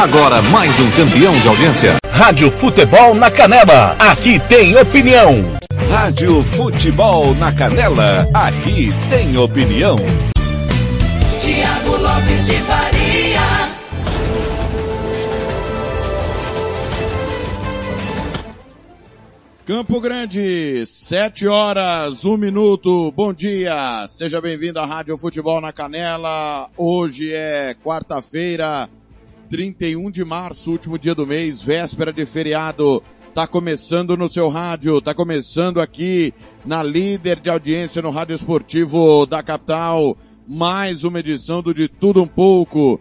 Agora mais um campeão de audiência. Rádio Futebol na Canela. Aqui tem opinião. Rádio Futebol na Canela. Aqui tem opinião. Tiago Lopes de Faria. Campo Grande, sete horas, um minuto, bom dia, seja bem-vindo à Rádio Futebol na Canela, hoje é quarta-feira, 31 de março, último dia do mês, véspera de feriado, tá começando no seu rádio, tá começando aqui na líder de audiência no Rádio Esportivo da capital, mais uma edição do De Tudo Um Pouco,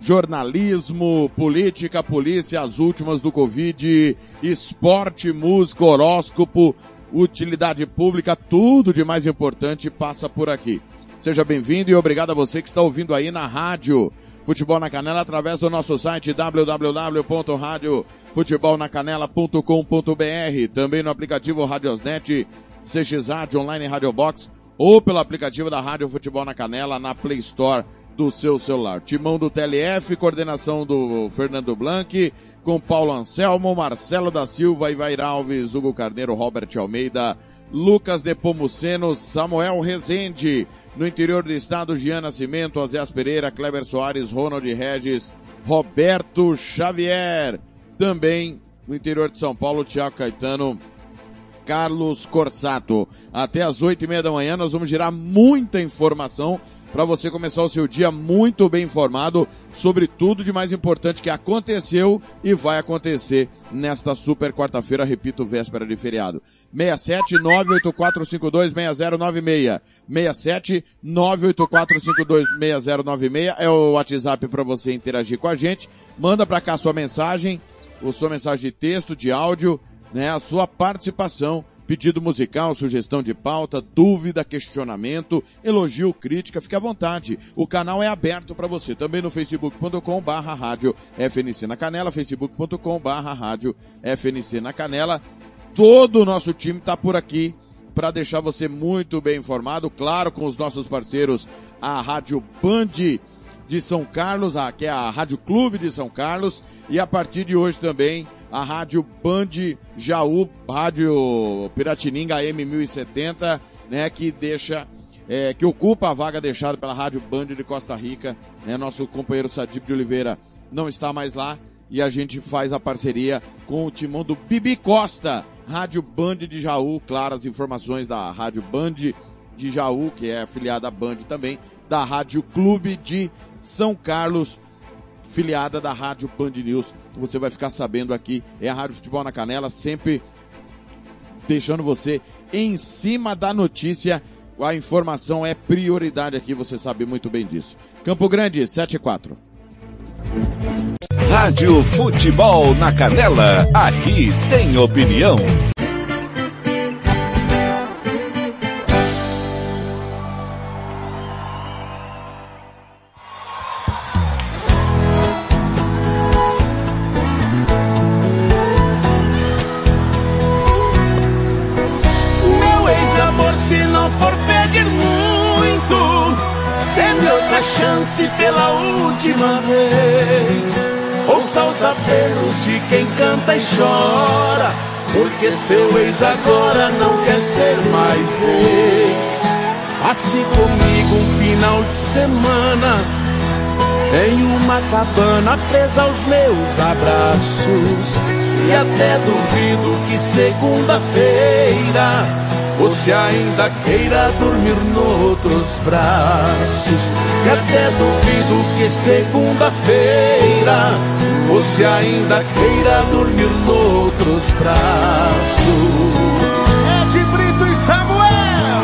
jornalismo, política, polícia, as últimas do Covid, esporte, música, horóscopo, utilidade pública, tudo de mais importante passa por aqui. Seja bem-vindo e obrigado a você que está ouvindo aí na rádio. Futebol na Canela através do nosso site www.radiofutebolnacanela.com.br, também no aplicativo Radiosnet, CX Rádio Online Radio Box ou pelo aplicativo da Rádio Futebol na Canela na Play Store do seu celular. Timão do TLF, coordenação do Fernando Blanc, com Paulo Anselmo, Marcelo da Silva, Ivair Alves, Hugo Carneiro, Robert Almeida, Lucas Nepomuceno, Samuel Rezende, no interior do estado, Gian Nascimento, Azéas Pereira, Kleber Soares, Ronald Regis, Roberto Xavier, também no interior de São Paulo, Tiago Caetano, Carlos Corsato. Até às oito e meia da manhã nós vamos gerar muita informação para você começar o seu dia muito bem informado sobre tudo de mais importante que aconteceu e vai acontecer nesta super quarta-feira, repito, véspera de feriado. 67 98452 6096. 67 98452 6096 é o WhatsApp para você interagir com a gente. Manda para cá sua mensagem, ou sua mensagem de texto, de áudio, né, a sua participação Pedido musical, sugestão de pauta, dúvida, questionamento, elogio, crítica, fique à vontade. O canal é aberto para você. Também no facebook.com barra rádio FNC na Canela, facebook.com barra rádio FNC na Canela. Todo o nosso time está por aqui para deixar você muito bem informado, claro, com os nossos parceiros, a Rádio Band de São Carlos, que é a Rádio Clube de São Carlos, e a partir de hoje também a Rádio Band Jaú, Rádio Piratininga M1070, né, que deixa, é, que ocupa a vaga deixada pela Rádio Band de Costa Rica, né, nosso companheiro Sadip de Oliveira não está mais lá, e a gente faz a parceria com o timão do Bibi Costa, Rádio Band de Jaú, claro, as informações da Rádio Band de Jaú, que é afiliada à Band também, da Rádio Clube de São Carlos, filiada da Rádio Band News. Você vai ficar sabendo aqui, é a Rádio Futebol na Canela, sempre deixando você em cima da notícia. A informação é prioridade aqui, você sabe muito bem disso. Campo Grande, 7 e 4. Rádio Futebol na Canela, aqui tem opinião. Canta e chora, porque seu ex agora não quer ser mais ex. Assim comigo um final de semana, em uma cabana presa aos meus abraços. E até duvido que segunda-feira você ainda queira dormir noutros braços. E até duvido que segunda-feira você ainda queira dormir noutros braços. É de Brito e Samuel,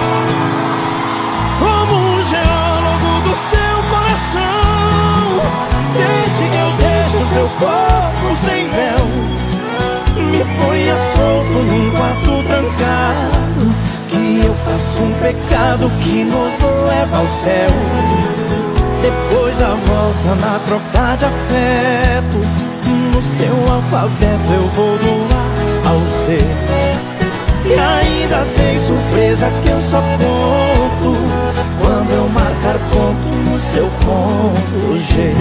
como um geólogo do seu coração. Deixe que eu deixe o seu corpo sem véu. Me ponha solto num quarto trancado Que eu faço um pecado que nos leva ao céu Depois da volta na troca de afeto. No seu alfabeto eu vou do A ao Z E ainda tem surpresa que eu só conto Quando eu marcar ponto no seu ponto G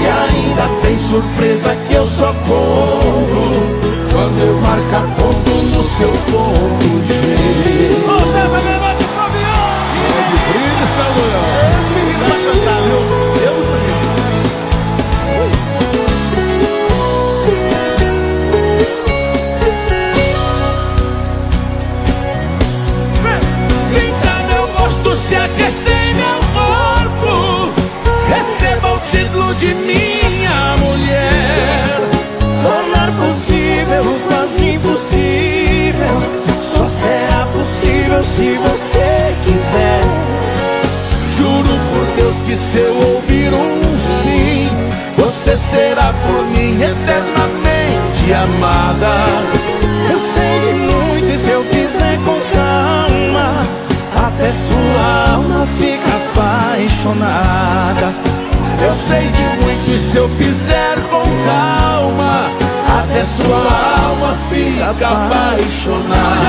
E ainda tem surpresa que eu só compro quando eu marcar ponto no seu ponto G. eternamente amada. Eu sei de muito e se eu fizer com calma, até sua alma fica apaixonada. Eu sei de muito e se eu fizer com calma, até sua alma fica apaixonada.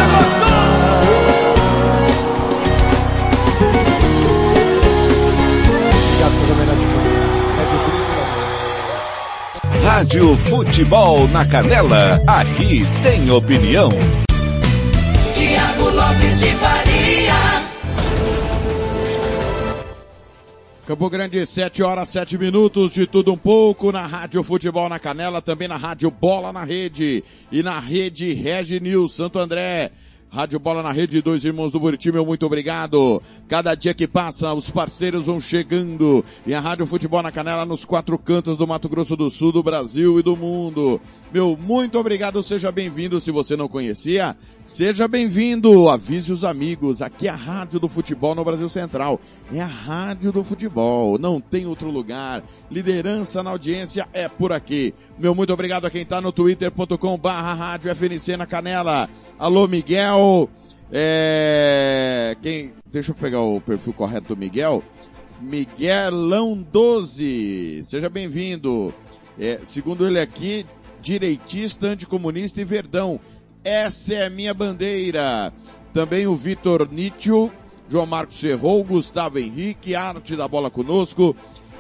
Rádio Futebol na Canela. Aqui tem opinião. Tiago Lopes de Faria. Campo Grande, 7 horas, 7 minutos, de tudo um pouco na Rádio Futebol na Canela, também na Rádio Bola na Rede e na Rede Regi News Santo André. Rádio Bola na Rede, dois irmãos do Buriti, meu muito obrigado. Cada dia que passa, os parceiros vão chegando. E a Rádio Futebol na Canela nos quatro cantos do Mato Grosso do Sul, do Brasil e do mundo. Meu muito obrigado, seja bem-vindo. Se você não conhecia, seja bem-vindo. Avise os amigos. Aqui é a Rádio do Futebol no Brasil Central. É a Rádio do Futebol. Não tem outro lugar. Liderança na audiência é por aqui. Meu muito obrigado a quem está no twitter.com barra Rádio FNC na Canela. Alô, Miguel. É, quem, deixa eu pegar o perfil correto do Miguel. Miguelão 12. Seja bem-vindo. É, segundo ele aqui, direitista, anticomunista e verdão. Essa é a minha bandeira. Também o Vitor Nietzsche, João Marcos Ferrou, Gustavo Henrique, Arte da Bola conosco.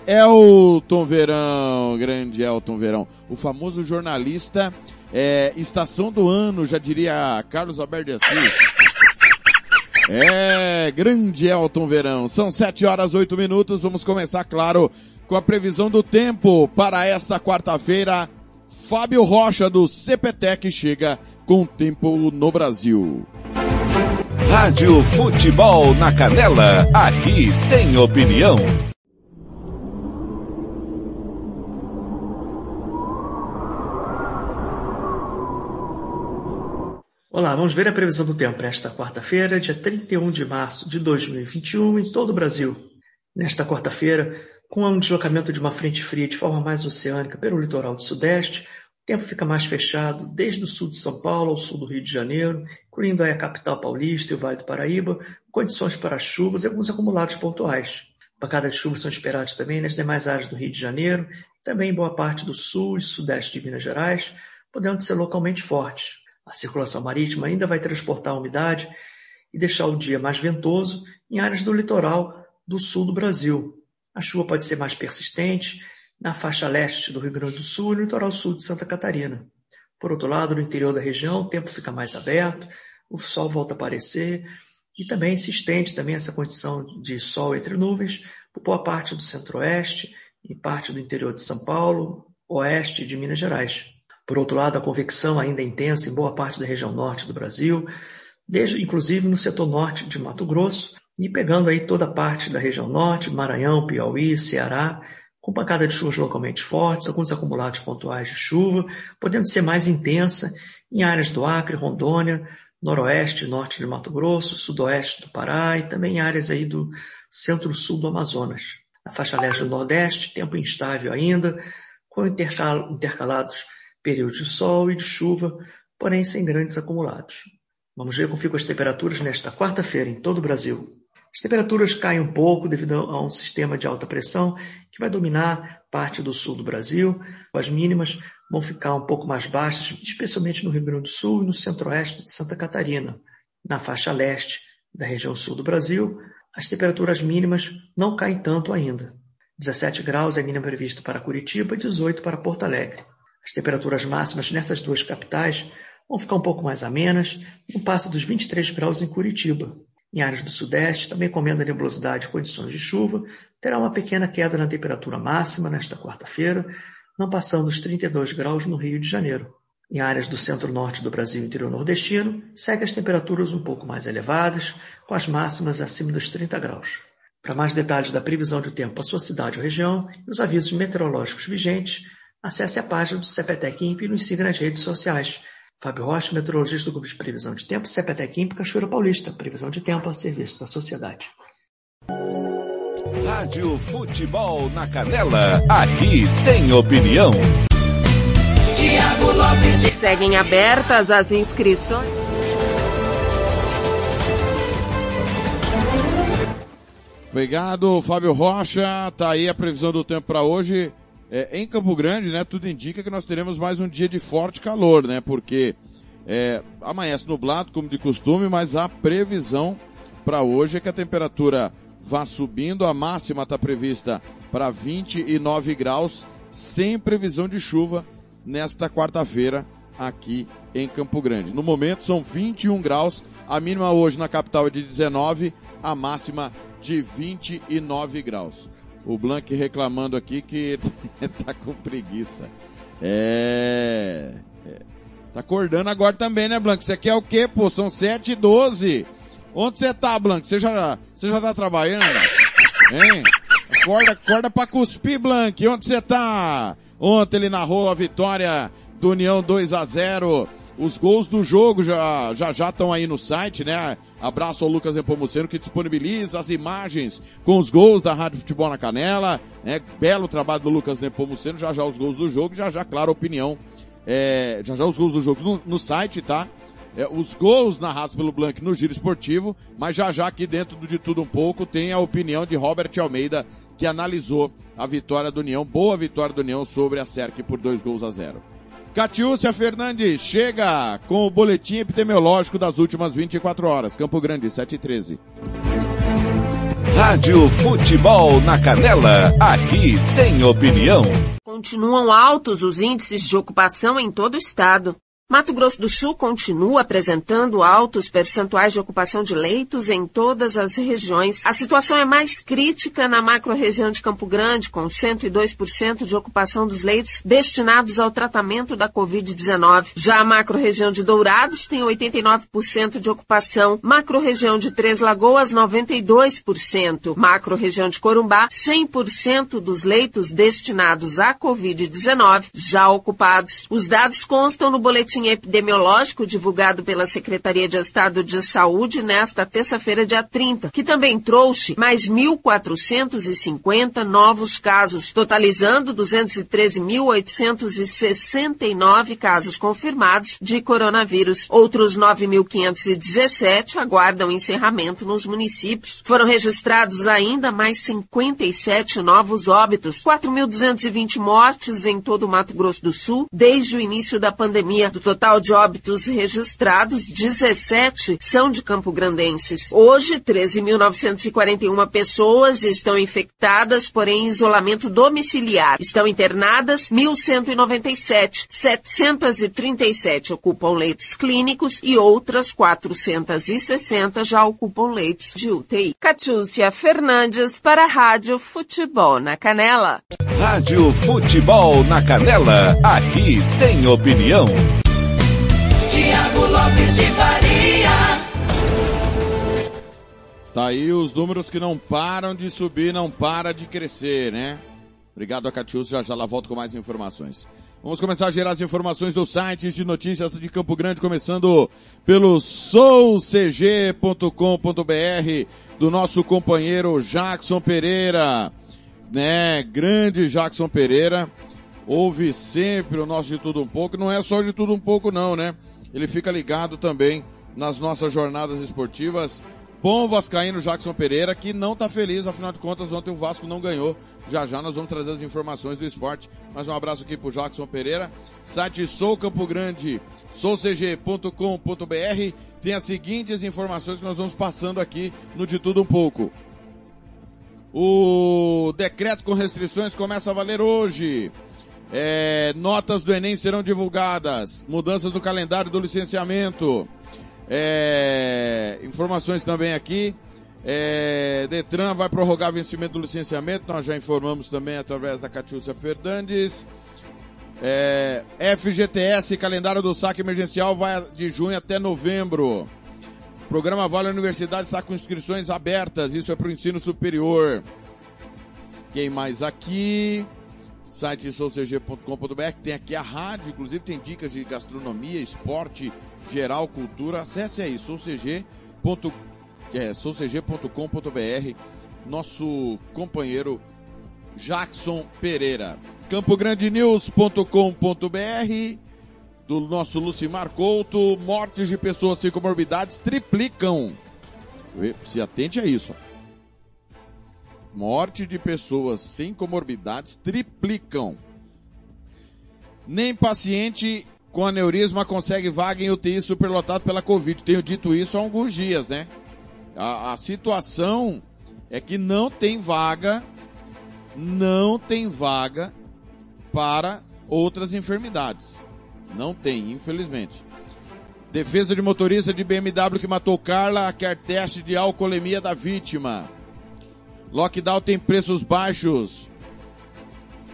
Elton Verão, grande Elton Verão, o famoso jornalista, é, estação do ano, já diria Carlos Alberto de Assis. É, grande Elton Verão. São sete horas oito minutos. Vamos começar, claro, com a previsão do tempo para esta quarta-feira. Fábio Rocha do CPTEC chega com tempo no Brasil. Rádio Futebol na Canela. Aqui tem opinião. Olá, vamos ver a previsão do tempo para esta quarta-feira, dia 31 de março de 2021, em todo o Brasil. Nesta quarta-feira, com um deslocamento de uma frente fria de forma mais oceânica pelo litoral do sudeste, o tempo fica mais fechado desde o sul de São Paulo ao sul do Rio de Janeiro, incluindo aí a capital paulista e o Vale do Paraíba, condições para chuvas e alguns acumulados pontuais. Pancadas de chuva são esperadas também nas demais áreas do Rio de Janeiro, também em boa parte do sul e sudeste de Minas Gerais, podendo ser localmente fortes. A circulação marítima ainda vai transportar a umidade e deixar o dia mais ventoso em áreas do litoral do sul do Brasil. A chuva pode ser mais persistente na faixa leste do Rio Grande do Sul e no litoral sul de Santa Catarina. Por outro lado, no interior da região, o tempo fica mais aberto, o sol volta a aparecer e também se estende também essa condição de sol entre nuvens por boa parte do centro-oeste e parte do interior de São Paulo, oeste de Minas Gerais. Por outro lado, a convecção ainda é intensa em boa parte da região norte do Brasil, desde inclusive no setor norte de Mato Grosso e pegando aí toda a parte da região norte, Maranhão, Piauí, Ceará, com pancada de chuvas localmente fortes, alguns acumulados pontuais de chuva, podendo ser mais intensa em áreas do Acre, Rondônia, noroeste e norte de Mato Grosso, sudoeste do Pará e também em áreas aí do centro-sul do Amazonas. Na faixa leste do Nordeste, tempo instável ainda, com intercalados períodos de sol e de chuva, porém sem grandes acumulados. Vamos ver como ficam as temperaturas nesta quarta-feira em todo o Brasil. As temperaturas caem um pouco devido a um sistema de alta pressão que vai dominar parte do sul do Brasil. As mínimas vão ficar um pouco mais baixas, especialmente no Rio Grande do Sul e no centro-oeste de Santa Catarina. Na faixa leste da região sul do Brasil, as temperaturas mínimas não caem tanto ainda. 17 graus é mínima previsto para Curitiba e 18 para Porto Alegre. As temperaturas máximas nessas duas capitais vão ficar um pouco mais amenas, não passa dos 23 graus em Curitiba. Em áreas do Sudeste, também comendo a nebulosidade e condições de chuva, terá uma pequena queda na temperatura máxima nesta quarta-feira, não passando dos 32 graus no Rio de Janeiro. Em áreas do centro-norte do Brasil e interior nordestino, segue as temperaturas um pouco mais elevadas, com as máximas acima dos 30 graus. Para mais detalhes da previsão de tempo para sua cidade ou região e os avisos meteorológicos vigentes, acesse a página do CPTEC INPE e nos siga nas redes sociais. Fábio Rocha, meteorologista do Grupo de Previsão de Tempo, INPE, Cachoeira Paulista. Previsão de tempo a serviço da sociedade. Rádio Futebol na Canela. Aqui tem opinião. Tiago Lopes de Seguem abertas as inscrições. Obrigado, Fábio Rocha. Tá aí a previsão do tempo para hoje. É, em Campo Grande, né, tudo indica que nós teremos mais um dia de forte calor, né, porque é, amanhece nublado, como de costume, mas a previsão para hoje é que a temperatura vá subindo, a máxima está prevista para 29 graus, sem previsão de chuva nesta quarta-feira aqui em Campo Grande. No momento são 21 graus, a mínima hoje na capital é de 19, a máxima de 29 graus. O Blank reclamando aqui que tá com preguiça. É, é. Tá acordando agora também, né, Blank? Você quer o quê, pô? São 7 e 12. Onde você tá, Blank? Você já, você já tá trabalhando? Hein? Acorda, acorda pra cuspir, Blank. Onde você tá? Ontem ele narrou a vitória do União 2 a 0 os gols do jogo já já já estão aí no site, né? Abraço ao Lucas Nepomuceno que disponibiliza as imagens com os gols da Rádio Futebol na Canela, né? Belo trabalho do Lucas Nepomuceno, já já os gols do jogo, já já, claro, opinião, é, já já os gols do jogo no, no site, tá? É, os gols narrados pelo Blank no Giro Esportivo, mas já já aqui dentro de tudo um pouco tem a opinião de Robert Almeida, que analisou a vitória do União, boa vitória do União sobre a Cerque por dois gols a zero. Catiúcia Fernandes chega com o boletim epidemiológico das últimas 24 horas. Campo Grande, 7 e 13. Rádio Futebol na Canela. Aqui tem opinião. Continuam altos os índices de ocupação em todo o estado. Mato Grosso do Sul continua apresentando altos percentuais de ocupação de leitos em todas as regiões. A situação é mais crítica na macro-região de Campo Grande, com 102% de ocupação dos leitos destinados ao tratamento da Covid-19. Já a macro-região de Dourados tem 89% de ocupação, macro-região de Três Lagoas 92%, macro-região de Corumbá 100% dos leitos destinados à Covid-19 já ocupados. Os dados constam no boletim epidemiológico divulgado pela Secretaria de Estado de Saúde nesta terça-feira, dia 30, que também trouxe mais 1.450 novos casos, totalizando 213.869 casos confirmados de coronavírus. Outros 9.517 aguardam encerramento nos municípios. Foram registrados ainda mais 57 novos óbitos, 4.220 mortes em todo o Mato Grosso do Sul desde o início da pandemia. Total de óbitos registrados, 17 são de Campo Grandenses. Hoje, 13.941 pessoas estão infectadas, porém em isolamento domiciliar. Estão internadas 1.197. 737 ocupam leitos clínicos e outras 460 já ocupam leitos de UTI. Catiúcia Fernandes para a Rádio Futebol na Canela. Rádio Futebol na Canela. Aqui tem opinião. Tiago Lopes de Faria. Tá aí os números que não param de subir, não para de crescer, né? Obrigado a Catius, já já lá volto com mais informações. Vamos começar a gerar as informações do site de notícias de Campo Grande, começando pelo soulcg.com.br do nosso companheiro Jackson Pereira, né? Grande Jackson Pereira. Ouve sempre o nosso de tudo um pouco, não é só de tudo um pouco não, né? Ele fica ligado também nas nossas jornadas esportivas. Bom Vascaíno Jackson Pereira, que não está feliz, afinal de contas, ontem o Vasco não ganhou. Já já nós vamos trazer as informações do esporte. Mais um abraço aqui pro Jackson Pereira. Site Sou Campo Grande, soulcg.com.br. Tem as seguintes informações que nós vamos passando aqui no De Tudo Um Pouco. O decreto com restrições começa a valer hoje. É, notas do Enem serão divulgadas. Mudanças no calendário do licenciamento. É, informações também aqui. É, Detran vai prorrogar vencimento do licenciamento. Nós já informamos também através da Catiúcia Fernandes. É, FGTS, calendário do saque emergencial, vai de junho até novembro. O programa Vale Universidade está com inscrições abertas, isso é para o ensino superior. Quem mais aqui? Site soucg.com.br, tem aqui a rádio, inclusive tem dicas de gastronomia, esporte, geral, cultura. Acesse aí, soucg.com.br, é, nosso companheiro Jackson Pereira. CampoGrandeNews.com.br do nosso Lucimar Couto, mortes de pessoas sem comorbidades triplicam. Se atente a isso. Morte de pessoas sem comorbidades triplicam. Nem paciente com aneurisma consegue vaga em UTI superlotado pela Covid. Tenho dito isso há alguns dias, né? A, a situação é que não tem vaga, não tem vaga para outras enfermidades. Não tem, infelizmente. Defesa de motorista de BMW que matou Carla quer teste de alcoolemia da vítima. Lockdown tem preços baixos.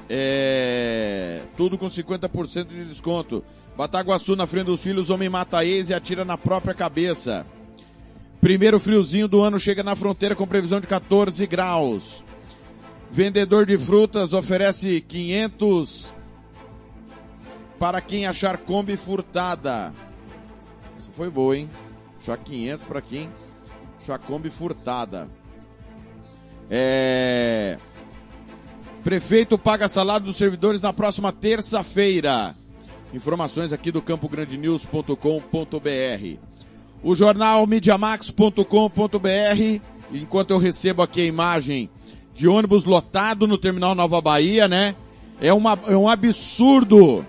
É... Tudo com 50% de desconto. Bataguaçu na frente dos filhos, homem mata ex e atira na própria cabeça. Primeiro friozinho do ano chega na fronteira com previsão de 14 graus. Vendedor de frutas oferece 500 para quem achar Kombi furtada. Isso foi boa, hein? Achar 500 para quem achar Kombi furtada. É... Prefeito paga salário dos servidores na próxima terça-feira. Informações aqui do campograndenews.com.br. O jornal mediamax.com.br. Enquanto eu recebo aqui a imagem de ônibus lotado no terminal Nova Bahia, né? É, uma, é um absurdo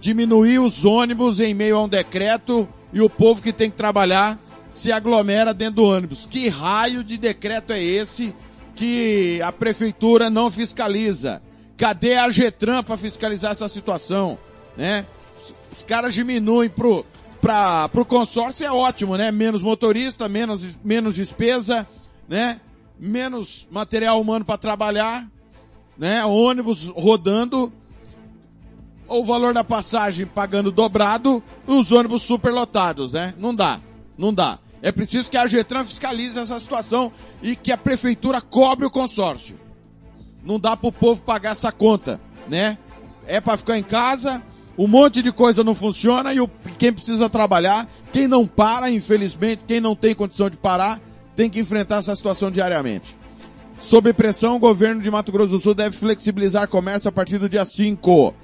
diminuir os ônibus em meio a um decreto e o povo que tem que trabalhar se aglomera dentro do ônibus. Que raio de decreto é esse que a prefeitura não fiscaliza? Cadê a Getran para fiscalizar essa situação, né? Os caras diminuem pro para pro consórcio é ótimo, né? Menos motorista, menos menos despesa, né? Menos material humano para trabalhar, né? Ônibus rodando o valor da passagem pagando dobrado, os ônibus superlotados, né? Não dá, não dá. É preciso que a Getran fiscalize essa situação e que a prefeitura cobre o consórcio. Não dá pro povo pagar essa conta, né? É para ficar em casa, um monte de coisa não funciona e o, quem precisa trabalhar, quem não para, infelizmente, quem não tem condição de parar, tem que enfrentar essa situação diariamente. Sob pressão, o governo de Mato Grosso do Sul deve flexibilizar comércio a partir do dia 5.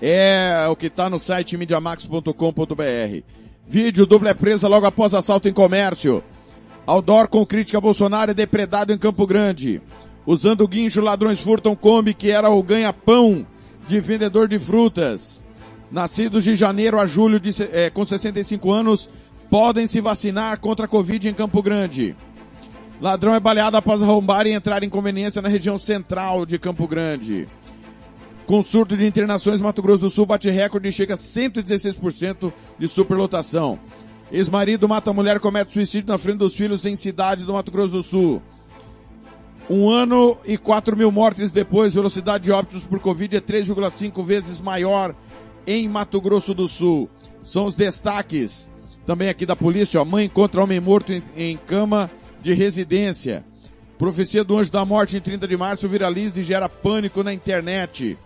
É o que está no site mediamax.com.br. Vídeo dupla é presa logo após assalto em comércio. Outdoor com crítica a Bolsonaro é depredado em Campo Grande. Usando guincho, ladrões furtam Kombi, que era o ganha-pão de vendedor de frutas. Nascidos de janeiro a julho de, é, com 65 anos podem se vacinar contra a Covid em Campo Grande. Ladrão é baleado após arrombar e entrar em conveniência na região central de Campo Grande. Com surto de internações, Mato Grosso do Sul bate recorde e chega a 116% de superlotação. Ex-marido mata mulher comete suicídio na frente dos filhos em cidade do Mato Grosso do Sul. Um ano e quatro mil mortes depois, velocidade de óbitos por Covid é 3,5 vezes maior em Mato Grosso do Sul. São os destaques também aqui da polícia. Ó. Mãe encontra homem morto em, em cama de residência. Profecia do Anjo da Morte em 30 de março viraliza e gera pânico na internet.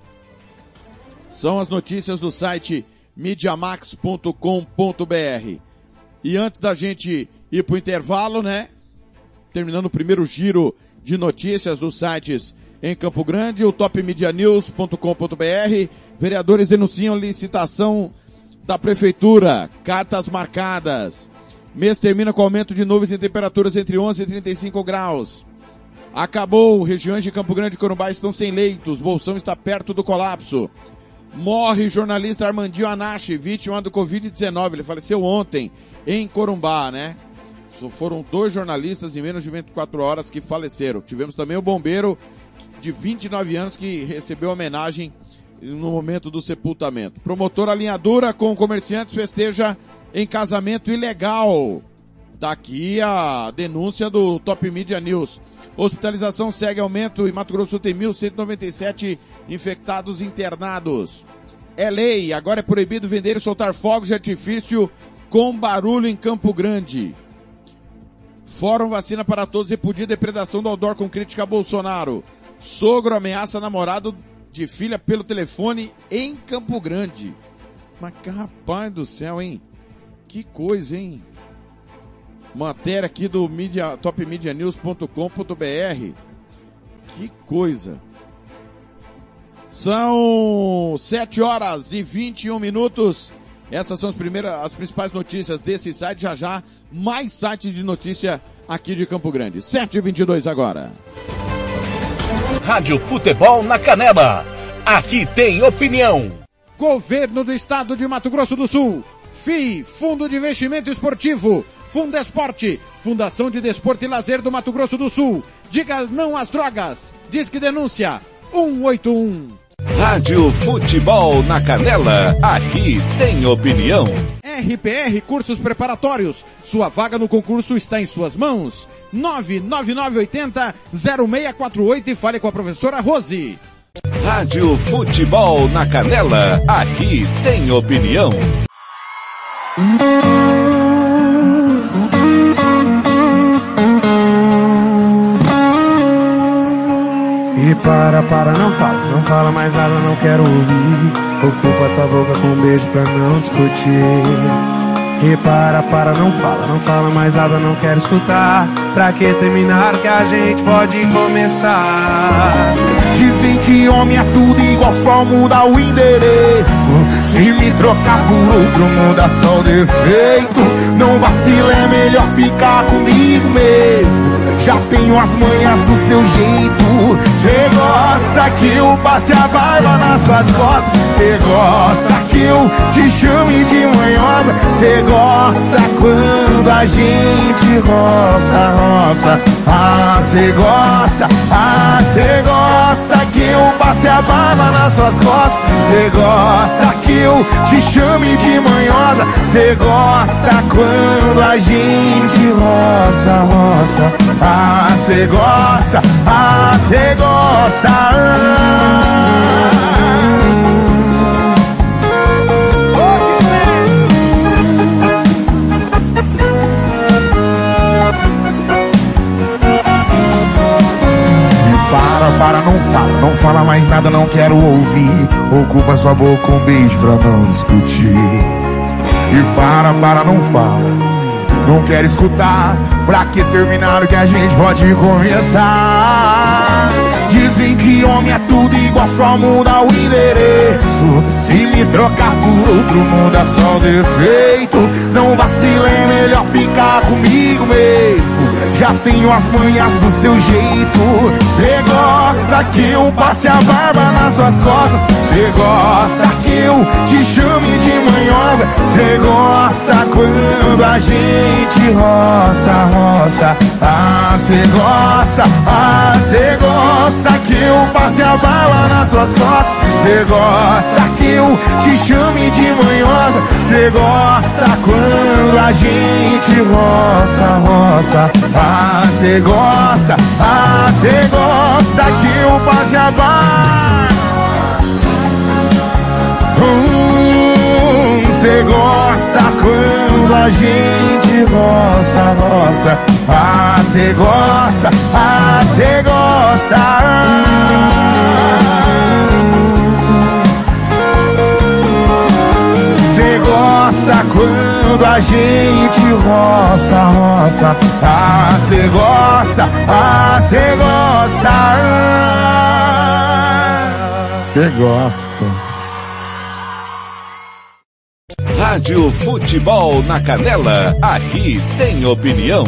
São as notícias do site mediamax.com.br. E antes da gente ir para o intervalo, né? Terminando o primeiro giro de notícias dos sites em Campo Grande, o topmedianews.com.br. Vereadores denunciam licitação da prefeitura, cartas marcadas. Mês termina com aumento de nuvens em temperaturas entre 11 e 35 graus. Acabou, regiões de Campo Grande e Corumbá estão sem leitos, Bolsão está perto do colapso. Morre jornalista Armandinho Anache, vítima do Covid-19. Ele faleceu ontem em Corumbá, né? foram dois jornalistas em menos de 24 horas que faleceram. Tivemos também o bombeiro de 29 anos que recebeu homenagem no momento do sepultamento. Promotor alinhadura com comerciantes festeja em casamento ilegal. Tá aqui a denúncia do Top Media News. Hospitalização segue aumento e Mato Grosso tem 1.197 infectados internados. É lei, agora é proibido vender e soltar fogos de artifício com barulho em Campo Grande. Fórum Vacina para Todos repudia depredação do outdoor com crítica a Bolsonaro. Sogro ameaça namorado de filha pelo telefone em Campo Grande. Mas que rapaz do céu, hein? Que coisa, hein? Matéria aqui do media, topmedianews.com.br. Que coisa. São 7 horas e 21 minutos. Essas são as primeiras, as principais notícias desse site. Já já, mais sites de notícia aqui de Campo Grande. 7 e 22 agora. Rádio Futebol na Canela. Aqui tem opinião. Governo do Estado de Mato Grosso do Sul. FII, Fundo de Investimento Esportivo. Fundesporte, Fundação de Desporto e Lazer do Mato Grosso do Sul. Diga não às drogas. Diz que denúncia 181. Rádio Futebol na Canela. Aqui tem opinião. RPR Cursos Preparatórios. Sua vaga no concurso está em suas mãos. 99980 0648 e fale com a professora Rose. Rádio Futebol na Canela. Aqui tem opinião. Para, para, não fala, não fala mais nada, não quero ouvir. Ocupa tua boca com um beijo pra não discutir. E para, para, não fala, não fala mais nada, não quero escutar. Pra que terminar que a gente pode começar? Dizem que homem é tudo igual, só muda o endereço. Se me trocar por outro, muda só o defeito. Não vacila, é melhor ficar comigo mesmo. Já tenho as manhas do seu jeito. Cê gosta que eu passe a barba nas suas costas. Cê gosta que eu te chame de manhosa. Cê gosta quando a gente roça, roça. Ah, cê gosta, ah, cê gosta que eu passe a barba nas suas costas. Cê gosta que eu te chame de manhosa. Cê gosta quando a gente roça, roça. Ah, cê gosta, ah, cê gosta. Ah. Para, não fala, não fala mais nada, não quero ouvir. Ocupa sua boca um beijo pra não discutir. E para, para, não fala. Não quero escutar, pra que terminar o que a gente pode começar? Dizem que homem é tudo igual, só muda o endereço. Se me trocar por outro, muda só o defeito. Não vacila, é melhor ficar comigo mesmo. Já tenho as manhas do seu jeito. Cê gosta que eu passe a barba nas suas costas. Cê gosta que eu te chame de manhosa. Cê gosta quando a gente roça, roça. Ah, cê gosta, ah, cê gosta que eu passe a bala nas suas costas. Cê gosta que eu te chame de manhosa. Cê gosta quando a gente roça, roça. Ah, cê gosta, ah, cê gosta que eu passe a bala. Hum, Cê gosta quando a gente roça, roça. Ah, cê gosta, ah, cê gosta. Cê quando a gente roça, roça. Ah, cê gosta, ah, cê gosta. Cê gosta. Rádio Futebol na Canela. Aqui tem opinião.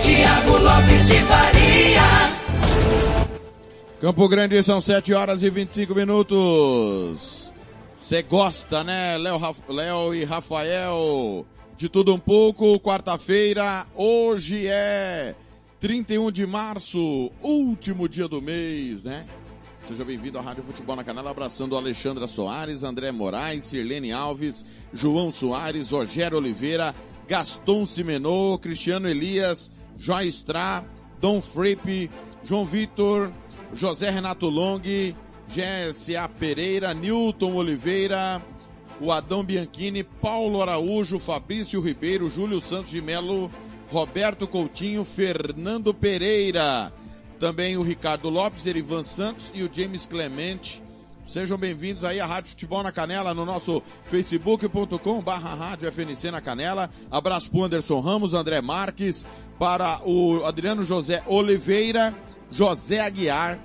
Tiago Lopes de Faria. Campo Grande são 7 horas e 25 minutos. Você gosta, né, Léo e Rafael? De tudo um pouco, quarta-feira, hoje é 31 de março, último dia do mês, né? Seja bem-vindo à Rádio Futebol na Canela, abraçando Alexandra Soares, André Moraes, Sirlene Alves, João Soares, Rogério Oliveira, Gaston Simenô, Cristiano Elias, Joy Stra, Dom Fripe, João Vitor, José Renato Long, GSA Pereira, Newton Oliveira, o Adão Bianchini, Paulo Araújo, Fabrício Ribeiro, Júlio Santos de Melo, Roberto Coutinho, Fernando Pereira, também o Ricardo Lopes, Erivan Santos e o James Clemente. Sejam bem-vindos aí à Rádio Futebol na Canela no nosso facebook.com barra Rádio FNC na Canela. Abraço para Anderson Ramos, André Marques, para o Adriano José Oliveira, José Aguiar,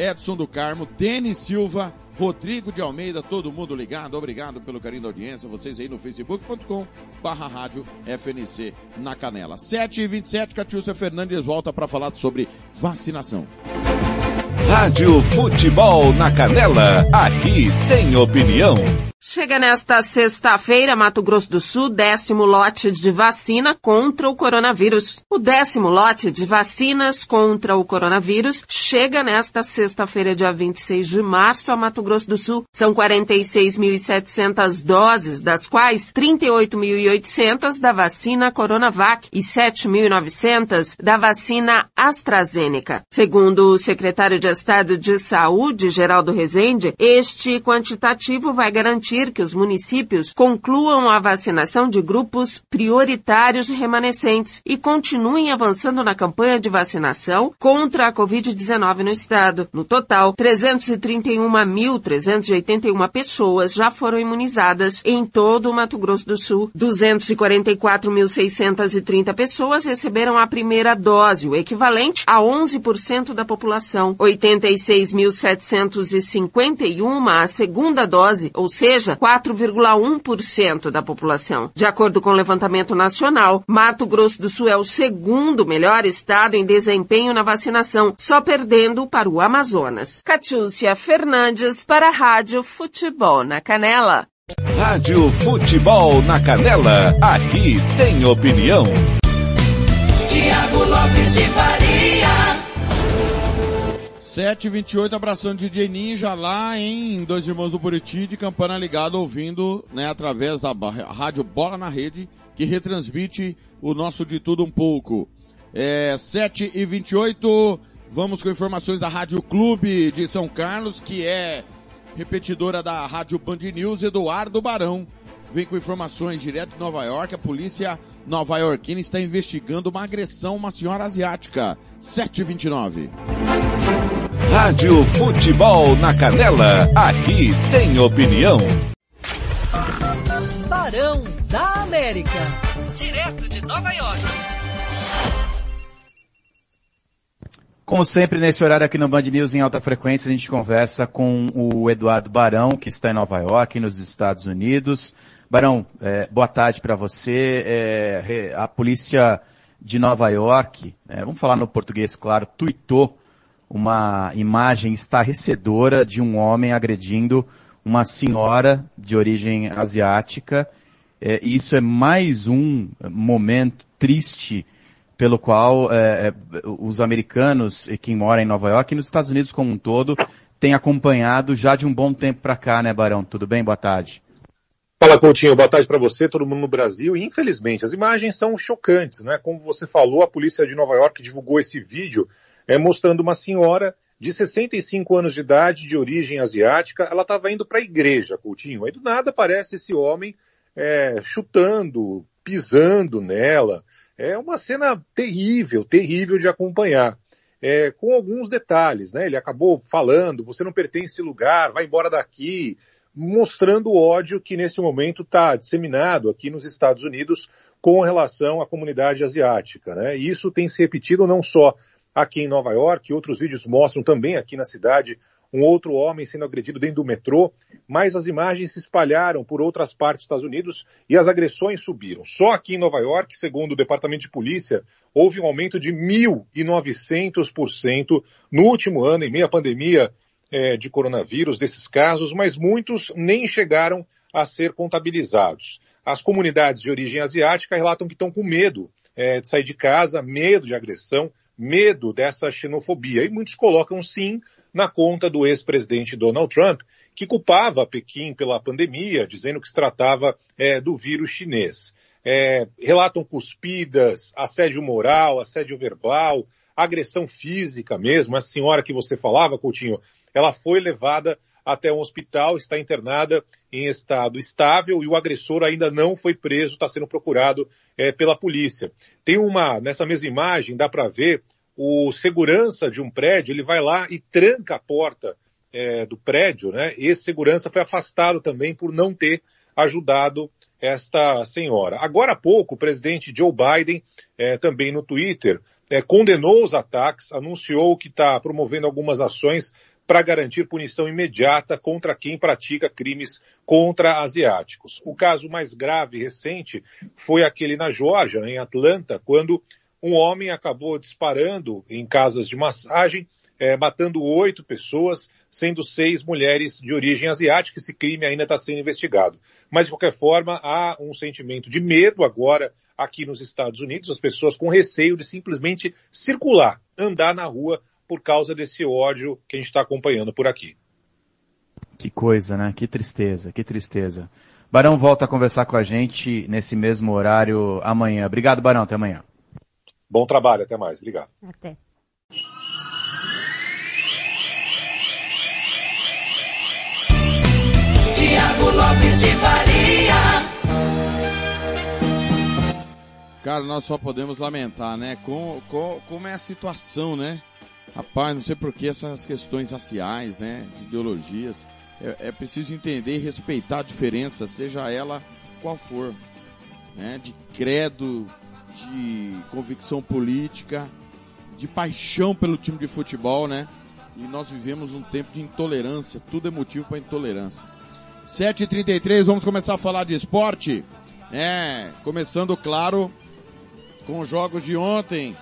Edson do Carmo, Denis Silva, Rodrigo de Almeida, todo mundo ligado, obrigado pelo carinho da audiência, vocês aí no facebook.com barra rádio FNC na Canela. 7 e 27 Catiúcia Fernandes volta para falar sobre vacinação. Rádio Futebol na Canela, aqui tem opinião. Chega nesta sexta-feira, Mato Grosso do Sul, décimo lote de vacina contra o coronavírus. O décimo lote de vacinas contra o coronavírus chega nesta sexta-feira, dia 26 de março, a Mato Grosso do Sul. São 46.700 doses, das quais 38.800 da vacina Coronavac e 7.900 da vacina AstraZeneca. Segundo o secretário de Estado de Saúde, Geraldo Rezende, este quantitativo vai garantir que os municípios concluam a vacinação de grupos prioritários remanescentes e continuem avançando na campanha de vacinação contra a Covid-19 no estado. No total, 331.381 pessoas já foram imunizadas em todo o Mato Grosso do Sul. 244.630 pessoas receberam a primeira dose, o equivalente a 11% da população. 86.751 a segunda dose, ou seja, seja, 4,1% da população. De acordo com o levantamento nacional, Mato Grosso do Sul é o segundo melhor estado em desempenho na vacinação, só perdendo para o Amazonas. Catiúcia Fernandes para a Rádio Futebol na Canela. Rádio Futebol na Canela, aqui tem opinião. Tiago Lopes de Faria. 728, abração de DJ Ninja lá em Dois Irmãos do Buriti, de Campana Ligado, ouvindo, né, através da rádio Bola na Rede, que retransmite o nosso De Tudo Um Pouco. É, 7 e 28, vamos com informações da Rádio Clube de São Carlos, que é repetidora da Rádio Band News, Eduardo Barão. Vem com informações direto de Nova York, a polícia nova-iorquina está investigando uma agressão a uma senhora asiática. 729. Rádio Futebol na Canela, aqui tem opinião. Barão da América, direto de Nova York. Como sempre, nesse horário aqui no Band News em alta frequência, a gente conversa com o Eduardo Barão, que está em Nova York, nos Estados Unidos. Barão, é, boa tarde para você. É, a polícia de Nova York, é, vamos falar no português, claro, tuitou uma imagem estarrecedora de um homem agredindo uma senhora de origem asiática. É, isso é mais um momento triste pelo qual é, é os americanos e quem mora em Nova York e nos Estados Unidos como um todo têm acompanhado já de um bom tempo para cá, né, Barão? Tudo bem? Boa tarde. Fala, Coutinho. Boa tarde para você, todo mundo no Brasil. E, infelizmente, as imagens são chocantes, né? Como você falou, a polícia de Nova York divulgou esse vídeo é, mostrando uma senhora de 65 anos de idade, de origem asiática. Ela estava indo para a igreja, Coutinho. Aí do nada aparece esse homem é, chutando, pisando nela. É uma cena terrível, terrível de acompanhar. É, com alguns detalhes, né? Ele acabou falando, você não pertence a esse lugar, vai embora daqui, mostrando o ódio que nesse momento está disseminado aqui nos Estados Unidos com relação à comunidade asiática. Né? E isso tem se repetido não só aqui em Nova York, outros vídeos mostram também aqui na cidade um outro homem sendo agredido dentro do metrô, mas as imagens se espalharam por outras partes dos Estados Unidos e as agressões subiram. Só aqui em Nova York, segundo o Departamento de Polícia, houve um aumento de 1.900% no último ano, em meio à pandemia é, de coronavírus desses casos, mas muitos nem chegaram a ser contabilizados. as comunidades de origem asiática relatam que estão com medo é, de sair de casa, medo de agressão, medo dessa xenofobia. E muitos colocam sim na conta do ex-presidente Donald Trump, que culpava Pequim pela pandemia, dizendo que se tratava é, do vírus chinês. É, relatam cuspidas, assédio moral, assédio verbal, agressão física mesmo. A senhora que você falava, Coutinho, ela foi levada até um hospital, está internada em estado estável e o agressor ainda não foi preso, está sendo procurado é, pela polícia. Tem uma, nessa mesma imagem, dá para ver o segurança de um prédio, ele vai lá e tranca a porta é, do prédio, né? Esse segurança foi afastado também por não ter ajudado esta senhora. Agora há pouco, o presidente Joe Biden, é, também no Twitter, é, condenou os ataques, anunciou que está promovendo algumas ações para garantir punição imediata contra quem pratica crimes contra asiáticos. O caso mais grave recente foi aquele na Geórgia, em Atlanta, quando um homem acabou disparando em casas de massagem, é, matando oito pessoas, sendo seis mulheres de origem asiática. Esse crime ainda está sendo investigado. Mas, de qualquer forma, há um sentimento de medo agora aqui nos Estados Unidos, as pessoas com receio de simplesmente circular, andar na rua por causa desse ódio que a gente está acompanhando por aqui. Que coisa, né? Que tristeza, que tristeza. Barão volta a conversar com a gente nesse mesmo horário amanhã. Obrigado, Barão. Até amanhã. Bom trabalho, até mais. Obrigado. Até. Tiago Lopes de Faria. Cara, nós só podemos lamentar, né? Com, com, como é a situação, né? Rapaz, não sei por que essas questões raciais, né? De ideologias. É, é preciso entender e respeitar a diferença, seja ela qual for. Né? De credo, de convicção política, de paixão pelo time de futebol, né? E nós vivemos um tempo de intolerância, tudo é motivo para intolerância. 7h33, vamos começar a falar de esporte. É, começando, claro, com os jogos de ontem.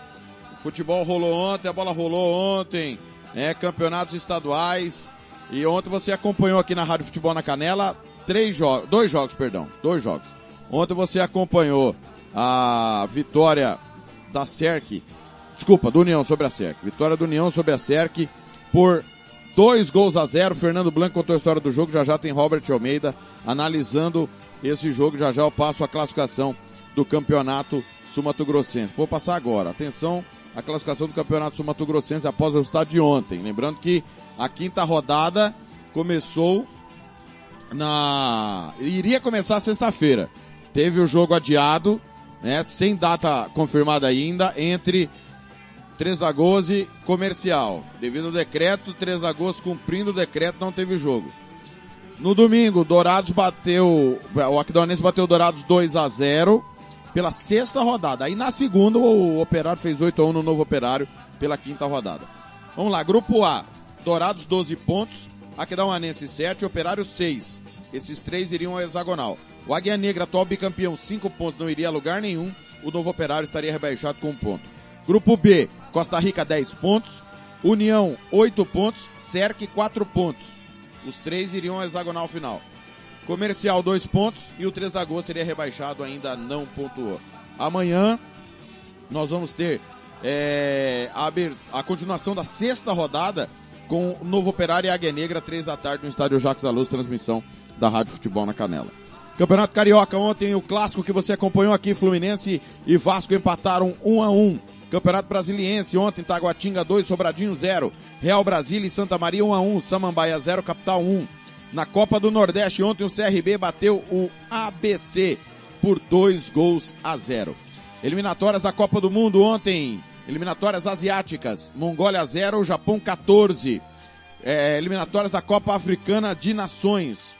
Futebol rolou ontem, a bola rolou ontem, é, campeonatos estaduais. E ontem você acompanhou aqui na Rádio Futebol na Canela três jogos, dois jogos, perdão, dois jogos. Ontem você acompanhou a vitória da SERC, desculpa, do União sobre a SERC. Vitória do União sobre a SERC por dois gols a zero. Fernando Blanco contou a história do jogo. Já já tem Robert Almeida analisando esse jogo. Já já eu passo a classificação do campeonato Sumato Grossense. Vou passar agora. Atenção, a classificação do campeonato Sumato Grossense após o resultado de ontem. Lembrando que a quinta rodada começou na. iria começar sexta-feira. Teve o jogo adiado né, sem data confirmada ainda, entre Três Lagoas e Comercial. Devido ao decreto, Três Lagoas cumprindo o decreto não teve jogo. No domingo, Dourados bateu, o Aquidauanense bateu Dourados 2 a 0 pela sexta rodada. Aí na segunda o Operário fez 8 a 1 no Novo Operário pela quinta rodada. Vamos lá, grupo A, Dourados 12 pontos, Aquidauanense 7, Operário 6. Esses três iriam ao hexagonal. O Águia Negra, atual bicampeão, 5 pontos, não iria a lugar nenhum. O Novo Operário estaria rebaixado com um ponto. Grupo B, Costa Rica 10 pontos. União 8 pontos. Cerc 4 pontos. Os três iriam ao hexagonal final. Comercial 2 pontos e o 3 da Goa seria rebaixado, ainda não pontuou. Amanhã nós vamos ter é, a, a, continuação da sexta rodada com o Novo Operário e Águia Negra, 3 da tarde no estádio Jacques da Luz, transmissão da Rádio Futebol na Canela. Campeonato Carioca ontem, o clássico que você acompanhou aqui, Fluminense e Vasco empataram 1 a 1. Campeonato Brasiliense ontem, Taguatinga 2, Sobradinho 0. Real Brasília e Santa Maria 1 a 1, Samambaia 0, Capital 1. Na Copa do Nordeste ontem o CRB bateu o ABC por 2 gols a 0. Eliminatórias da Copa do Mundo ontem, eliminatórias asiáticas, Mongólia 0, Japão 14. É, eliminatórias da Copa Africana de Nações.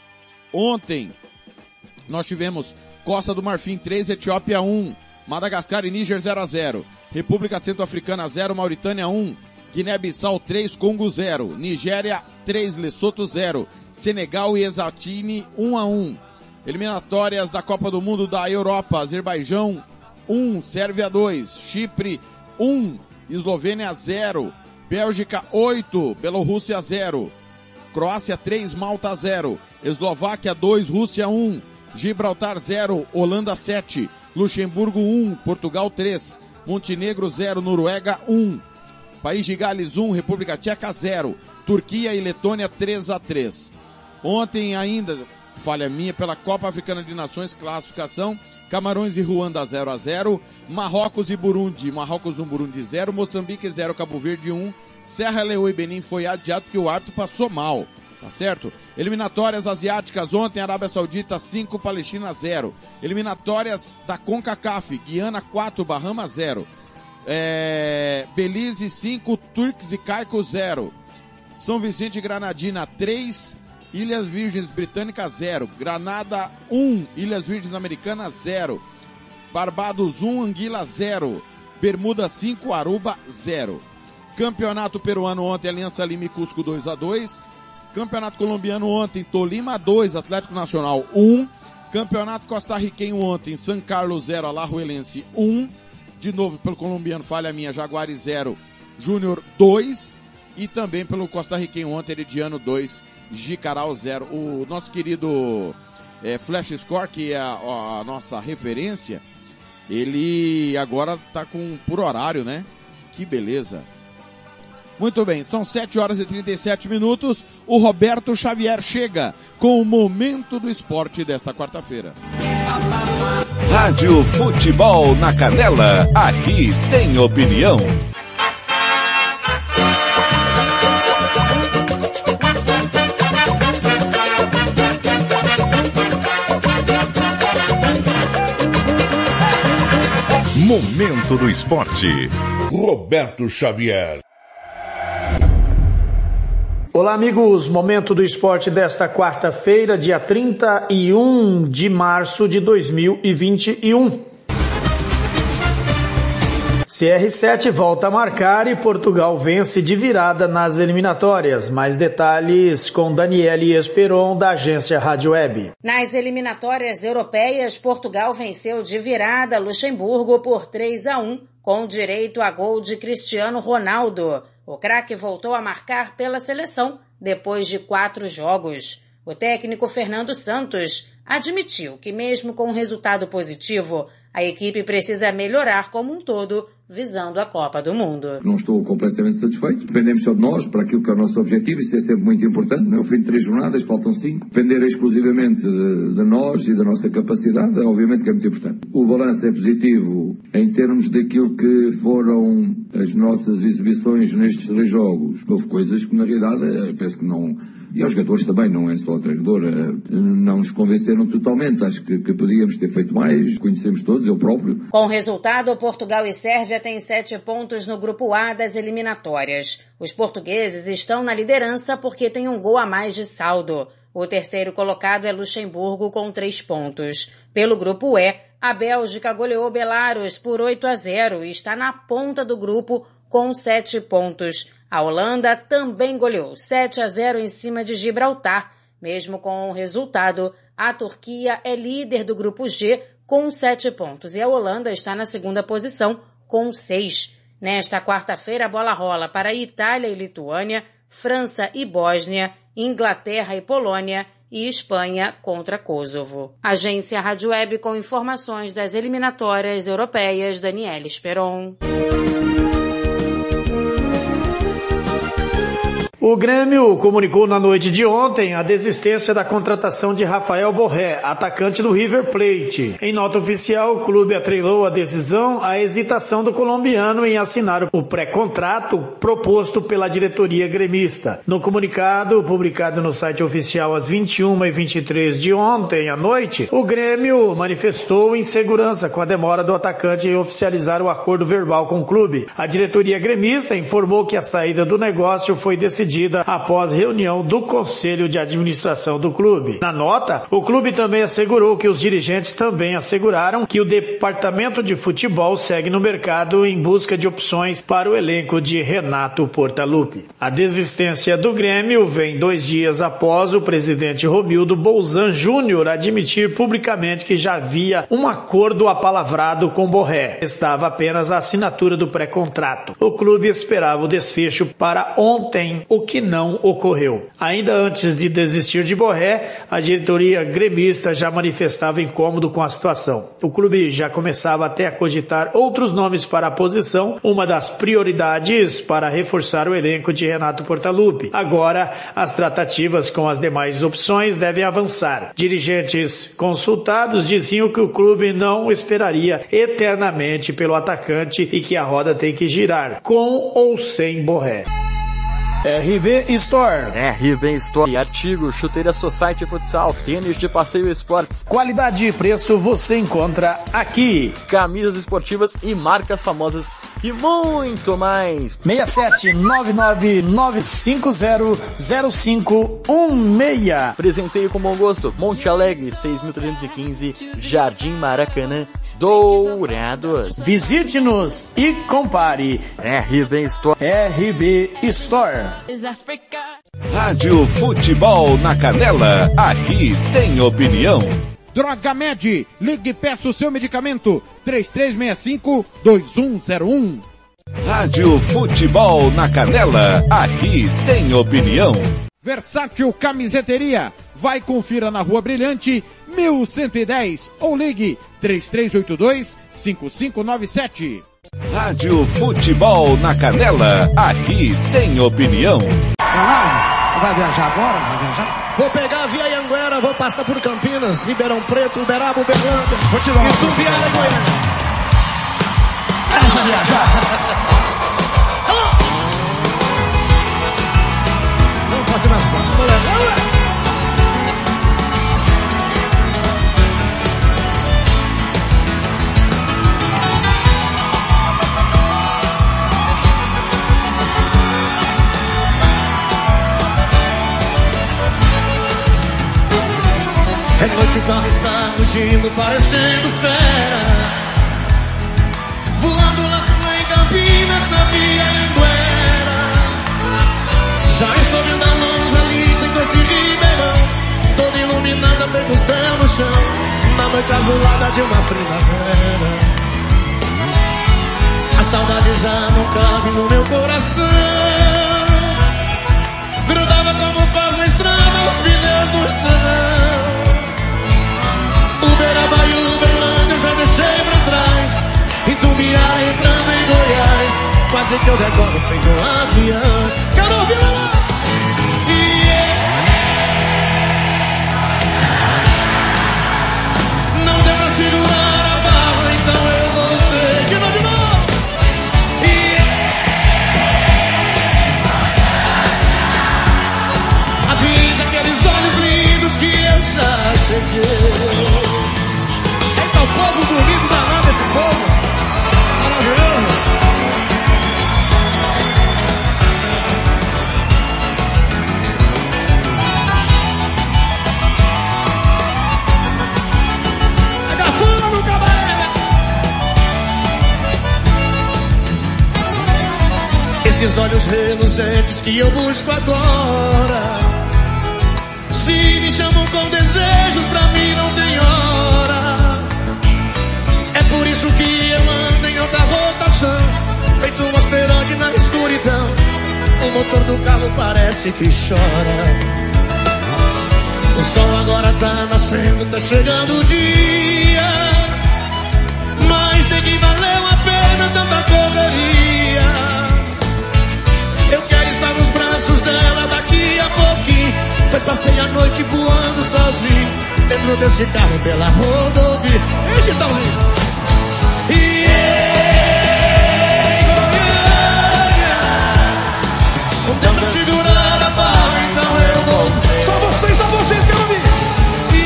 Ontem, nós tivemos Costa do Marfim 3, Etiópia 1, Madagascar e Níger 0 a 0, República Centro-Africana 0, Mauritânia 1, Guiné-Bissau 3, Congo 0, Nigéria 3, Lesoto 0, Senegal e Eswatini 1 a 1. Eliminatórias da Copa do Mundo da Europa, Azerbaijão 1, Sérvia 2, Chipre 1, Eslovênia 0, Bélgica 8, Bielorrússia 0, Croácia 3, Malta 0, Eslováquia 2, Rússia 1, Gibraltar 0, Holanda 7, Luxemburgo 1, Portugal 3, Montenegro 0, Noruega 1, País de Gales 1, República Tcheca 0, Turquia e Letônia 3 a 3. Ontem ainda, falha minha, pela Copa Africana de Nações, classificação, Camarões e Ruanda 0 a 0, Marrocos e Burundi, Marrocos 1, Burundi 0, Moçambique 0, Cabo Verde 1, Serra Leoa e Benin foi adiado porque o árbitro passou mal. Tá certo? Eliminatórias asiáticas ontem, Arábia Saudita 5, Palestina 0. Eliminatórias da CONCACAF, Guiana 4, Bahamas 0. É, Belize 5, Turques e Caicos 0. São Vicente e Granadina 3, Ilhas Virgens Britânicas 0. Granada 1, Ilhas Virgens Americanas 0. Barbados 1, Anguila 0. Bermuda 5, Aruba 0. Campeonato peruano ontem, Aliança Lima e Cusco 2 a 2 Campeonato colombiano ontem, Tolima 2, Atlético Nacional 1. Campeonato costarriquenho ontem, São Carlos 0, Alajuelense 1. De novo pelo colombiano, falha minha, Jaguari 0, Júnior 2. E também pelo costarriquenho ontem, Herediano 2, Jicaral 0. O nosso querido é, Flash Score, que é a, a nossa referência, ele agora tá com por horário, né? Que beleza. Muito bem, são 7 horas e 37 minutos. O Roberto Xavier chega com o momento do esporte desta quarta-feira. Rádio Futebol na Canela, aqui tem opinião. Momento do esporte. Roberto Xavier. Olá, amigos. Momento do esporte desta quarta-feira, dia 31 de março de 2021. CR7 volta a marcar e Portugal vence de virada nas eliminatórias. Mais detalhes com Daniele Esperon, da agência Rádio Web. Nas eliminatórias europeias, Portugal venceu de virada Luxemburgo por 3 a 1, com direito a gol de Cristiano Ronaldo. O craque voltou a marcar pela seleção depois de quatro jogos. O técnico Fernando Santos admitiu que, mesmo com um resultado positivo, a equipe precisa melhorar como um todo, visando a Copa do Mundo. Não estou completamente satisfeito. Dependemos só de nós, para aquilo que é o nosso objetivo. Isso é sempre muito importante. No fim de três jornadas, faltam cinco. Depender exclusivamente de, de nós e da nossa capacidade, obviamente que é muito importante. O balanço é positivo em termos daquilo que foram as nossas exibições nestes três jogos. Houve coisas que, na realidade, penso que não e aos jogadores também, não é só o treinador, não nos convenceram totalmente. Acho que, que podíamos ter feito mais, conhecemos todos, eu próprio. Com o resultado, Portugal e Sérvia têm sete pontos no grupo A das eliminatórias. Os portugueses estão na liderança porque têm um gol a mais de saldo. O terceiro colocado é Luxemburgo com três pontos. Pelo grupo E, a Bélgica goleou Belarus por 8 a 0 e está na ponta do grupo com sete pontos. A Holanda também goleou 7 a 0 em cima de Gibraltar. Mesmo com o resultado, a Turquia é líder do grupo G com 7 pontos e a Holanda está na segunda posição com 6. Nesta quarta-feira, a bola rola para Itália e Lituânia, França e Bósnia, Inglaterra e Polônia e Espanha contra Kosovo. Agência Rádio Web com informações das eliminatórias europeias, Daniela Esperon. O Grêmio comunicou na noite de ontem a desistência da contratação de Rafael Borré, atacante do River Plate. Em nota oficial, o clube atrelou a decisão à hesitação do colombiano em assinar o pré-contrato proposto pela diretoria gremista. No comunicado, publicado no site oficial às 21h23 de ontem à noite, o Grêmio manifestou insegurança com a demora do atacante em oficializar o acordo verbal com o clube. A diretoria gremista informou que a saída do negócio foi decidida decidida após reunião do Conselho de Administração do clube. Na nota, o clube também assegurou que os dirigentes também asseguraram que o departamento de futebol segue no mercado em busca de opções para o elenco de Renato Portaluppi. A desistência do Grêmio vem dois dias após o presidente Romildo Bolzan Júnior admitir publicamente que já havia um acordo apalavrado com Borré. Estava apenas a assinatura do pré-contrato. O clube esperava o desfecho para ontem, o que não ocorreu. Ainda antes de desistir de Borré, a diretoria gremista já manifestava incômodo com a situação. O clube já começava até a cogitar outros nomes para a posição, uma das prioridades para reforçar o elenco de Renato Portaluppi. Agora, as tratativas com as demais opções devem avançar. Dirigentes consultados diziam que o clube não esperaria eternamente pelo atacante e que a roda tem que girar, com ou sem Borré. RB Store. RB Store. Artigo, chuteira Society Futsal, tênis de passeio e esportes. Qualidade e preço você encontra aqui. Camisas esportivas e marcas famosas e muito mais. 67 999500516. Presenteio com bom gosto. Monte Alegre, 6.315, Jardim Maracanã, Dourados. Visite-nos e compare. RB Store. RB Store. Rádio Futebol na Canela, aqui tem opinião. Droga Med, ligue e peça o seu medicamento, 3365-2101. Rádio Futebol na Canela, aqui tem opinião. Versátil Camiseteria, vai confira na Rua Brilhante, 1110 ou ligue 3382-5597. Rádio Futebol na Canela, aqui tem opinião. Vai viajar agora? Vai viajar? Vou pegar a Via Anguera, vou passar por Campinas, Ribeirão Preto, Uberaba, Uberlândia. Uma E Goiânia. Deixa viajar. Noite o carro está rugindo, parecendo fera. Voando lá em Campinas, na Via Anguera. Já estou vendo a luz ali, tem doce ribeirão. Toda iluminada, feito o céu no chão. Na noite azulada de uma primavera. A saudade já não cabe no meu coração. Grudava como faz na estrada os pneus do chão. Uberaba e Uberlândia eu já deixei pra trás. Em Tumbiara entrando em Goiás. Quase que eu decolo feito um avião. Quero ouvir lá. Não deu pra segurar a barra, então eu voltei. De novo, de novo. Avisa aqueles olhos lindos que eu já cheguei. Reluzentes que eu busco agora. Se me chamam com desejos, pra mim não tem hora. É por isso que eu ando em alta rotação. Feito um asteroide na escuridão. O motor do carro parece que chora. O sol agora tá nascendo, tá chegando o dia. Pois passei a noite voando sozinho. Dentro desse carro pela rodovia. Enche, Tãozinho. E em Goiânia, Não deu pra segurar a barra, então eu vou. Só vocês, só vocês querem ouvir. E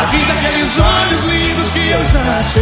Avisa aqueles olhos lindos que eu já cheguei.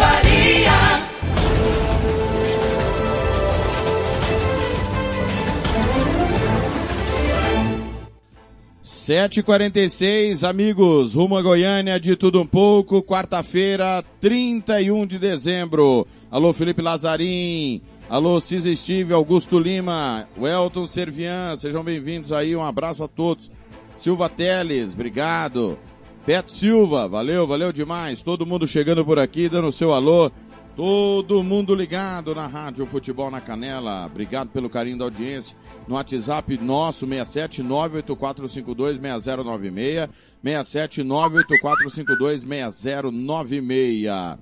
7h46, amigos, rumo a Goiânia de tudo um pouco, quarta-feira, 31 de dezembro. Alô, Felipe Lazarim, alô, Cisa Steve, Augusto Lima, Welton Servian, sejam bem-vindos aí, um abraço a todos. Silva Teles, obrigado. Beto Silva, valeu, valeu demais. Todo mundo chegando por aqui, dando o seu alô. Todo mundo ligado na Rádio Futebol na Canela. Obrigado pelo carinho da audiência. No WhatsApp nosso, 67984526096. 67984526096.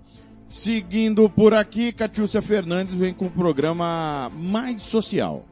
Seguindo por aqui, Catiúcia Fernandes vem com o programa Mais Social.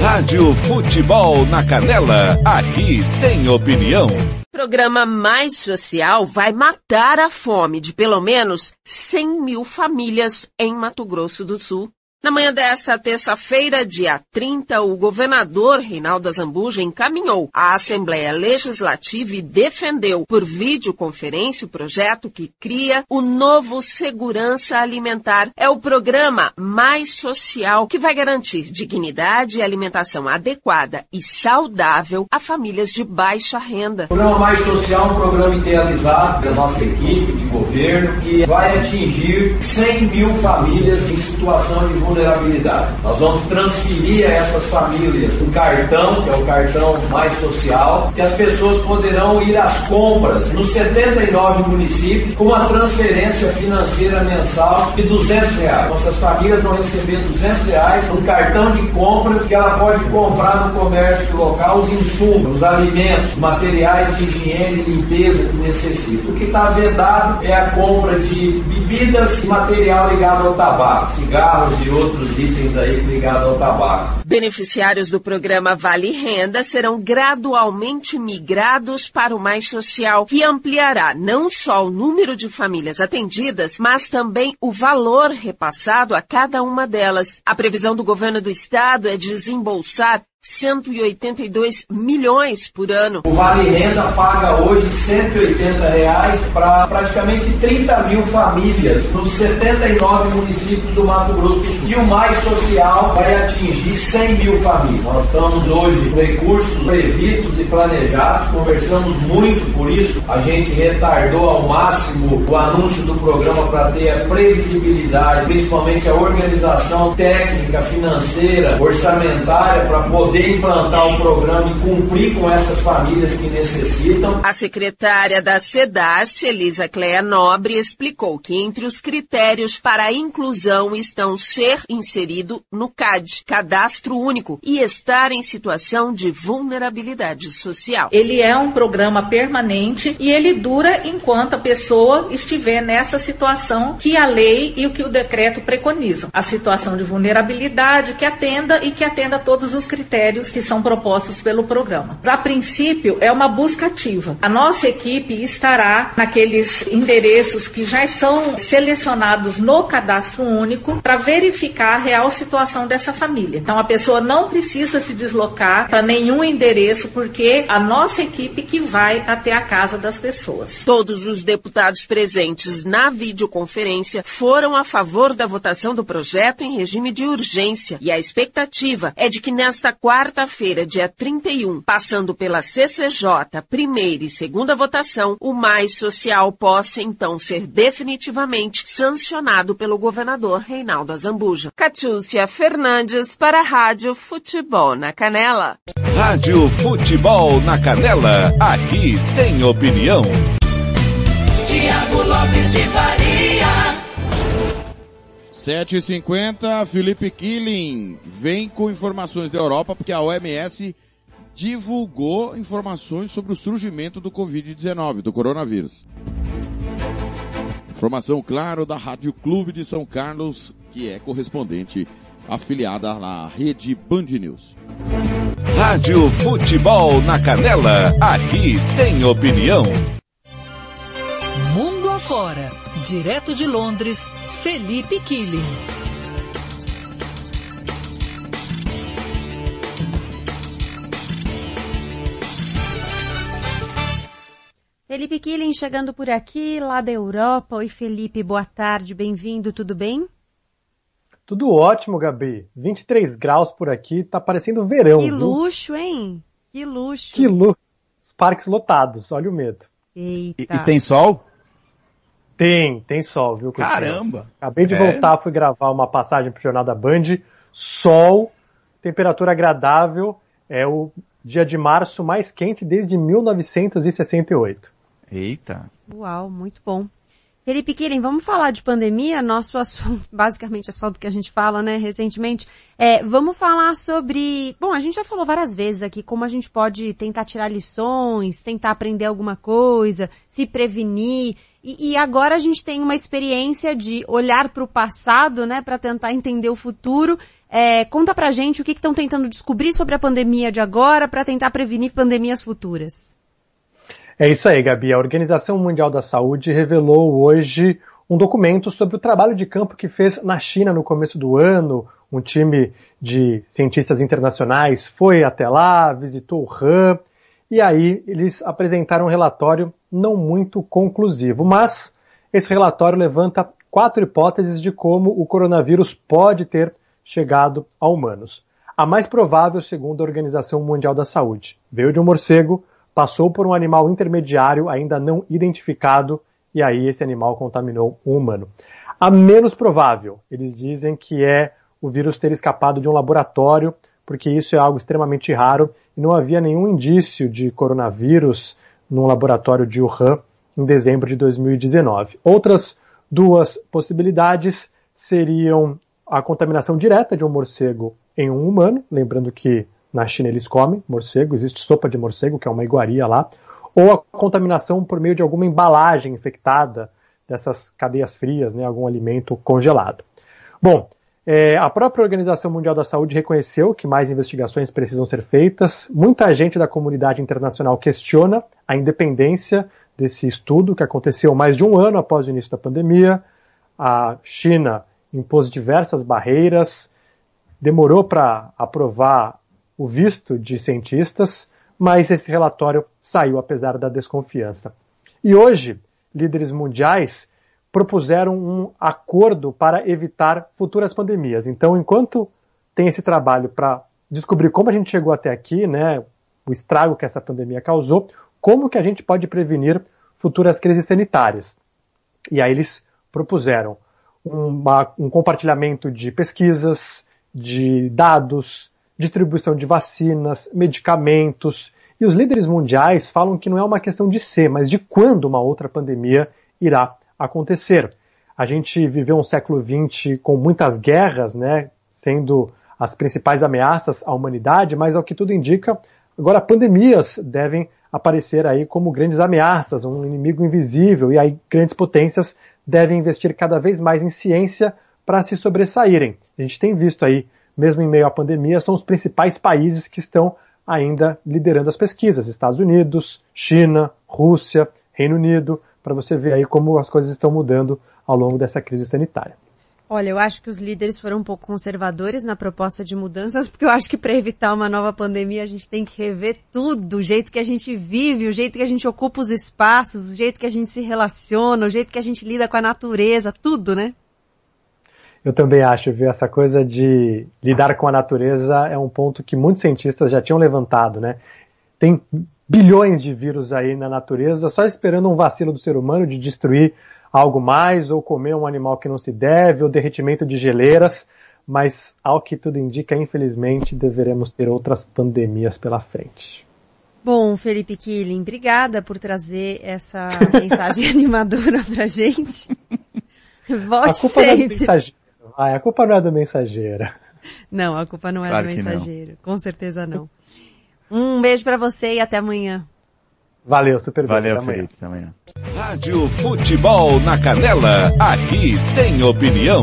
Rádio Futebol na Canela, aqui tem opinião. Programa Mais Social vai matar a fome de pelo menos 100 mil famílias em Mato Grosso do Sul. Na manhã desta terça-feira, dia 30, o governador Reinaldo Azambuja encaminhou à Assembleia Legislativa e defendeu por videoconferência o projeto que cria o novo Segurança Alimentar. É o programa mais social que vai garantir dignidade e alimentação adequada e saudável a famílias de baixa renda. O programa Mais Social é um programa idealizado pela nossa equipe de governo que vai atingir 100 mil famílias em situação de vulnerabilidade. Nós vamos transferir a essas famílias um cartão, que é o cartão mais social, que as pessoas poderão ir às compras nos 79 municípios com uma transferência financeira mensal de 200 reais. Nossas famílias vão receber 200 reais um cartão de compras que ela pode comprar no comércio local os insumos, os alimentos, materiais de higiene e limpeza que necessita. O que está vedado é a compra de bebidas e material ligado ao tabaco, cigarros e outros itens aí ligados ao tabaco. Beneficiários do programa Vale Renda serão gradualmente migrados para o Mais Social, que ampliará não só o número de famílias atendidas, mas também o valor repassado a cada uma delas. A previsão do governo do estado é desembolsar 182 milhões por ano. O Vale Renda paga hoje 180 reais para praticamente 30 mil famílias nos 79 municípios do Mato Grosso do Sul. E o Mais Social vai atingir 100 mil famílias. Nós estamos hoje com recursos previstos e planejados, conversamos muito por isso. A gente retardou ao máximo o anúncio do programa para ter a previsibilidade, principalmente a organização técnica, financeira, orçamentária, para poder implantar o programa e cumprir com essas famílias que necessitam. A secretária da SEDAST, Elisa Cleia Nobre, explicou que entre os critérios para a inclusão estão ser inserido no CAD, Cadastro Único, e estar em situação de vulnerabilidade social. Ele é um programa permanente e ele dura enquanto a pessoa estiver nessa situação que a lei e o que o decreto preconizam. A situação de vulnerabilidade que atenda e que atenda a todos os critérios que são propostos pelo programa. A princípio, é uma busca ativa. A nossa equipe estará naqueles endereços que já são selecionados no cadastro único para verificar a real situação dessa família. Então, a pessoa não precisa se deslocar para nenhum endereço, porque a nossa equipe que vai até a casa das pessoas. Todos os deputados presentes na videoconferência foram a favor da votação do projeto em regime de urgência e a expectativa é de que nesta quarta-feira, dia 31, passando pela CCJ, primeira e segunda votação, o Mais Social possa então ser definitivamente sancionado pelo governador Reinaldo Azambuja. Catiúcia Fernandes para a Rádio Futebol na Canela. Rádio Futebol na Canela, aqui tem opinião. Tiago Lopes de Faria. 7h50, Felipe Killing vem com informações da Europa, porque a OMS divulgou informações sobre o surgimento do Covid-19, do coronavírus. Informação, claro, da Rádio Clube de São Carlos, que é correspondente afiliada à rede Band News. Rádio Futebol na Canela, aqui tem opinião. Fora. Direto de Londres, Felipe Killing. Felipe Killing chegando por aqui, lá da Europa. Oi, Felipe, boa tarde, bem-vindo, tudo bem? Tudo ótimo, Gabi. 23 graus por aqui, tá parecendo verão. Que viu? luxo, hein? Que luxo. Que luxo. Os parques lotados, olha o medo. Eita. E, e tem sol? Tem, tem sol, viu? Coutinho? Caramba! Acabei de É. voltar, fui gravar uma passagem pro Jornal da Band. Sol, temperatura agradável. É o dia de março mais quente desde 1968. Eita. Uau, muito bom. Felipe Killing, vamos falar de pandemia, nosso assunto, basicamente é só do que a gente fala, né, recentemente. É, vamos falar sobre, bom, a gente já falou várias vezes aqui como a gente pode tentar tirar lições, tentar aprender alguma coisa, se prevenir, e, e agora a gente tem uma experiência de olhar para o passado, né, para tentar entender o futuro. É, conta pra gente o que estão tentando descobrir sobre a pandemia de agora para tentar prevenir pandemias futuras. É isso aí, Gabi. A Organização Mundial da Saúde revelou hoje um documento sobre o trabalho de campo que fez na China no começo do ano. Um time de cientistas internacionais foi até lá, visitou o Han, e aí eles apresentaram um relatório não muito conclusivo. Mas esse relatório levanta quatro hipóteses de como o coronavírus pode ter chegado a humanos. A mais provável, segundo a Organização Mundial da Saúde, veio de um morcego, passou por um animal intermediário ainda não identificado e aí esse animal contaminou um humano. A menos provável, eles dizem que é o vírus ter escapado de um laboratório, porque isso é algo extremamente raro e não havia nenhum indício de coronavírus num laboratório de Wuhan em dezembro de 2019. Outras duas possibilidades seriam a contaminação direta de um morcego em um humano, lembrando que na China eles comem morcego, existe sopa de morcego, que é uma iguaria lá, ou a contaminação por meio de alguma embalagem infectada dessas cadeias frias, né, algum alimento congelado. Bom, é, a própria Organização Mundial da Saúde reconheceu que mais investigações precisam ser feitas. Muita gente da comunidade internacional questiona a independência desse estudo que aconteceu mais de um ano após o início da pandemia. A China impôs diversas barreiras, demorou para aprovar o visto de cientistas, mas esse relatório saiu apesar da desconfiança. E hoje, líderes mundiais propuseram um acordo para evitar futuras pandemias. Então, enquanto tem esse trabalho para descobrir como a gente chegou até aqui, né, o estrago que essa pandemia causou, como que a gente pode prevenir futuras crises sanitárias. E aí eles propuseram uma, um compartilhamento de pesquisas, de dados, distribuição de vacinas, medicamentos. E os líderes mundiais falam que não é uma questão de ser, mas de quando uma outra pandemia irá acontecer. A gente viveu um século XX com muitas guerras, né, sendo as principais ameaças à humanidade, mas ao que tudo indica, agora pandemias devem aparecer aí como grandes ameaças, um inimigo invisível, e aí grandes potências devem investir cada vez mais em ciência para se sobressaírem. A gente tem visto aí, mesmo em meio à pandemia, são os principais países que estão ainda liderando as pesquisas: Estados Unidos, China, Rússia, Reino Unido, para você ver aí como as coisas estão mudando ao longo dessa crise sanitária. Olha, eu acho que os líderes foram um pouco conservadores na proposta de mudanças, porque eu acho que para evitar uma nova pandemia a gente tem que rever tudo, o jeito que a gente vive, o jeito que a gente ocupa os espaços, o jeito que a gente se relaciona, o jeito que a gente lida com a natureza, tudo, né? Eu também acho, viu? Essa coisa de lidar com a natureza é um ponto que muitos cientistas já tinham levantado, né? Tem bilhões de vírus aí na natureza, só esperando um vacilo do ser humano de destruir algo mais, ou comer um animal que não se deve, ou derretimento de geleiras, mas ao que tudo indica, infelizmente, deveremos ter outras pandemias pela frente. Bom, Felipe Killing, obrigada por trazer essa mensagem animadora pra gente. Volte a culpa sempre. É. Ai, a culpa não é do mensageiro. Não, a culpa não é Claro do mensageiro. Com certeza não. Um beijo pra você e até amanhã. Valeu, super bem. Valeu, amanhã. Felipe. Até amanhã. Rádio Futebol na Canela. Aqui tem opinião.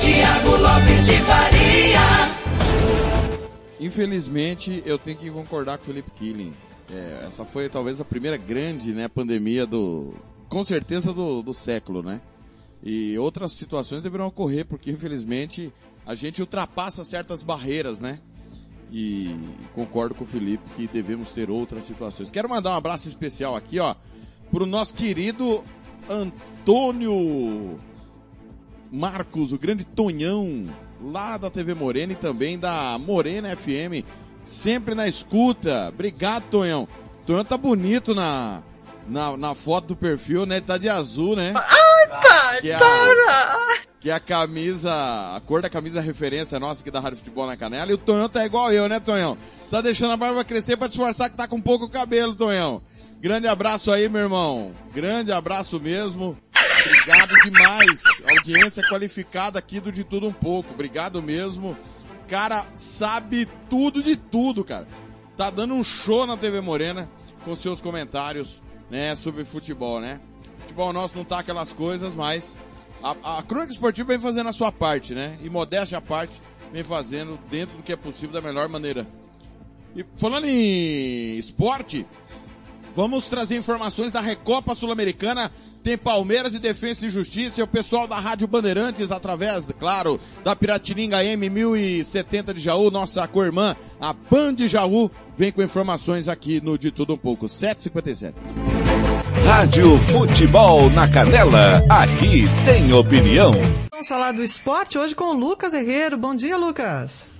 Tiago Lopes de Faria. Infelizmente, eu tenho que concordar com o Felipe Killing. É, essa foi talvez a primeira grande né, pandemia do. Com certeza do, do século, né? E outras situações deverão ocorrer, porque infelizmente a gente ultrapassa certas barreiras, né? E concordo com o Felipe que devemos ter outras situações. Quero mandar um abraço especial aqui, ó, pro nosso querido Antônio Marcos, o grande Tonhão, lá da TV Morena e também da Morena FM, sempre na escuta. Obrigado, Tonhão. Tonhão tá bonito na, na, na foto do perfil, né? Ele tá de azul, né? Ai, pai, Que é a- para! Que é a camisa, a cor da camisa é referência nossa aqui da Rádio Futebol na Canela. E o Tonhão tá igual eu, né, Tonhão? Você tá deixando a barba crescer pra disfarçar que tá com pouco cabelo, Tonhão. Grande abraço aí, meu irmão. Grande abraço mesmo. Obrigado demais. Audiência qualificada aqui do De Tudo Um Pouco. Obrigado mesmo. Cara, sabe tudo de tudo, cara. Tá dando um show na TV Morena com seus comentários, né, sobre futebol, né? Futebol nosso não tá aquelas coisas, mas a, a crônica esportiva vem fazendo a sua parte, né? E modéstia à parte, vem fazendo dentro do que é possível da melhor maneira. E falando em esporte, vamos trazer informações da Recopa Sul-Americana. Tem Palmeiras e Defesa e Justiça. E o pessoal da Rádio Bandeirantes, através, claro, da Piratininga M 1070 de Jaú, nossa co-irmã, a Band Jaú, vem com informações aqui no De Tudo Um Pouco. 757. Rádio Futebol na Canela, aqui tem opinião. Vamos falar do esporte hoje com o Lucas Herreiro. Bom dia, Lucas.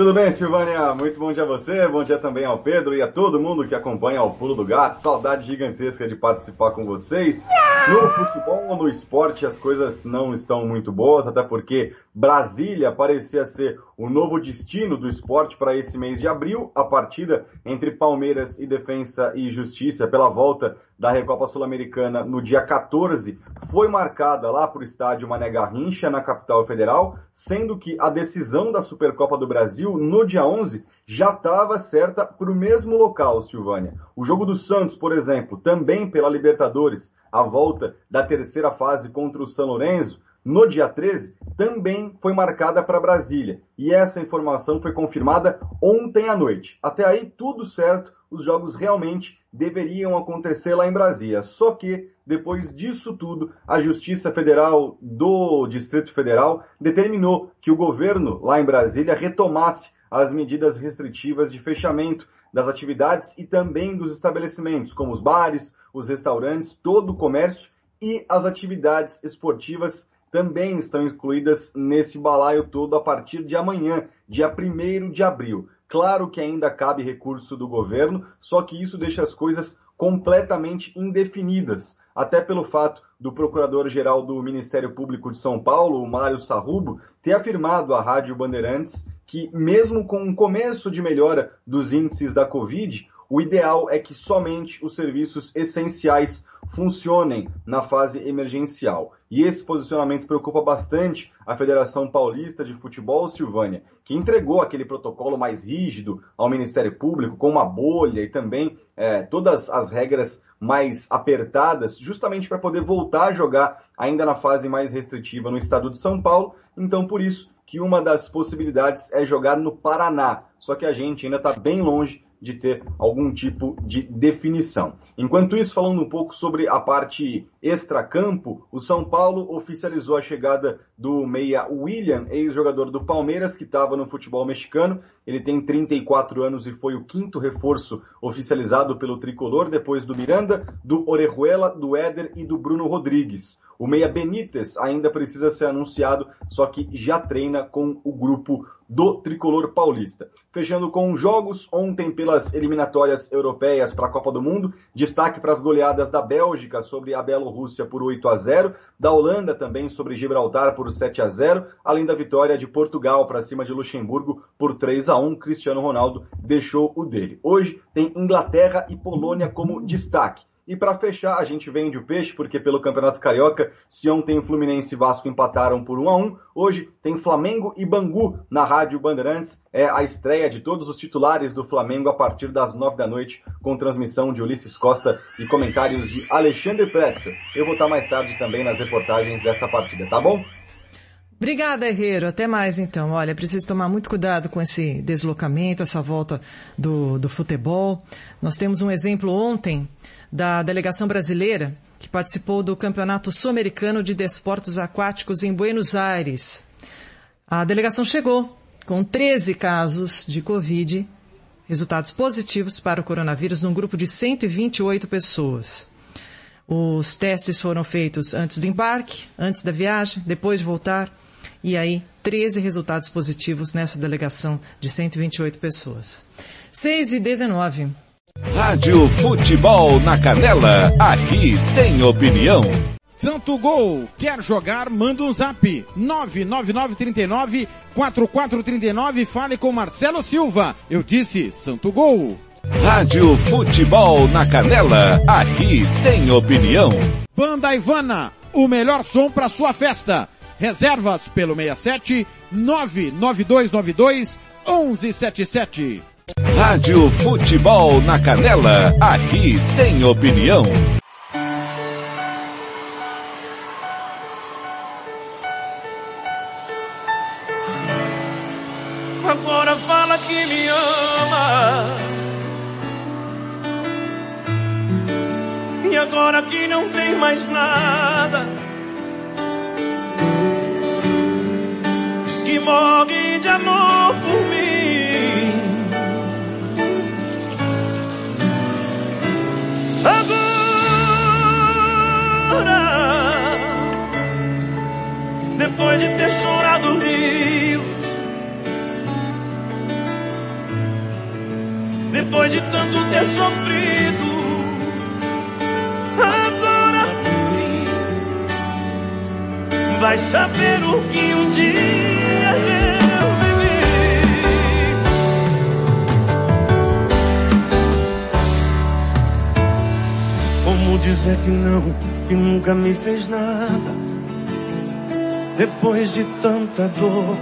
Tudo bem, Silvânia? Muito bom dia a você, bom dia também ao Pedro e a todo mundo que acompanha o Pulo do Gato. Saudade gigantesca de participar com vocês. No futebol, no esporte, as coisas não estão muito boas, até porque Brasília parecia ser o novo destino do esporte para esse mês de abril. A partida entre Palmeiras e Defensa e Justiça pela volta da Recopa Sul-Americana no dia 14 foi marcada lá para o estádio Mané Garrincha, na capital federal, sendo que a decisão da Supercopa do Brasil no dia 11 já estava certa para o mesmo local, Silvânia. O jogo do Santos, por exemplo, também pela Libertadores, a volta da terceira fase contra o São Lourenço, no dia 13, também foi marcada para Brasília. E essa informação foi confirmada ontem à noite. Até aí, tudo certo, os jogos realmente deveriam acontecer lá em Brasília. Só que, depois disso tudo, a Justiça Federal do Distrito Federal determinou que o governo lá em Brasília retomasse as medidas restritivas de fechamento das atividades e também dos estabelecimentos, como os bares, os restaurantes, todo o comércio e as atividades esportivas também estão incluídas nesse balaio todo a partir de amanhã, dia 1 de abril. Claro que ainda cabe recurso do governo, só que isso deixa as coisas completamente indefinidas, até pelo fato do Procurador-Geral do Ministério Público de São Paulo, o Mário Sarrubo, ter afirmado à Rádio Bandeirantes que, mesmo com um começo de melhora dos índices da Covid, o ideal é que somente os serviços essenciais funcionem na fase emergencial. E esse posicionamento preocupa bastante a Federação Paulista de Futebol, Silvânia, que entregou aquele protocolo mais rígido ao Ministério Público, com uma bolha e também é, todas as regras mais apertadas, justamente para poder voltar a jogar ainda na fase mais restritiva no estado de São Paulo. Então, por isso que uma das possibilidades é jogar no Paraná. Só que a gente ainda está bem longe de ter algum tipo de definição. Enquanto isso, falando um pouco sobre a parte extracampo, o São Paulo oficializou a chegada do meia William, ex-jogador do Palmeiras, que estava no futebol mexicano. Ele tem 34 anos e foi o quinto reforço oficializado pelo tricolor, depois do Miranda, do Orejuela, do Éder e do Bruno Rodrigues. O meia Benítez ainda precisa ser anunciado, só que já treina com o grupo do tricolor paulista. Fechando com jogos, ontem pelas eliminatórias europeias para a Copa do Mundo, destaque para as goleadas da Bélgica sobre a Bielorrússia por 8 a 0, da Holanda também sobre Gibraltar por 7 a 0, além da vitória de Portugal para cima de Luxemburgo por 3 a 1. Cristiano Ronaldo deixou o dele. Hoje tem Inglaterra e Polônia como destaque. E para fechar, a gente vende o peixe, porque pelo Campeonato Carioca, se ontem o Fluminense e Vasco empataram por 1 a 1 hoje tem Flamengo e Bangu na Rádio Bandeirantes. É a estreia de todos os titulares do Flamengo a partir das 9 da noite, com transmissão de Ulisses Costa e comentários de Alexandre Pretzel. Eu vou estar mais tarde também nas reportagens dessa partida, tá bom? Obrigada, Herreiro. Até mais, então. Olha, preciso tomar muito cuidado com esse deslocamento, essa volta do, do futebol. Nós temos um exemplo ontem da delegação brasileira que participou do Campeonato Sul-Americano de Desportos Aquáticos em Buenos Aires. A delegação chegou com 13 casos de Covid, resultados positivos para o coronavírus num grupo de 128 pessoas. Os testes foram feitos antes do embarque, antes da viagem, depois de voltar, e aí 13 resultados positivos nessa delegação de 128 pessoas. 6 e 19. Rádio Futebol na Canela, aqui tem opinião. Santo Gol, quer jogar? Manda um zap. 99939 4439 fale com Marcelo Silva. Eu disse Santo Gol. Rádio Futebol na Canela, aqui tem opinião. Banda Ivana, o melhor som para sua festa. Reservas pelo 67 99292 1177. Rádio Futebol na Canela, aqui tem opinião. Agora fala que me ama. E agora que não tem mais nada. Que morre de amor por Agora, depois de ter chorado rios, depois de tanto ter sofrido, agora vai saber o que um dia dizer que não, que nunca me fez nada, depois de tanta dor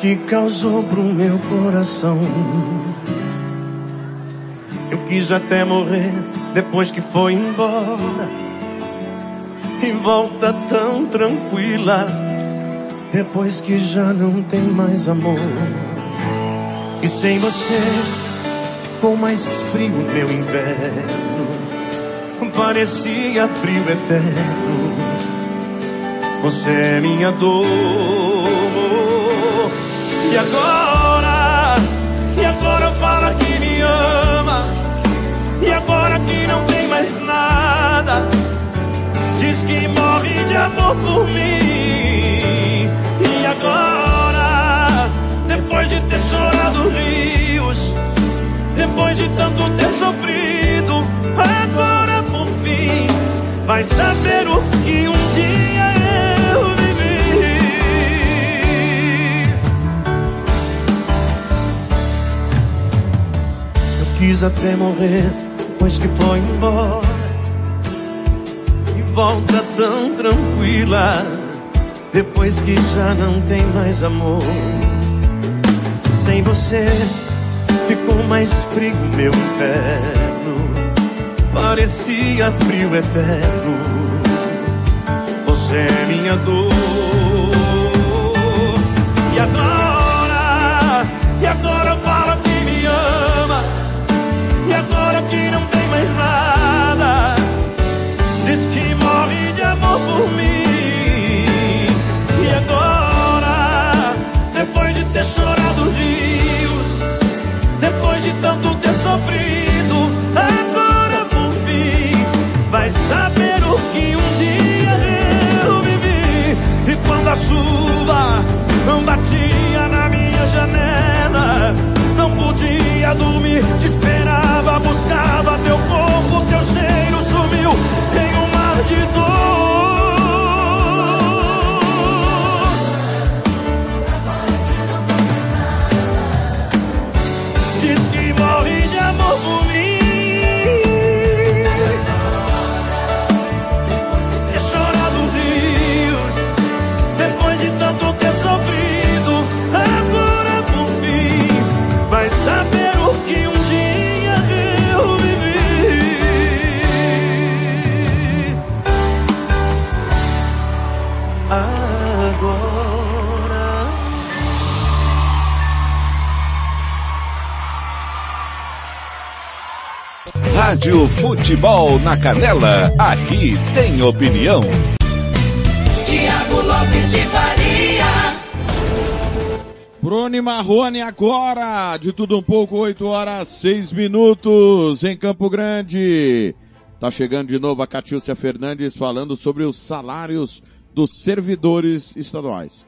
que causou pro meu coração. Eu quis até morrer depois que foi embora. E volta tão tranquila depois que já não tem mais amor. E sem você ficou mais frio meu inverno. Parecia frio eterno. Você é minha dor. E agora, e agora fala que me ama. E agora que não tem mais nada, diz que morre de amor por mim. E agora, depois de ter chorado rios, depois de tanto ter sofrido, vai saber o que um dia eu vivi. Eu quis até morrer depois que foi embora e volta tão tranquila depois que já não tem mais amor. Sem você ficou mais frio meu inverno, parecia frio eterno. Você é minha dor. E agora, e agora fala que me ama. E agora que não tem mais nada, diz que morre de amor por mim. E agora, depois de ter chorado rios, depois de tanto ter sofrido, que um dia eu vivi. E quando a chuva não batia na minha janela, não podia dormir, te esperava, buscava teu corpo, teu cheiro sumiu em um mar de dor. Rádio Futebol na Canela, aqui tem opinião. Tiago Lopes de Faria. Frone Marrone agora, de tudo um pouco, 8 horas 6 minutos em Campo Grande. Tá chegando de novo a Catiúcia Fernandes falando sobre os salários dos servidores estaduais.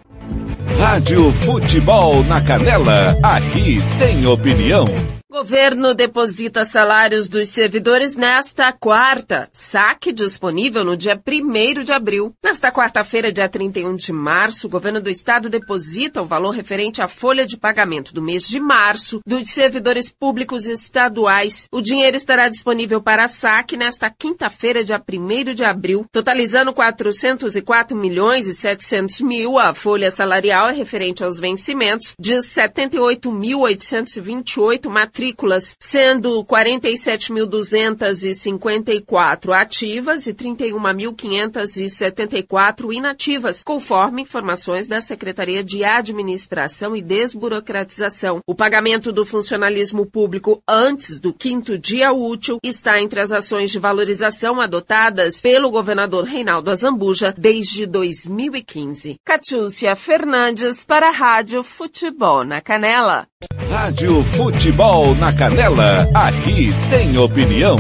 Rádio Futebol na Canela, aqui tem opinião. Governo deposita salários dos servidores nesta quarta. Saque disponível no dia 1 de abril. Nesta quarta-feira, dia 31 de março, o governo do estado deposita o valor referente à folha de pagamento do mês de março dos servidores públicos estaduais. O dinheiro estará disponível para saque nesta quinta-feira, dia 1 de abril, totalizando 404 milhões e 700 mil. A folha salarial é referente aos vencimentos de 78.828 matrículas matrículas, sendo 47.254 ativas e 31.574 inativas, conforme informações da Secretaria de Administração e Desburocratização. O pagamento do funcionalismo público antes do quinto dia útil está entre as ações de valorização adotadas pelo governador Reinaldo Azambuja desde 2015. Catiúcia Fernandes para a Rádio Futebol na Canela. Rádio Futebol na Canela, aqui tem opinião.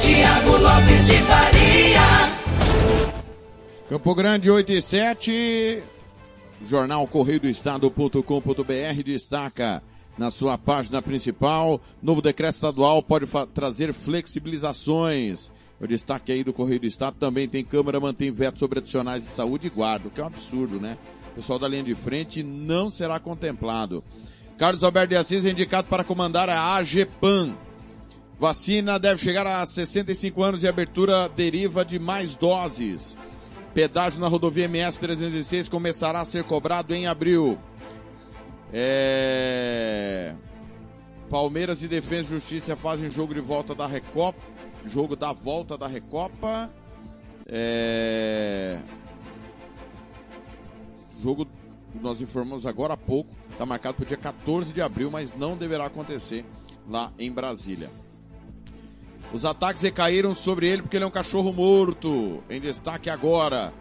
Tiago Lopes de Faria. Campo Grande 8 e 7. Jornal Correio do Estado.com.br destaca na sua página principal, novo decreto estadual pode trazer flexibilizações. O destaque aí do Correio do Estado também tem Câmara mantém veto sobre adicionais de saúde e guarda, o que é um absurdo, né? O pessoal da linha de frente não será contemplado. Carlos Alberto de Assis é indicado para comandar a AGPAN. Vacina deve chegar a 65 anos e abertura deriva de mais doses. Pedágio na rodovia MS 306 começará a ser cobrado em abril. É... Palmeiras e Defesa e Justiça fazem jogo de volta da Recopa. Jogo da volta da Recopa. É... Jogo nós informamos agora há pouco. Está marcado para o dia 14 de abril, mas não deverá acontecer lá em Brasília. Os ataques recaíram sobre ele porque ele é um cachorro morto. Em destaque agora,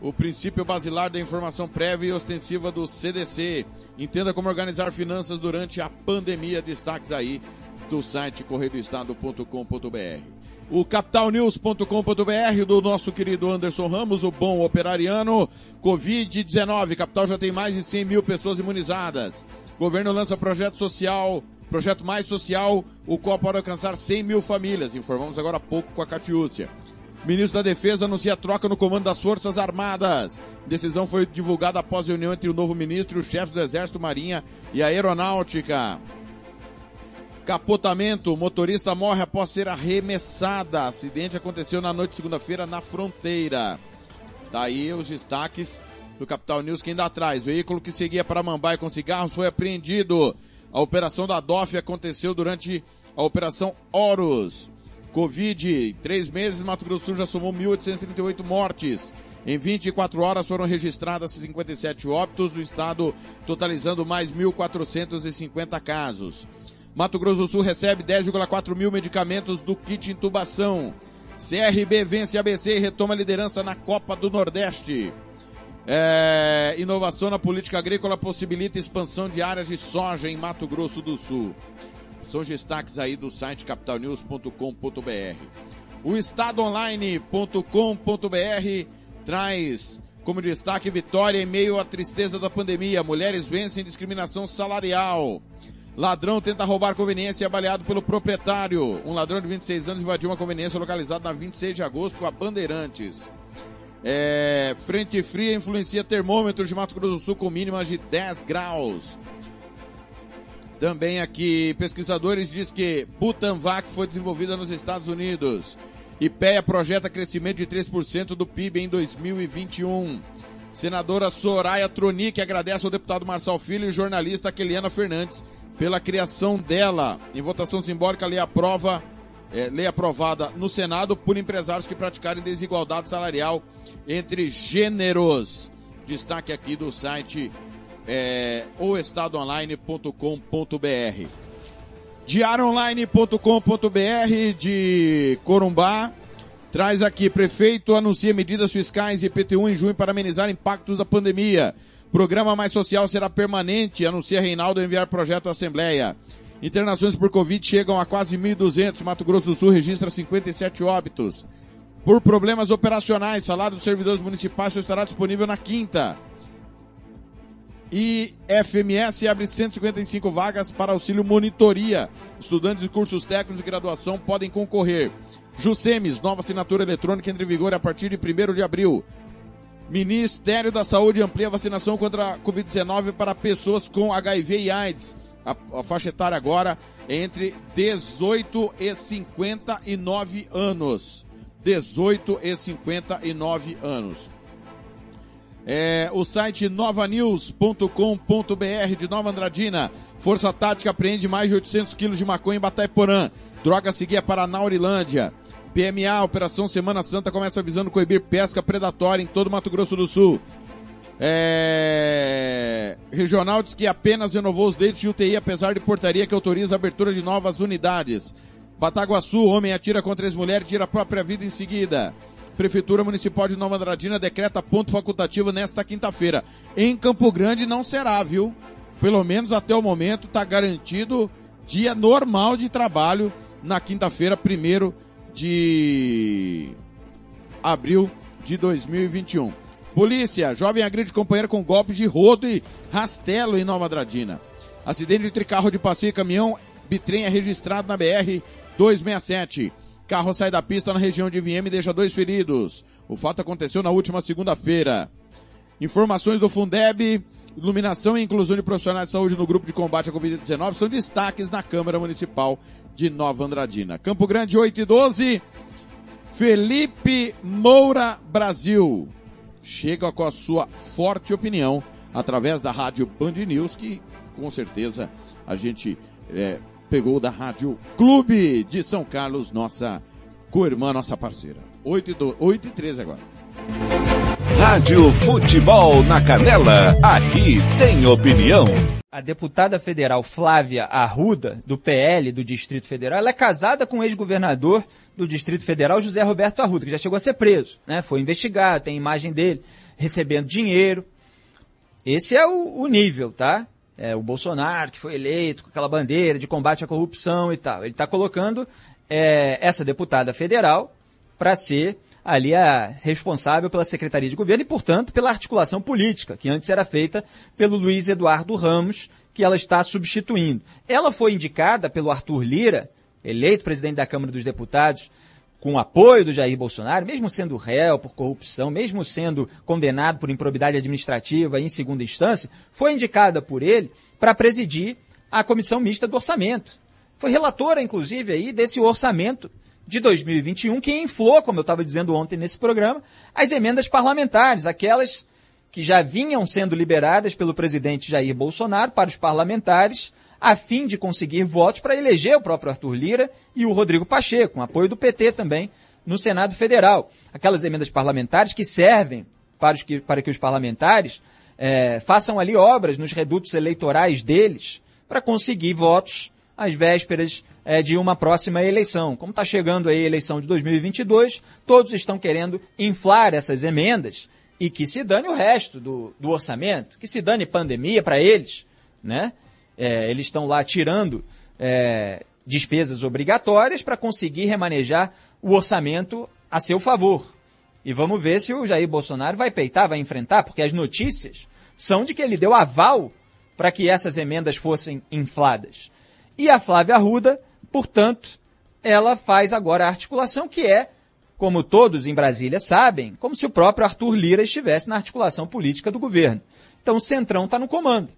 o princípio basilar da informação prévia e ostensiva do CDC. Entenda como organizar finanças durante a pandemia. Destaques aí do site correiodoestado.com.br. O capitalnews.com.br do nosso querido Anderson Ramos, o bom operariano. Covid-19, capital já tem mais de 100 mil pessoas imunizadas. Governo lança projeto social, projeto mais social, o qual pode alcançar 100 mil famílias. Informamos agora há pouco com a Catiúcia. Ministro da Defesa anuncia troca no comando das Forças Armadas. Decisão foi divulgada após reunião entre o novo ministro e os chefes do Exército, Marinha e Aeronáutica. Capotamento, motorista morre após ser arremessada. Acidente aconteceu na noite de segunda-feira na fronteira. Daí os destaques do Capital News que ainda atrás. Veículo que seguia para Mambai com cigarros foi apreendido. A operação da DOF aconteceu durante a operação Horus. Covid, três meses, Mato Grosso já somou 1.838 mortes. Em 24 horas foram registradas 57 óbitos, o estado totalizando mais 1.450 casos. Mato Grosso do Sul recebe 10,4 mil medicamentos do kit intubação. CRB vence ABC e retoma a liderança na Copa do Nordeste. É, inovação na política agrícola possibilita expansão de áreas de soja em Mato Grosso do Sul. São destaques aí do site capitalnews.com.br. O estadoonline.com.br traz como destaque vitória em meio à tristeza da pandemia. Mulheres vencem discriminação salarial. Ladrão tenta roubar conveniência e é baleado pelo proprietário. Um ladrão de 26 anos invadiu uma conveniência localizada na 26 de agosto com a Bandeirantes. É, frente fria influencia termômetros de Mato Grosso do Sul com mínimas de 10 graus. Também aqui, pesquisadores diz que Butanvac foi desenvolvida nos Estados Unidos. IPEA projeta crescimento de 3% do PIB em 2021. Senadora Soraya Tronic agradece ao deputado Marçal Filho e jornalista Keliana Fernandes pela criação dela. Em votação simbólica, lei aprova, é, lei aprovada no Senado por empresários que praticarem desigualdade salarial entre gêneros. Destaque aqui do site é, oestadoonline.com.br. De Corumbá traz aqui, prefeito anuncia medidas fiscais e IPTU em junho para amenizar impactos da pandemia. Programa Mais Social será permanente, anuncia Reinaldo enviar projeto à Assembleia. Internações por Covid chegam a quase 1.200. Mato Grosso do Sul registra 57 óbitos. Por problemas operacionais, salário dos servidores municipais só estará disponível na quinta. E FMS abre 155 vagas para auxílio monitoria. Estudantes de cursos técnicos e graduação podem concorrer. Jusemes, nova assinatura eletrônica entra em vigor a partir de 1 de abril. Ministério da Saúde amplia a vacinação contra a Covid-19 para pessoas com HIV e AIDS. A, a, faixa etária agora é entre 18 e 59 anos. 18 e 59 anos. É, o site novanews.com.br de Nova Andradina. Força Tática apreende mais de 800 quilos de maconha em Bataiporã. Droga seguia para Naurilândia. PMA, Operação Semana Santa, começa avisando coibir pesca predatória em todo Mato Grosso do Sul. É... Regional diz que apenas renovou os leitos de UTI, apesar de portaria que autoriza a abertura de novas unidades. Bataguaçu, homem atira contra ex-mulher e tira a própria vida em seguida. Prefeitura Municipal de Nova Andradina decreta ponto facultativo nesta quinta-feira. Em Campo Grande não será, viu? Pelo menos até o momento está garantido dia normal de trabalho na quinta-feira, primeiro de abril de 2021. Polícia, jovem agride companheiro com golpes de rodo e rastelo em Nova Andradina. Acidente entre carro de passeio e caminhão, bitrem é registrado na BR 267. Carro sai da pista na região de VM e deixa dois feridos. O fato aconteceu na última segunda-feira. Informações do Fundeb, iluminação e inclusão de profissionais de saúde no grupo de combate à Covid-19 são destaques na Câmara Municipal de Nova Andradina. Campo Grande 8 e 12. Felipe Moura Brasil chega com a sua forte opinião através da rádio Band News, que com certeza a gente é, pegou da Rádio Clube de São Carlos, nossa co-irmã, nossa parceira. 8 e, 2, 8 e 13 agora. Rádio Futebol na Canela, aqui tem opinião. A deputada federal Flávia Arruda, do PL do Distrito Federal, ela é casada com o ex-governador do Distrito Federal, José Roberto Arruda, que já chegou a ser preso, né? Foi investigado, tem imagem dele recebendo dinheiro. Esse é o, o nível, tá? É, o Bolsonaro, que foi eleito com aquela bandeira de combate à corrupção e tal. Ele está colocando é, essa deputada federal para ser ali a responsável pela Secretaria de Governo e, portanto, pela articulação política, que antes era feita pelo Luiz Eduardo Ramos, que ela está substituindo. Ela foi indicada pelo Arthur Lira, eleito presidente da Câmara dos Deputados, com apoio do Jair Bolsonaro, mesmo sendo réu por corrupção, mesmo sendo condenado por improbidade administrativa em segunda instância, foi indicada por ele para presidir a comissão mista do orçamento. Foi relatora, inclusive, aí desse orçamento de 2021, que inflou, como eu estava dizendo ontem nesse programa, as emendas parlamentares, aquelas que já vinham sendo liberadas pelo presidente Jair Bolsonaro para os parlamentares, a fim de conseguir votos para eleger o próprio Arthur Lira e o Rodrigo Pacheco, com apoio do PT também no Senado Federal. Aquelas emendas parlamentares que servem para, que, para que os parlamentares é, façam ali obras nos redutos eleitorais deles para conseguir votos às vésperas é, de uma próxima eleição. Como está chegando aí a eleição de 2022, todos estão querendo inflar essas emendas e que se dane o resto do, do orçamento, que se dane pandemia para eles, né? É, eles estão lá tirando é, despesas obrigatórias para conseguir remanejar o orçamento a seu favor. E vamos ver se o Jair Bolsonaro vai peitar, vai enfrentar, porque as notícias são de que ele deu aval para que essas emendas fossem infladas. E a Flávia Arruda Portanto, ela faz agora a articulação que é, como todos em Brasília sabem, como se o próprio Arthur Lira estivesse na articulação política do governo. Então o Centrão está no comando.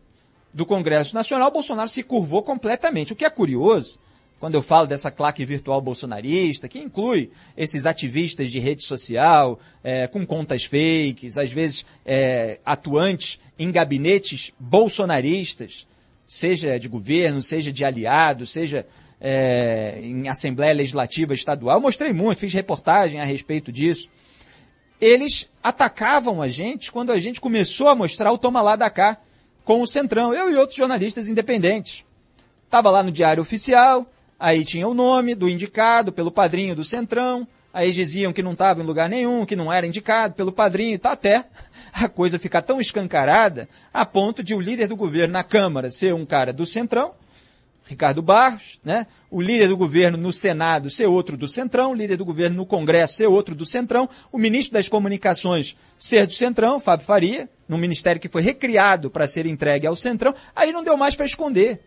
Do Congresso Nacional, Bolsonaro se curvou completamente. O que é curioso, quando eu falo dessa claque virtual bolsonarista, que inclui esses ativistas de rede social, é, com contas fakes, às vezes é, atuantes em gabinetes bolsonaristas, seja de governo, seja de aliado, seja é, em Assembleia Legislativa Estadual, eu mostrei muito, fiz reportagem a respeito disso. Eles atacavam a gente quando a gente começou a mostrar o toma lá da cá com o Centrão, eu e outros jornalistas independentes. Estava lá no Diário Oficial, aí tinha o nome do indicado pelo padrinho do Centrão, Aí diziam que não estava em lugar nenhum, que não era indicado pelo padrinho tá até a coisa ficar tão escancarada a ponto de o líder do governo na Câmara ser um cara do Centrão, Ricardo Barros, né? O líder do governo no Senado ser outro do Centrão, o líder do governo no Congresso ser outro do Centrão, o ministro das Comunicações ser do Centrão, Fábio Faria, num ministério que foi recriado para ser entregue ao Centrão, aí não deu mais para esconder.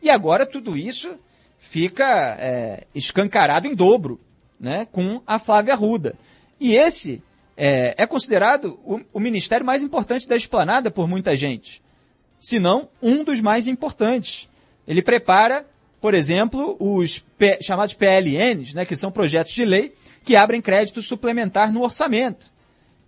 E agora tudo isso fica é, escancarado em dobro, né? Com a Flávia Arruda. E esse é, é considerado o, o ministério mais importante da esplanada por muita gente. Se não, um dos mais importantes. Ele prepara, por exemplo, os P, chamados PLNs, né, que são projetos de lei que abrem crédito suplementar no orçamento.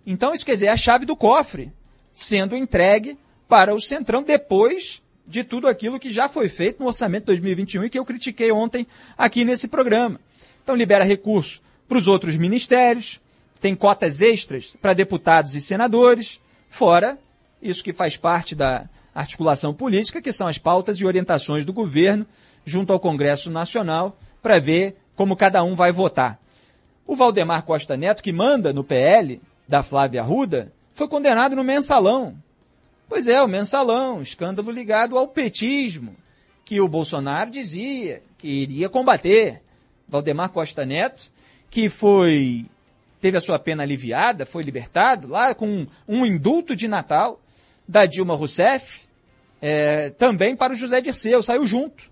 Então, isso quer dizer, é a chave do cofre sendo entregue para o Centrão depois de tudo aquilo que já foi feito no orçamento 2021 e que eu critiquei ontem aqui nesse programa. Então, libera recursos para os outros ministérios, tem cotas extras para deputados e senadores, fora isso que faz parte da articulação política, que são as pautas e orientações do governo junto ao Congresso Nacional para ver como cada um vai votar. O Valdemar Costa Neto, que manda no PL da Flávia Arruda, foi condenado no mensalão. Pois é, o mensalão, escândalo ligado ao petismo, que o Bolsonaro dizia que iria combater. Valdemar Costa Neto, que foi teve a sua pena aliviada, foi libertado lá com um, um indulto de Natal da Dilma Rousseff, é, também para o José Dirceu, saiu junto.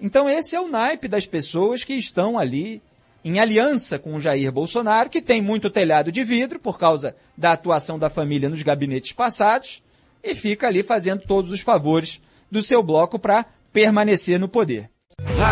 Então esse é o naipe das pessoas que estão ali em aliança com o Jair Bolsonaro, que tem muito telhado de vidro por causa da atuação da família nos gabinetes passados, e fica ali fazendo todos os favores do seu bloco para permanecer no poder.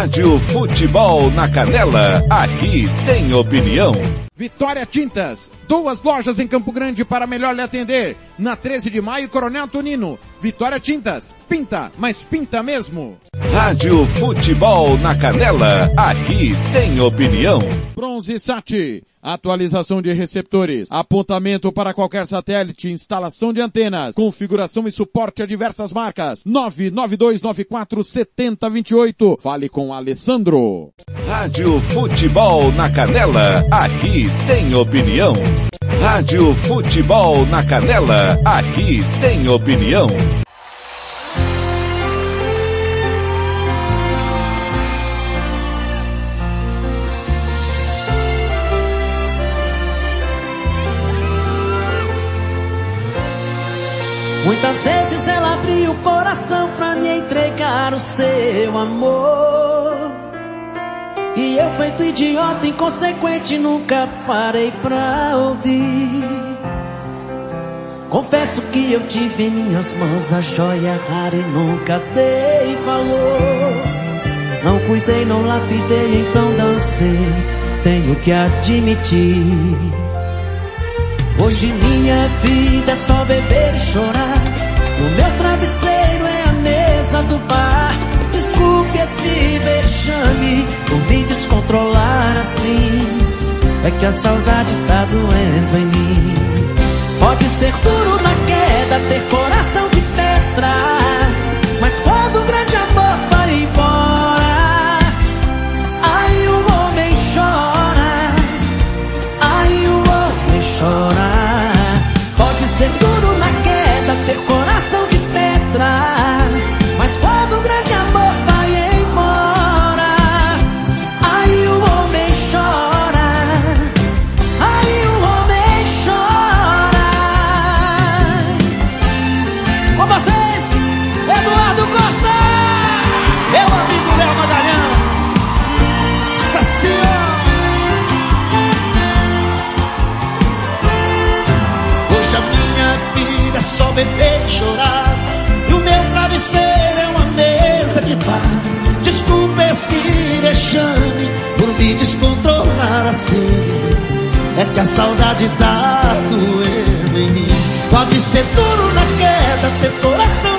Rádio Futebol na Canela, aqui tem opinião. Vitória Tintas, duas lojas em Campo Grande para melhor lhe atender. Na 13 de maio, Coronel Tonino. Vitória Tintas, pinta, mas pinta mesmo. Rádio Futebol na Canela, aqui tem opinião. Bronze Sat, atualização de receptores, apontamento para qualquer satélite, instalação de antenas, configuração e suporte a diversas marcas. 992947028. Fale com Alessandro. Rádio Futebol na Canela, aqui tem opinião. Rádio Futebol na Canela, aqui tem opinião. Muitas vezes ela abriu o coração pra me entregar o seu amor. E eu, feito idiota, inconsequente, nunca parei pra ouvir. Confesso que eu tive em minhas mãos a joia rara e nunca dei valor. Não cuidei, não lapidei, então dancei. Tenho que admitir. Hoje minha vida é só beber e chorar. O meu travesseiro é a mesa do bar. Desculpe esse vexame por me descontrolar assim. É que a saudade tá doendo em mim. Pode ser duro na queda, ter coração de pedra. Mas quando beber e chorar. E o meu travesseiro é uma mesa de bar. Desculpa esse vexame por me descontrolar assim. É que a saudade tá doendo em mim. Pode ser duro na queda, ter coração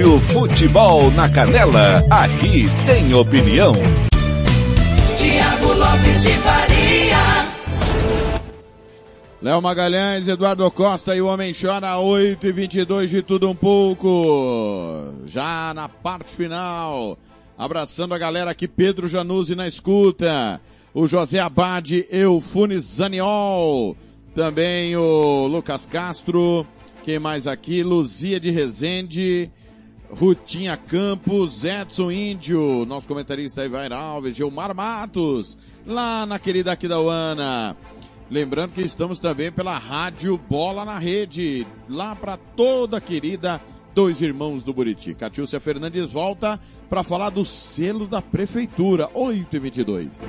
Rádio Futebol na Canela, aqui tem opinião. Tiago Lopes de Faria. Léo Magalhães, Eduardo Costa e o Homem Chora 8 e 22 de tudo um pouco. Já na parte final. Abraçando a galera aqui, Pedro Januzzi na escuta. O José Abade, Eufunes Zaniol. Também o Lucas Castro. Quem mais aqui? Luzia de Rezende. Rutinha Campos, Edson Índio, nosso comentarista Ivair Alves, Gilmar Matos, lá na querida Aquidauana. Lembrando que estamos também pela Rádio Bola na Rede, lá para toda a querida Dois Irmãos do Buriti. Catiúcia Fernandes volta para falar do selo da Prefeitura, 8 e 22.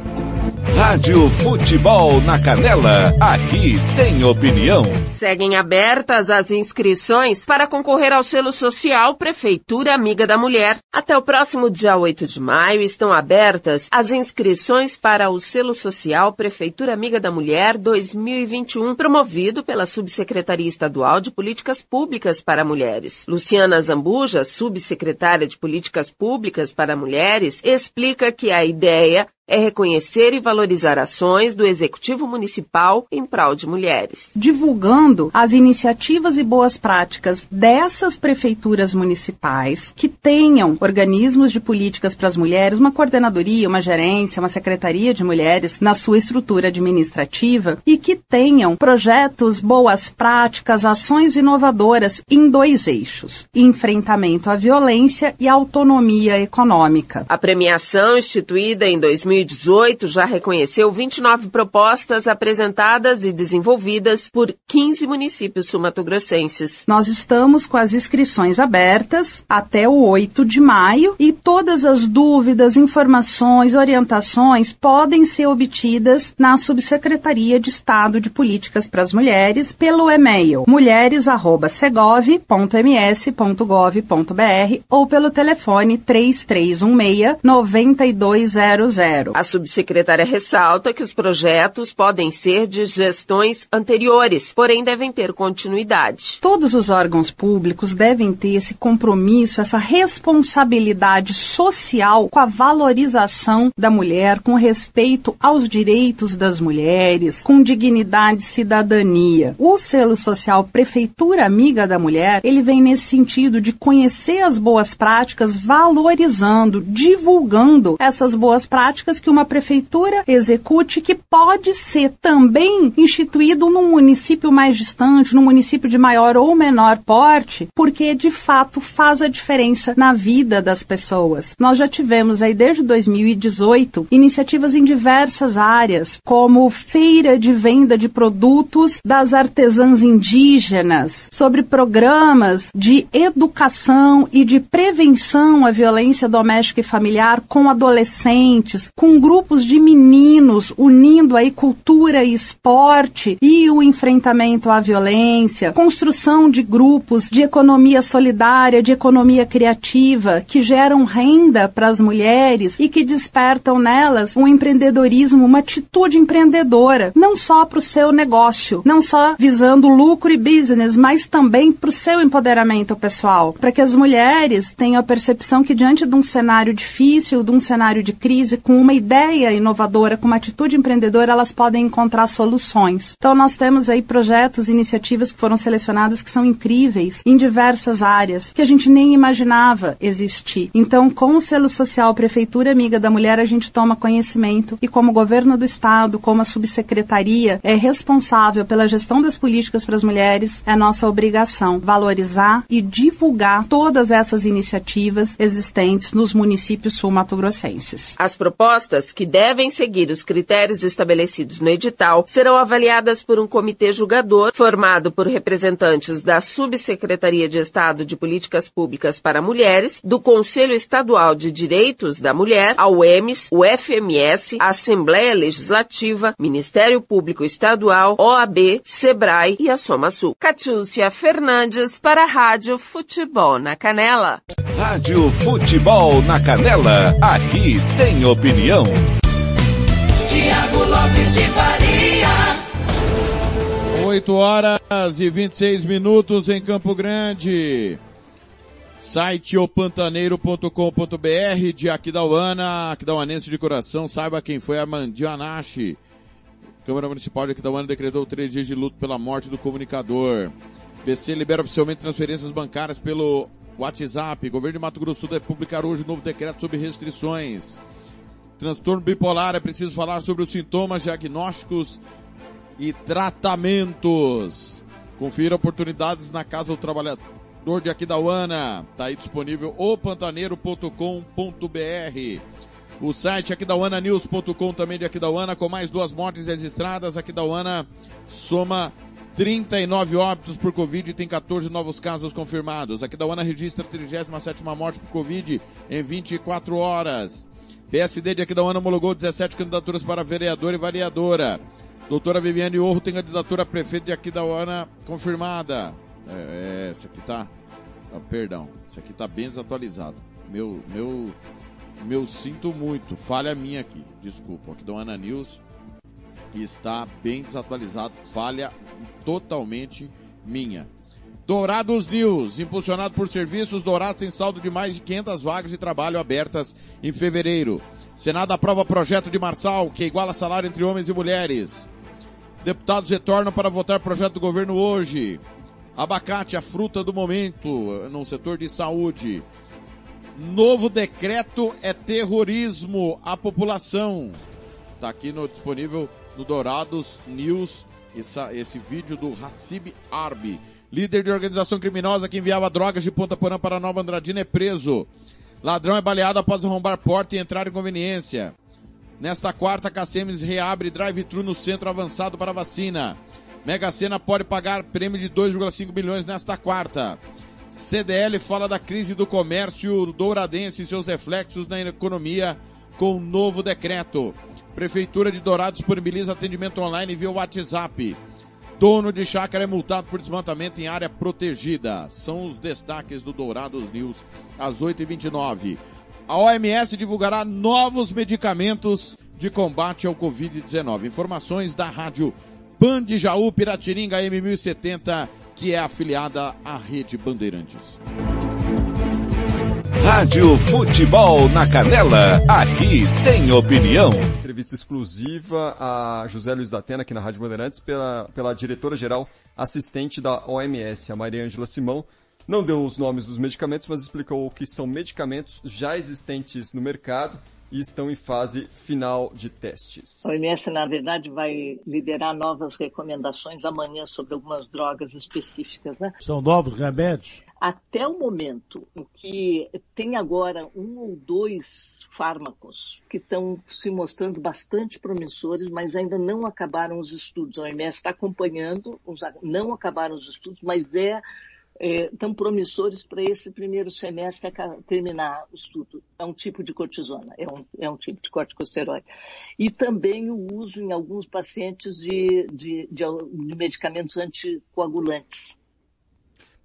Rádio Futebol na Canela, aqui tem opinião. Seguem abertas as inscrições para concorrer ao selo social Prefeitura Amiga da Mulher. Até o próximo dia 8 de maio estão abertas as inscrições para o selo social Prefeitura Amiga da Mulher 2021, promovido pela Subsecretaria Estadual de Políticas Públicas para Mulheres. Luciana Zambuja, subsecretária de Políticas Públicas para Mulheres, explica que a ideia é reconhecer e valorizar ações do Executivo Municipal em prol de mulheres. Divulgando as iniciativas e boas práticas dessas prefeituras municipais que tenham organismos de políticas para as mulheres, uma coordenadoria, uma gerência, uma secretaria de mulheres na sua estrutura administrativa e que tenham projetos, boas práticas, ações inovadoras em dois eixos: enfrentamento à violência e autonomia econômica. A premiação instituída em 2000 2018 já reconheceu 29 propostas apresentadas e desenvolvidas por 15 municípios sumatogrossenses. Nós estamos com as inscrições abertas até o 8 de maio e todas as dúvidas, informações, orientações podem ser obtidas na Subsecretaria de Estado de Políticas para as Mulheres pelo e-mail mulheres@segov.ms.gov.br ou pelo telefone 3316 9200. A subsecretária ressalta que os projetos podem ser de gestões anteriores, porém devem ter continuidade. Todos os órgãos públicos devem ter esse compromisso, essa responsabilidade social com a valorização da mulher, com respeito aos direitos das mulheres, com dignidade e cidadania. O selo social Prefeitura Amiga da Mulher, ele vem nesse sentido de conhecer as boas práticas, valorizando, divulgando essas boas práticas que uma prefeitura execute que pode ser também instituído num município mais distante, num município de maior ou menor porte, porque de fato faz a diferença na vida das pessoas. Nós já tivemos aí desde 2018 iniciativas em diversas áreas, como feira de venda de produtos das artesãs indígenas, sobre programas de educação e de prevenção à violência doméstica e familiar com adolescentes, com grupos de meninos unindo aí cultura e esporte e o enfrentamento à violência, construção de grupos de economia solidária, de economia criativa que geram renda para as mulheres e que despertam nelas um empreendedorismo, uma atitude empreendedora, não só para o seu negócio, não só visando lucro e business, mas também para o seu empoderamento pessoal, para que as mulheres tenham a percepção que diante de um cenário difícil, de um cenário de crise, com uma ideia inovadora, com uma atitude empreendedora, elas podem encontrar soluções. Então nós temos aí projetos, iniciativas que foram selecionadas que são incríveis em diversas áreas que a gente nem imaginava existir. Então, com o selo social Prefeitura Amiga da Mulher, a gente toma conhecimento e como governo do estado, como a subsecretaria é responsável pela gestão das políticas para as mulheres, é nossa obrigação valorizar e divulgar todas essas iniciativas existentes nos municípios sul-mato-grossenses. As propostas, que devem seguir os critérios estabelecidos no edital, serão avaliadas por um comitê julgador formado por representantes da Subsecretaria de Estado de Políticas Públicas para Mulheres, do Conselho Estadual de Direitos da Mulher, a UEMS, o FMS, a Assembleia Legislativa, Ministério Público Estadual, OAB, SEBRAE e a Soma Sul. Catiúcia Fernandes para a Rádio Futebol na Canela. Rádio Futebol na Canela, aqui tem opinião. Tiago Lopes de Faria. 8 horas e 26 minutos em Campo Grande. Site opantaneiro.com.br de Aquidauana, Aquidauanense de coração, saiba quem foi Armandinho Anashi. Câmara Municipal de Aquidauana decretou três dias de luto pela morte do comunicador. BC libera oficialmente transferências bancárias pelo WhatsApp. Governo de Mato Grosso do Sul deve publicar hoje o um novo decreto sobre restrições. Transtorno bipolar, é preciso falar sobre os sintomas, diagnósticos e tratamentos. Confira oportunidades na Casa do Trabalhador de Aquidauana. Está aí disponível o pantaneiro.com.br. O site aquidauananews.com também de Aquidauana, com mais duas mortes registradas. Aquidauana soma 39 óbitos por Covid e tem 14 novos casos confirmados. Aquidauana registra a 37 morte por Covid em 24 horas. PSD de Aquidauana homologou 17 candidaturas para vereador e variadora. Doutora Viviane Orro tem candidatura a prefeito de Aquidauana confirmada. É, é aqui tá, ah, perdão, essa aqui tá bem desatualizado. Meu, meu, meu sinto muito, falha minha aqui, desculpa. Aquidauana News está bem desatualizado, falha totalmente minha. Dourados News, impulsionado por serviços, Dourados tem saldo de mais de 500 vagas de trabalho abertas em fevereiro. Senado aprova projeto de Marçal, que iguala salário entre homens e mulheres. Deputados retornam para votar projeto do governo hoje. Abacate, a fruta do momento no setor de saúde. Novo decreto é terrorismo à população. Está aqui no disponível no Dourados News essa, esse vídeo do Hassib Arbi, líder de organização criminosa que enviava drogas de Ponta Porã para Nova Andradina, é preso. Ladrão é baleado após arrombar porta e entrar em conveniência. Nesta quarta, a Cacemes reabre drive-thru no centro avançado para vacina. Mega Sena pode pagar prêmio de 2,5 milhões nesta quarta. CDL fala da crise do comércio douradense e seus reflexos na economia com um novo decreto. Prefeitura de Dourados disponibiliza atendimento online via WhatsApp. Dono de chácara é multado por desmatamento em área protegida. São os destaques do Dourados News às 8h29. A OMS divulgará novos medicamentos de combate ao Covid-19. Informações da rádio Band Jaú Piratininga M1070, que é afiliada à Rede Bandeirantes. Rádio Futebol na Canela, aqui tem opinião. Entrevista exclusiva a José Luiz da Atena, aqui na Rádio Bandeirantes, pela, pela diretora-geral assistente da OMS, a Maria Ângela Simão. Não deu os nomes dos medicamentos, mas explicou que são medicamentos já existentes no mercado e estão em fase final de testes. A OMS, na verdade, vai liderar novas recomendações amanhã sobre algumas drogas específicas, né? São novos remédios? Até o momento, o que tem agora um ou dois fármacos que estão se mostrando bastante promissores, mas ainda não acabaram os estudos. A OMS está acompanhando, não acabaram os estudos, mas é é, tão promissores para esse primeiro semestre terminar o estudo. É um tipo de cortisona, é um, é um tipo de corticosteroide. E também o uso em alguns pacientes de, de, de, de medicamentos anticoagulantes.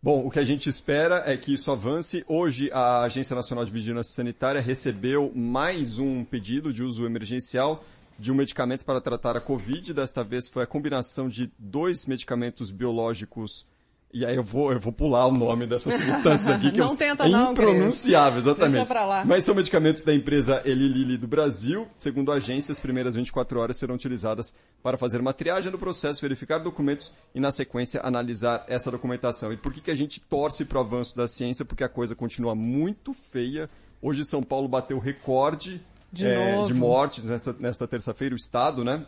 Bom, o que a gente espera é que isso avance. Hoje, a Agência Nacional de Vigilância Sanitária recebeu mais um pedido de uso emergencial de um medicamento para tratar a Covid. Desta vez foi a combinação de dois medicamentos biológicos e aí eu vou, eu vou pular o nome dessas substâncias aqui, que não eu, tenta é não, impronunciável, exatamente. Deixa pra lá. Mas são medicamentos da empresa Eli Lilly do Brasil. Segundo a agência, as primeiras 24 horas serão utilizadas para fazer uma triagem do processo, verificar documentos e, na sequência, analisar essa documentação. E por que, que a gente torce para o avanço da ciência? Porque a coisa continua muito feia. Hoje São Paulo bateu recorde de, é, de mortes nesta, nesta terça-feira, o Estado, né?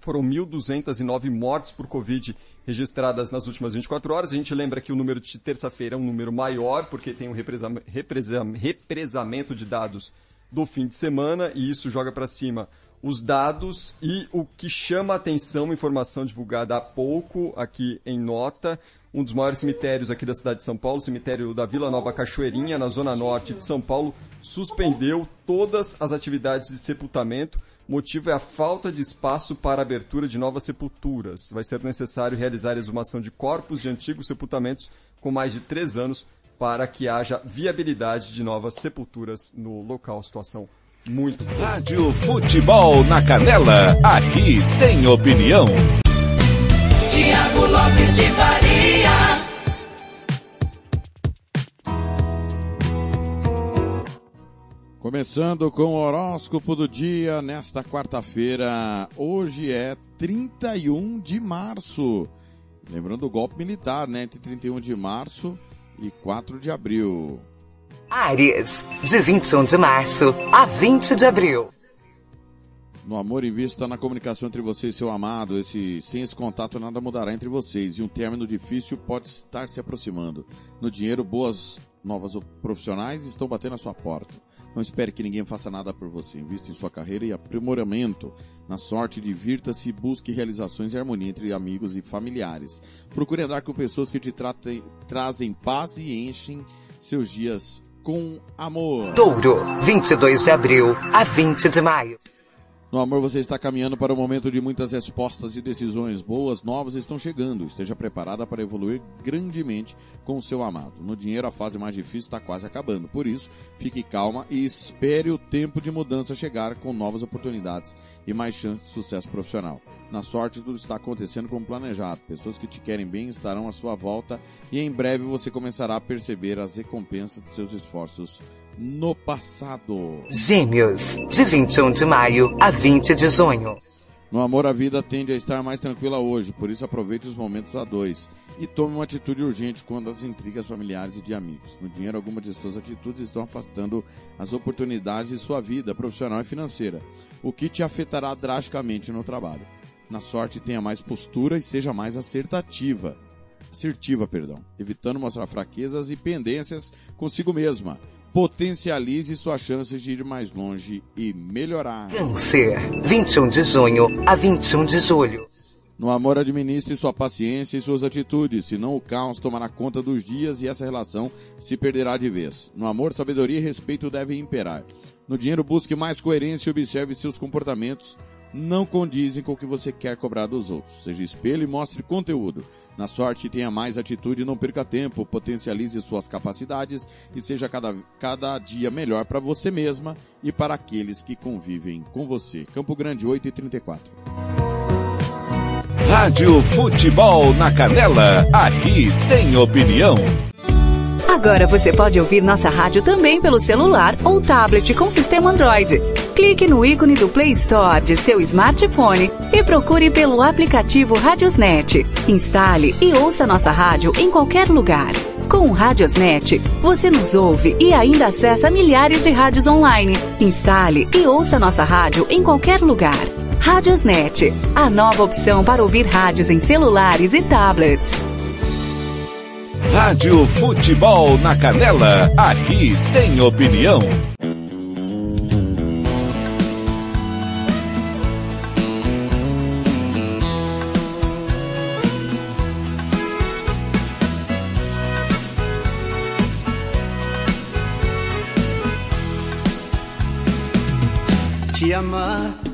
Foram 1.209 mortes por Covid registradas nas últimas 24 horas. A gente lembra que o número de terça-feira é um número maior, porque tem um represamento de dados do fim de semana, e isso joga para cima os dados e o que chama a atenção, informação divulgada há pouco aqui em nota, um dos maiores cemitérios aqui da cidade de São Paulo, o cemitério da Vila Nova Cachoeirinha, na zona norte de São Paulo, suspendeu todas as atividades de sepultamento motivo é a falta de espaço para a abertura de novas sepulturas. Vai ser necessário realizar a exumação de corpos de antigos sepultamentos com mais de três anos para que haja viabilidade de novas sepulturas no local. Situação muito boa. Rádio Futebol na Canela, aqui tem opinião. Tiago Lopes de Faria. Começando com o horóscopo do dia nesta quarta-feira. Hoje é 31 de março. Lembrando o golpe militar, né? Entre 31 de março e 4 de abril. Ares, de 21 de março a 20 de abril. No amor invista na comunicação entre você e seu amado. Esse, sem esse contato nada mudará entre vocês e um término difícil pode estar se aproximando. No dinheiro, boas novas profissionais estão batendo à sua porta. Não espere que ninguém faça nada por você. Invista em sua carreira e aprimoramento. Na sorte, divirta-se e busque realizações e harmonia entre amigos e familiares. Procure andar com pessoas que te tratem, trazem paz e enchem seus dias com amor. Touro, 22 de abril a 20 de maio. No amor você está caminhando para um momento de muitas respostas e decisões. Boas novas estão chegando. Esteja preparada para evoluir grandemente com o seu amado. No dinheiro a fase mais difícil está quase acabando. Por isso, fique calma e espere o tempo de mudança chegar com novas oportunidades e mais chances de sucesso profissional. Na sorte tudo está acontecendo como planejado. Pessoas que te querem bem estarão à sua volta e em breve você começará a perceber as recompensas de seus esforços no passado. Gêmeos, de 21 de maio a 20 de junho. No amor, a vida tende a estar mais tranquila hoje, por isso aproveite os momentos a dois e tome uma atitude urgente quando as intrigas familiares e de amigos. No dinheiro, algumas de suas atitudes estão afastando as oportunidades de sua vida profissional e financeira, o que te afetará drasticamente no trabalho. Na sorte, tenha mais postura e seja mais acertativa. Assertiva, perdão, evitando mostrar fraquezas e pendências consigo mesma potencialize suas chances de ir mais longe e melhorar. Câncer, 21 de junho a 21 de julho. No amor, administre sua paciência e suas atitudes, senão o caos tomará conta dos dias e essa relação se perderá de vez. No amor, sabedoria e respeito devem imperar. No dinheiro, busque mais coerência e observe seus comportamentos não condizem com o que você quer cobrar dos outros. Seja espelho e mostre conteúdo. Na sorte, tenha mais atitude e não perca tempo. Potencialize suas capacidades e seja cada, cada dia melhor para você mesma e para aqueles que convivem com você. Campo Grande 8 e 34. Rádio Futebol na Canela. Aqui tem opinião. Agora você pode ouvir nossa rádio também pelo celular ou tablet com sistema Android. Clique no ícone do Play Store de seu smartphone e procure pelo aplicativo Radiosnet. Instale e ouça nossa rádio em qualquer lugar. Com o Radiosnet, você nos ouve e ainda acessa milhares de rádios online. Instale e ouça nossa rádio em qualquer lugar. Radiosnet, a nova opção para ouvir rádios em celulares e tablets. Rádio Futebol na Canela. Aqui tem opinião. Te amar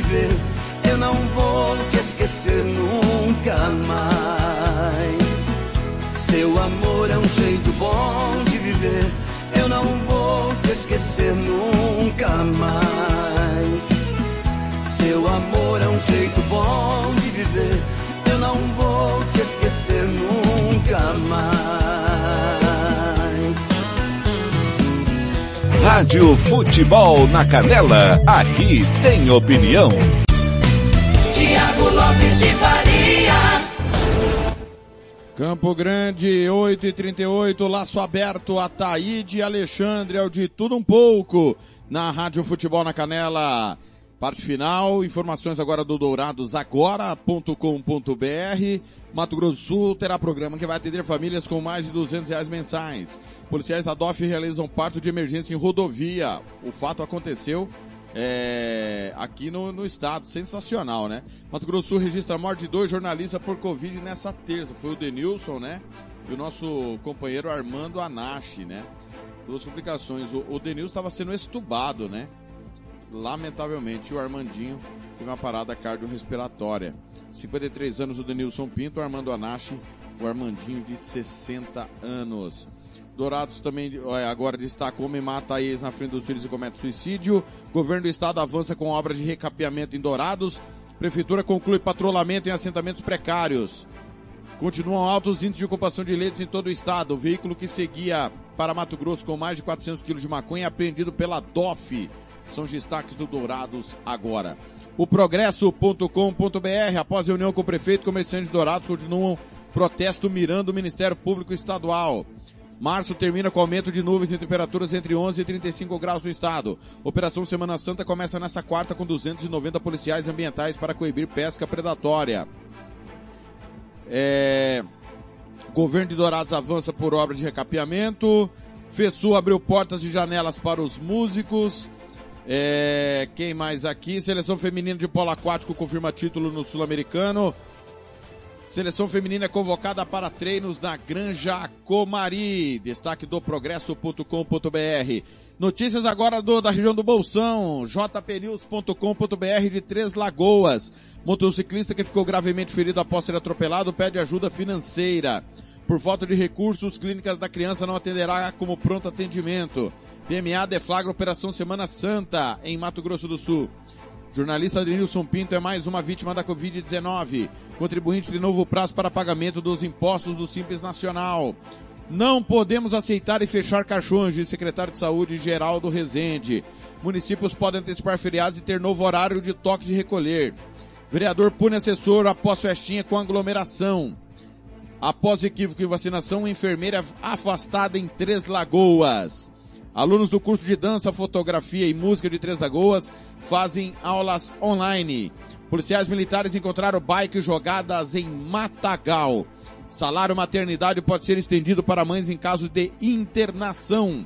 viver. Eu não vou te esquecer nunca mais. Seu amor é um jeito bom de viver. Eu não vou te esquecer nunca mais. Seu amor é um jeito bom de viver. Eu não vou te esquecer nunca mais. Rádio Futebol na Canela, aqui tem opinião. Tiago Lopes de Faria. Campo Grande, 8 e 38 laço aberto, Ataíde Alexandre, é o de tudo um pouco, na Rádio Futebol na Canela. Parte final, informações agora do douradosagora.com.br. Mato Grosso do Sul terá programa que vai atender famílias com mais de 200 reais mensais. Policiais da DOF realizam parto de emergência em rodovia. O fato aconteceu é, aqui no, no estado. Sensacional, né? Mato Grosso do Sul registra a morte de dois jornalistas por Covid nessa terça. Foi o Denilson, né? E o nosso companheiro Armando Anache, né? Duas complicações. O, o Denilson estava sendo estubado, né? Lamentavelmente, o Armandinho teve uma parada cardiorrespiratória. 53 anos o Denilson Pinto, Armando Anache, o Armandinho de 60 anos. Dourados também agora destaca homem mata a ex na frente dos filhos e comete suicídio. Governo do estado avança com obras de recapeamento em Dourados. Prefeitura conclui patrulhamento em assentamentos precários. Continuam altos índices de ocupação de leitos em todo o estado. O veículo que seguia para Mato Grosso com mais de 400 quilos de maconha é apreendido pela DOF. São os destaques do Dourados agora. O progresso.com.br, após reunião com o prefeito, comerciantes Dourados continuam protesto mirando o Ministério Público Estadual. Março termina com aumento de nuvens e temperaturas entre 11 e 35 graus no estado. Operação Semana Santa começa nessa quarta com 290 policiais ambientais para coibir pesca predatória. É... Governo de Dourados avança por obras de recapeamento. FESU abriu portas e janelas para os músicos. É, quem mais aqui? Seleção feminina de polo aquático confirma título no Sul-Americano. Seleção feminina é convocada para treinos na Granja Comari. Destaque do progresso.com.br. Notícias agora do, da região do Bolsão. jpnews.com.br de Três Lagoas. Motociclista que ficou gravemente ferido após ser atropelado pede ajuda financeira. Por falta de recursos, clínicas da criança não atenderá como pronto atendimento. PMA deflagra Operação Semana Santa em Mato Grosso do Sul. Jornalista Denilson Pinto é mais uma vítima da Covid-19. Contribuinte de novo prazo para pagamento dos impostos do Simples Nacional. Não podemos aceitar e fechar caixões, diz secretário de Saúde Geraldo Rezende. Municípios podem antecipar feriados e ter novo horário de toque de recolher. Vereador pune assessor após festinha com aglomeração. Após equívoco em vacinação, enfermeira afastada em Três Lagoas. Alunos do curso de dança, fotografia e música de Três Lagoas fazem aulas online. Policiais militares encontraram bikes jogadas em Matagal. Salário maternidade pode ser estendido para mães em caso de internação.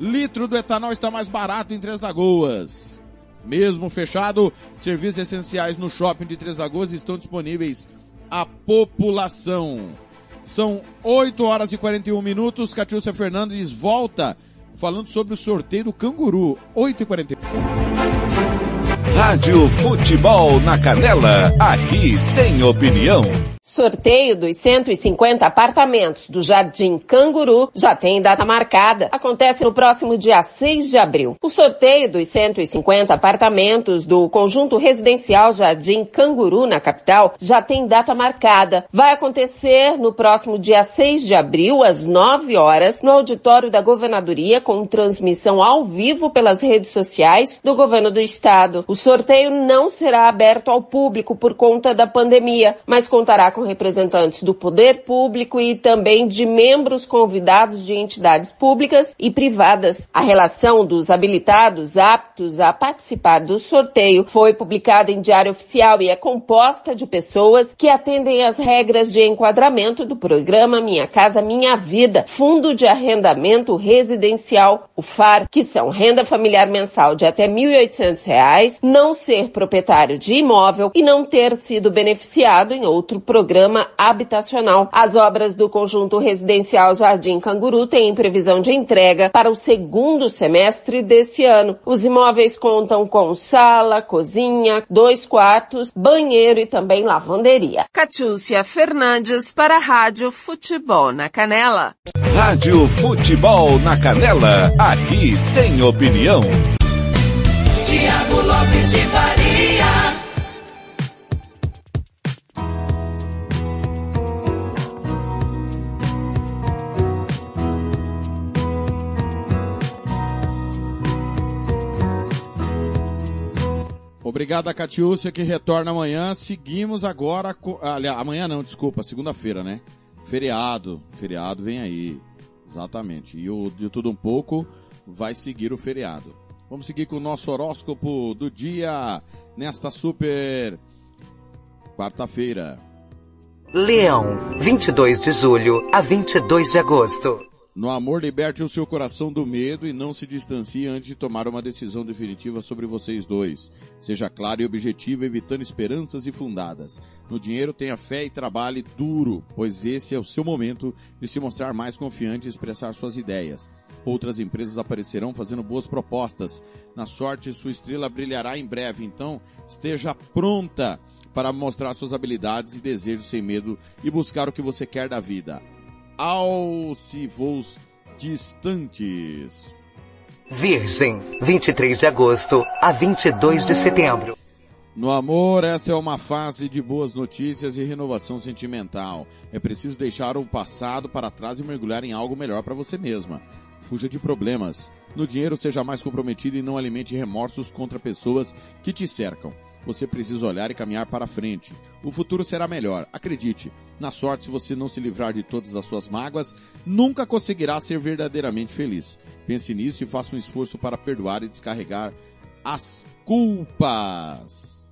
Litro do etanol está mais barato em Três Lagoas. Mesmo fechado, serviços essenciais no shopping de Três Lagoas estão disponíveis à população. São 8 horas e 41 minutos. Catiúcia Fernandes volta falando sobre o sorteio do canguru. 8h41. Rádio Futebol na Canela, aqui tem opinião. Sorteio dos 150 apartamentos do Jardim Canguru já tem data marcada. Acontece no próximo dia 6 de abril. O sorteio dos 150 apartamentos do conjunto residencial Jardim Canguru na capital já tem data marcada. Vai acontecer no próximo dia 6 de abril, às 9 horas, no auditório da governadoria com transmissão ao vivo pelas redes sociais do governo do estado. O sorteio não será aberto ao público por conta da pandemia, mas contará com representantes do poder público e também de membros convidados de entidades públicas e privadas. A relação dos habilitados aptos a participar do sorteio foi publicada em Diário Oficial e é composta de pessoas que atendem às regras de enquadramento do programa Minha Casa Minha Vida, Fundo de Arrendamento Residencial, o FAR, que são renda familiar mensal de até R$ 1.800, não ser proprietário de imóvel e não ter sido beneficiado em outro programa habitacional. As obras do conjunto residencial Jardim Canguru têm previsão de entrega para o segundo semestre desse ano. Os imóveis contam com sala, cozinha, dois quartos, banheiro e também lavanderia. Catiúcia Fernandes para a Rádio Futebol na Canela. Rádio Futebol na Canela, aqui tem opinião. Tiago Lopes de Faria. Obrigado a Catiúcia que retorna amanhã. Seguimos agora. Com... Aliás, amanhã não, desculpa, segunda-feira, né? Feriado. Feriado vem aí. Exatamente. E o de tudo um pouco vai seguir o feriado. Vamos seguir com o nosso horóscopo do dia nesta super quarta-feira. Leão, 22 de julho a 22 de agosto. No amor, liberte o seu coração do medo e não se distancie antes de tomar uma decisão definitiva sobre vocês dois. Seja claro e objetivo, evitando esperanças infundadas. No dinheiro, tenha fé e trabalhe duro, pois esse é o seu momento de se mostrar mais confiante e expressar suas ideias. Outras empresas aparecerão fazendo boas propostas. Na sorte, sua estrela brilhará em breve, então esteja pronta para mostrar suas habilidades e desejos sem medo e buscar o que você quer da vida. Alce voos distantes. Virgem, 23 de agosto a 22 de setembro. No amor, essa é uma fase de boas notícias e renovação sentimental. É preciso deixar o passado para trás e mergulhar em algo melhor para você mesma. Fuja de problemas. No dinheiro, seja mais comprometido e não alimente remorsos contra pessoas que te cercam. Você precisa olhar e caminhar para frente. O futuro será melhor, acredite. Na sorte, se você não se livrar de todas as suas mágoas, nunca conseguirá ser verdadeiramente feliz. Pense nisso e faça um esforço para perdoar e descarregar as culpas.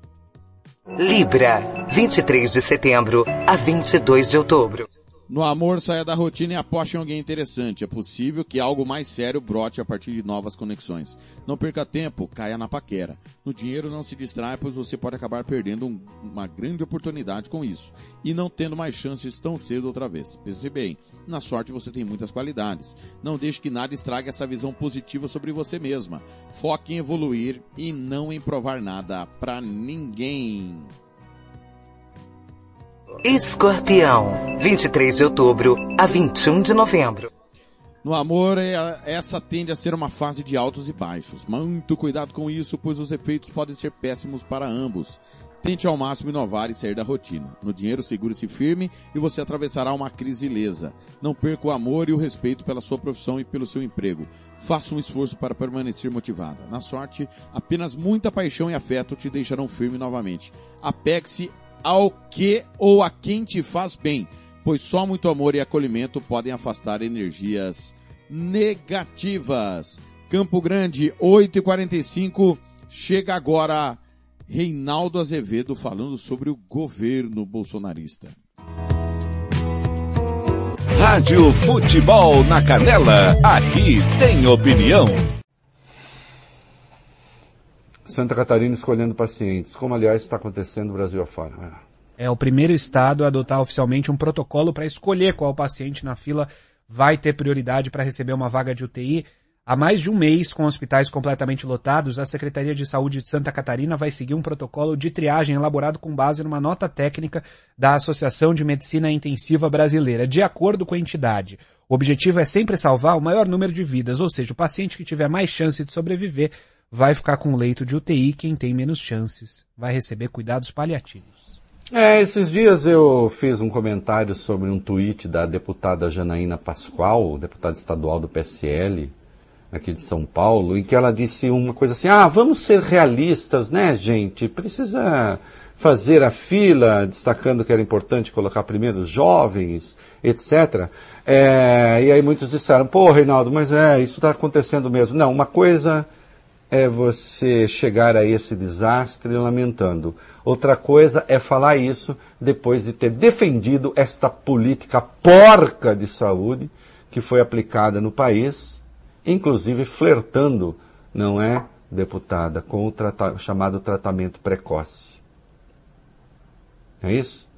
Libra, 23 de setembro a 22 de outubro. No amor, saia da rotina e aposte em alguém interessante. É possível que algo mais sério brote a partir de novas conexões. Não perca tempo, caia na paquera. No dinheiro, não se distraia, pois você pode acabar perdendo um, uma grande oportunidade com isso. E não tendo mais chances tão cedo outra vez. Pense bem, na sorte você tem muitas qualidades. Não deixe que nada estrague essa visão positiva sobre você mesma. Foque em evoluir e não em provar nada para ninguém. Escorpião, 23 de outubro a 21 de novembro. No amor, é- essa tende a ser uma fase de altos e baixos. Muito cuidado com isso, pois os efeitos podem ser péssimos para ambos. Tente ao máximo inovar e sair da rotina. No dinheiro, segure-se firme e você atravessará uma crise ilesa. Não perca o amor e o respeito pela sua profissão e pelo seu emprego. Faça um esforço para permanecer motivada. Na sorte, apenas muita paixão e afeto te deixarão firme novamente. Apegue-se ao que ou a quem te faz bem, pois só muito amor e acolhimento podem afastar energias negativas. Campo Grande, 8h45, chega agora Reinaldo Azevedo falando sobre o governo bolsonarista. Rádio Futebol na Canela, aqui tem opinião. Santa Catarina escolhendo pacientes, como aliás está acontecendo no Brasil afora. É o primeiro estado a adotar oficialmente um protocolo para escolher qual paciente na fila vai ter prioridade para receber uma vaga de UTI. Há mais de um mês, com hospitais completamente lotados, a Secretaria de Saúde de Santa Catarina vai seguir um protocolo de triagem elaborado com base numa nota técnica da Associação de Medicina Intensiva Brasileira. De acordo com a entidade, o objetivo é sempre salvar o maior número de vidas, ou seja, o paciente que tiver mais chance de sobreviver vai ficar com leito de UTI, quem tem menos chances vai receber cuidados paliativos. É, esses dias eu fiz um comentário sobre um tweet da deputada Janaína Pascoal, deputada estadual do PSL, aqui de São Paulo, em que ela disse uma coisa assim, ah, vamos ser realistas, né, gente? Precisa fazer a fila, destacando que era importante colocar primeiro os jovens, etc. É, e aí muitos disseram, pô, Reinaldo, mas é, isso está acontecendo mesmo. Não, uma coisa é você chegar a esse desastre lamentando. Outra coisa é falar isso depois de ter defendido esta política porca de saúde que foi aplicada no país, inclusive flertando, não é, deputada, com o trata chamado tratamento precoce. É isso?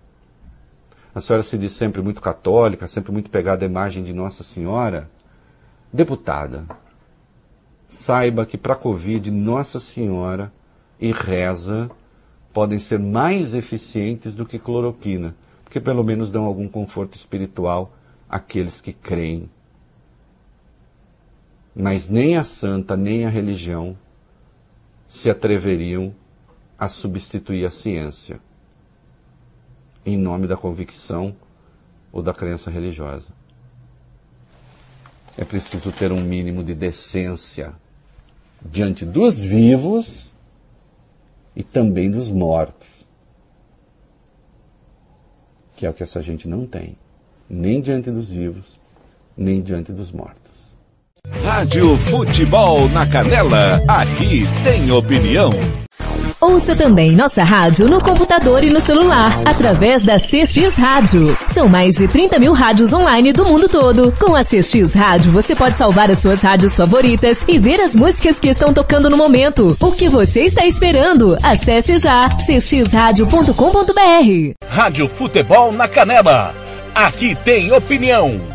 A senhora se diz sempre muito católica, sempre muito pegada à imagem de Nossa Senhora. Deputada, saiba que para a Covid, Nossa Senhora e reza podem ser mais eficientes do que cloroquina, porque pelo menos dão algum conforto espiritual àqueles que creem. Mas nem a santa, nem a religião se atreveriam a substituir a ciência em nome da convicção ou da crença religiosa. É preciso ter um mínimo de decência diante dos vivos e também dos mortos. Que é o que essa gente não tem, nem diante dos vivos, nem diante dos mortos. Rádio Futebol na Canela, aqui tem opinião. Ouça também nossa rádio no computador e no celular, através da CX Rádio. São mais de 30 mil rádios online do mundo todo. Com a CX Rádio, você pode salvar as suas rádios favoritas e ver as músicas que estão tocando no momento. O que você está esperando? Acesse já cxradio.com.br. Rádio Futebol na Canela, aqui tem opinião.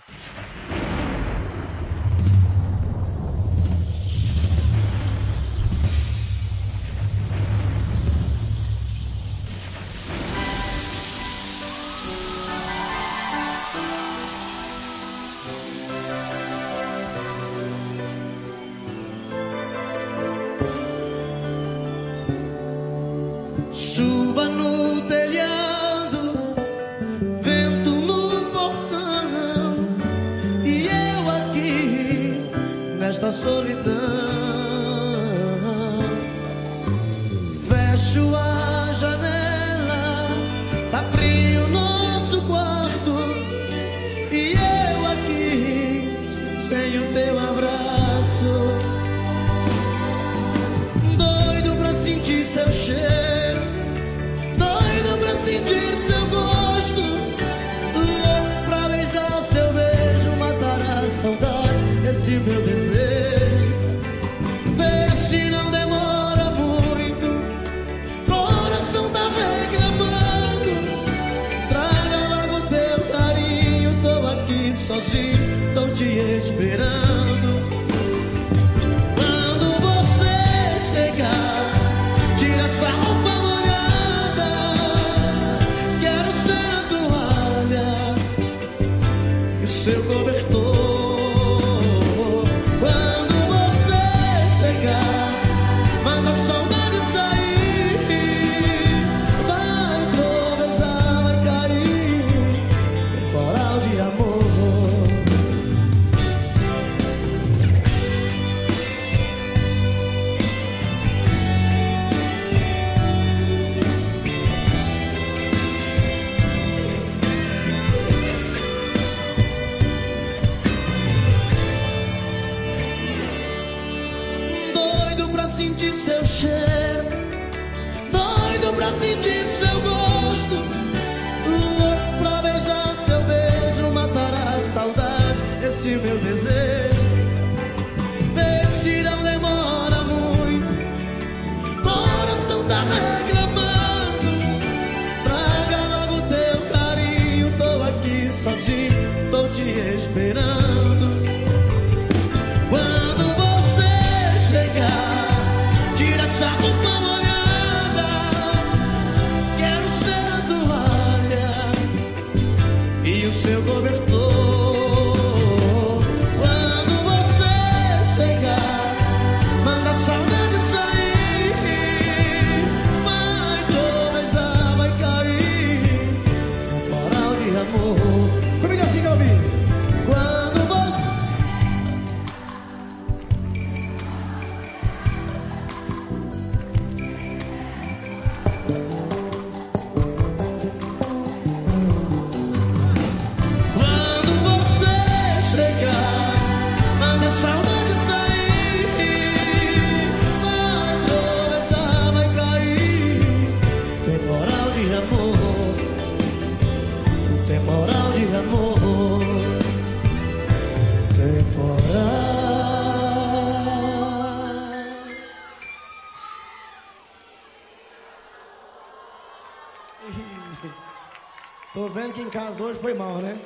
Casa hoje foi mal, né?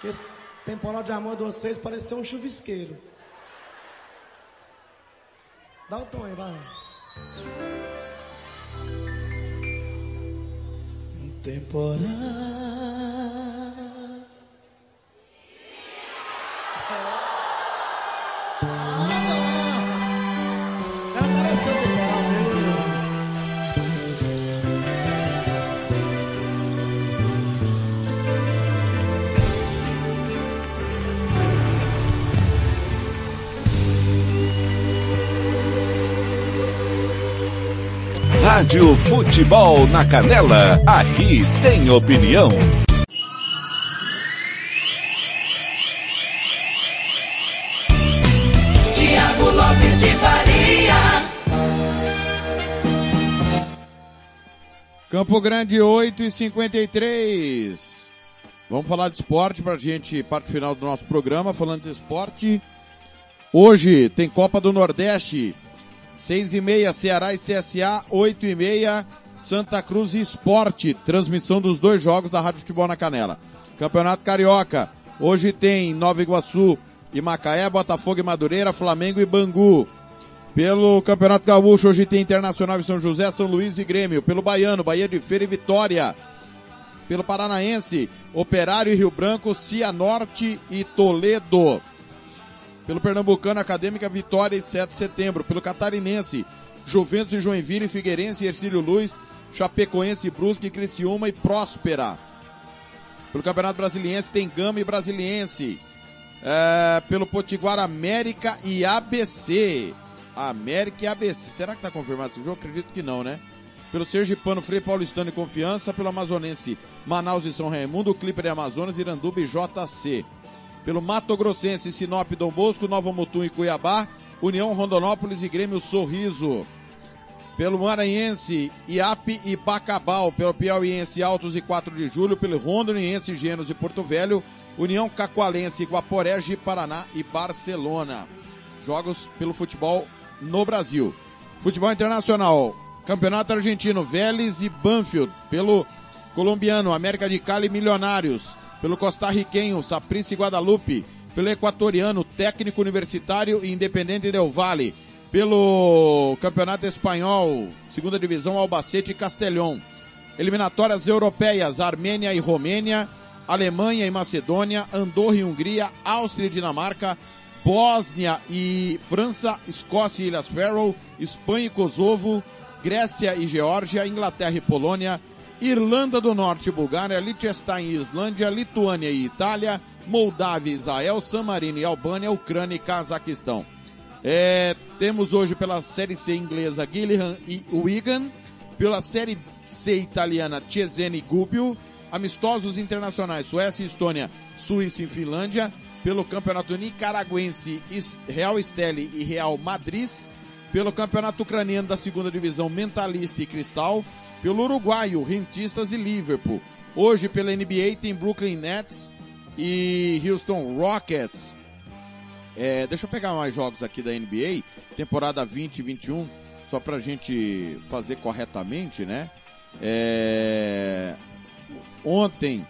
Que esse temporal de amor de vocês pareceu um chuvisqueiro. Dá o tom aí, vai. Temporal. Rádio Futebol na Canela, aqui tem opinião. Tiago Lopes de Faria. Campo Grande 8 e 53. Vamos falar de esporte pra gente, parte final do nosso programa, falando de esporte. Hoje tem Copa do Nordeste, seis e meia, Ceará e CSA, oito e meia, Santa Cruz e Esporte, transmissão dos dois jogos da Rádio Futebol na Canela. Campeonato Carioca, hoje tem Nova Iguaçu e Macaé, Botafogo e Madureira, Flamengo e Bangu. Pelo Campeonato Gaúcho, hoje tem Internacional e São José, São Luís e Grêmio. Pelo Baiano, Bahia de Feira e Vitória. Pelo Paranaense, Operário e Rio Branco, Cianorte e Toledo. Pelo Pernambucano, Acadêmica Vitória e 7 de setembro. Pelo Catarinense, Juventus e Joinville, Figueirense e Ercílio Luz, Chapecoense, Brusque, Criciúma e Próspera. Pelo Campeonato Brasiliense tem Gama e Brasiliense. É, pelo Potiguar América e ABC. América e ABC. Será que está confirmado esse jogo? Acredito que não, né? Pelo Sergipano, Frei Paulistano e Confiança. Pelo Amazonense, Manaus e São Raimundo. Clipper e Amazonas, Iranduba e JC. Pelo Mato Grossense, Sinop, Dom Bosco, Nova Mutum e Cuiabá. União Rondonópolis e Grêmio Sorriso. Pelo Maranhense, IAP e Bacabal. Pelo Piauiense, Altos e 4 de Julho. Pelo Rondoniense, Genos e Porto Velho. União Cacoalense, Guaporé, Paraná e Barcelona. Jogos pelo futebol no Brasil. Futebol internacional. Campeonato Argentino, Vélez e Banfield. Pelo colombiano, América de Cali Milionários. Pelo costarriquenho, Saprissa Guadalupe. Pelo equatoriano, Técnico Universitário e Independente Del Valle. Pelo Campeonato Espanhol, Segunda Divisão, Albacete e Castelhão. Eliminatórias europeias, Armênia e Romênia. Alemanha e Macedônia, Andorra e Hungria, Áustria e Dinamarca, Bósnia e França, Escócia e Ilhas Faroe, Espanha e Kosovo, Grécia e Geórgia, Inglaterra e Polônia, Irlanda do Norte Bulgária, Liechtenstein Islândia, Lituânia e Itália, Moldávia, Israel, San Marino e Albânia, Ucrânia e Cazaquistão. É, temos hoje pela Série C inglesa Gillingham e Wigan, pela Série C italiana Cesena e Gubbio, amistosos internacionais Suécia e Estônia, Suíça e Finlândia, pelo Campeonato Nicaragüense Real Esteli e Real Madrid, pelo Campeonato Ucraniano da Segunda Divisão Mentalista e Cristal, pelo Uruguaio Rentistas e Liverpool. Hoje pela NBA tem Brooklyn Nets e Houston Rockets. É, deixa eu pegar mais jogos aqui da NBA, temporada 20 e 21, só pra gente fazer corretamente, né? É, ontem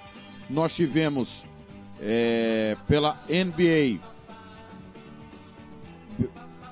nós tivemos é, pela NBA.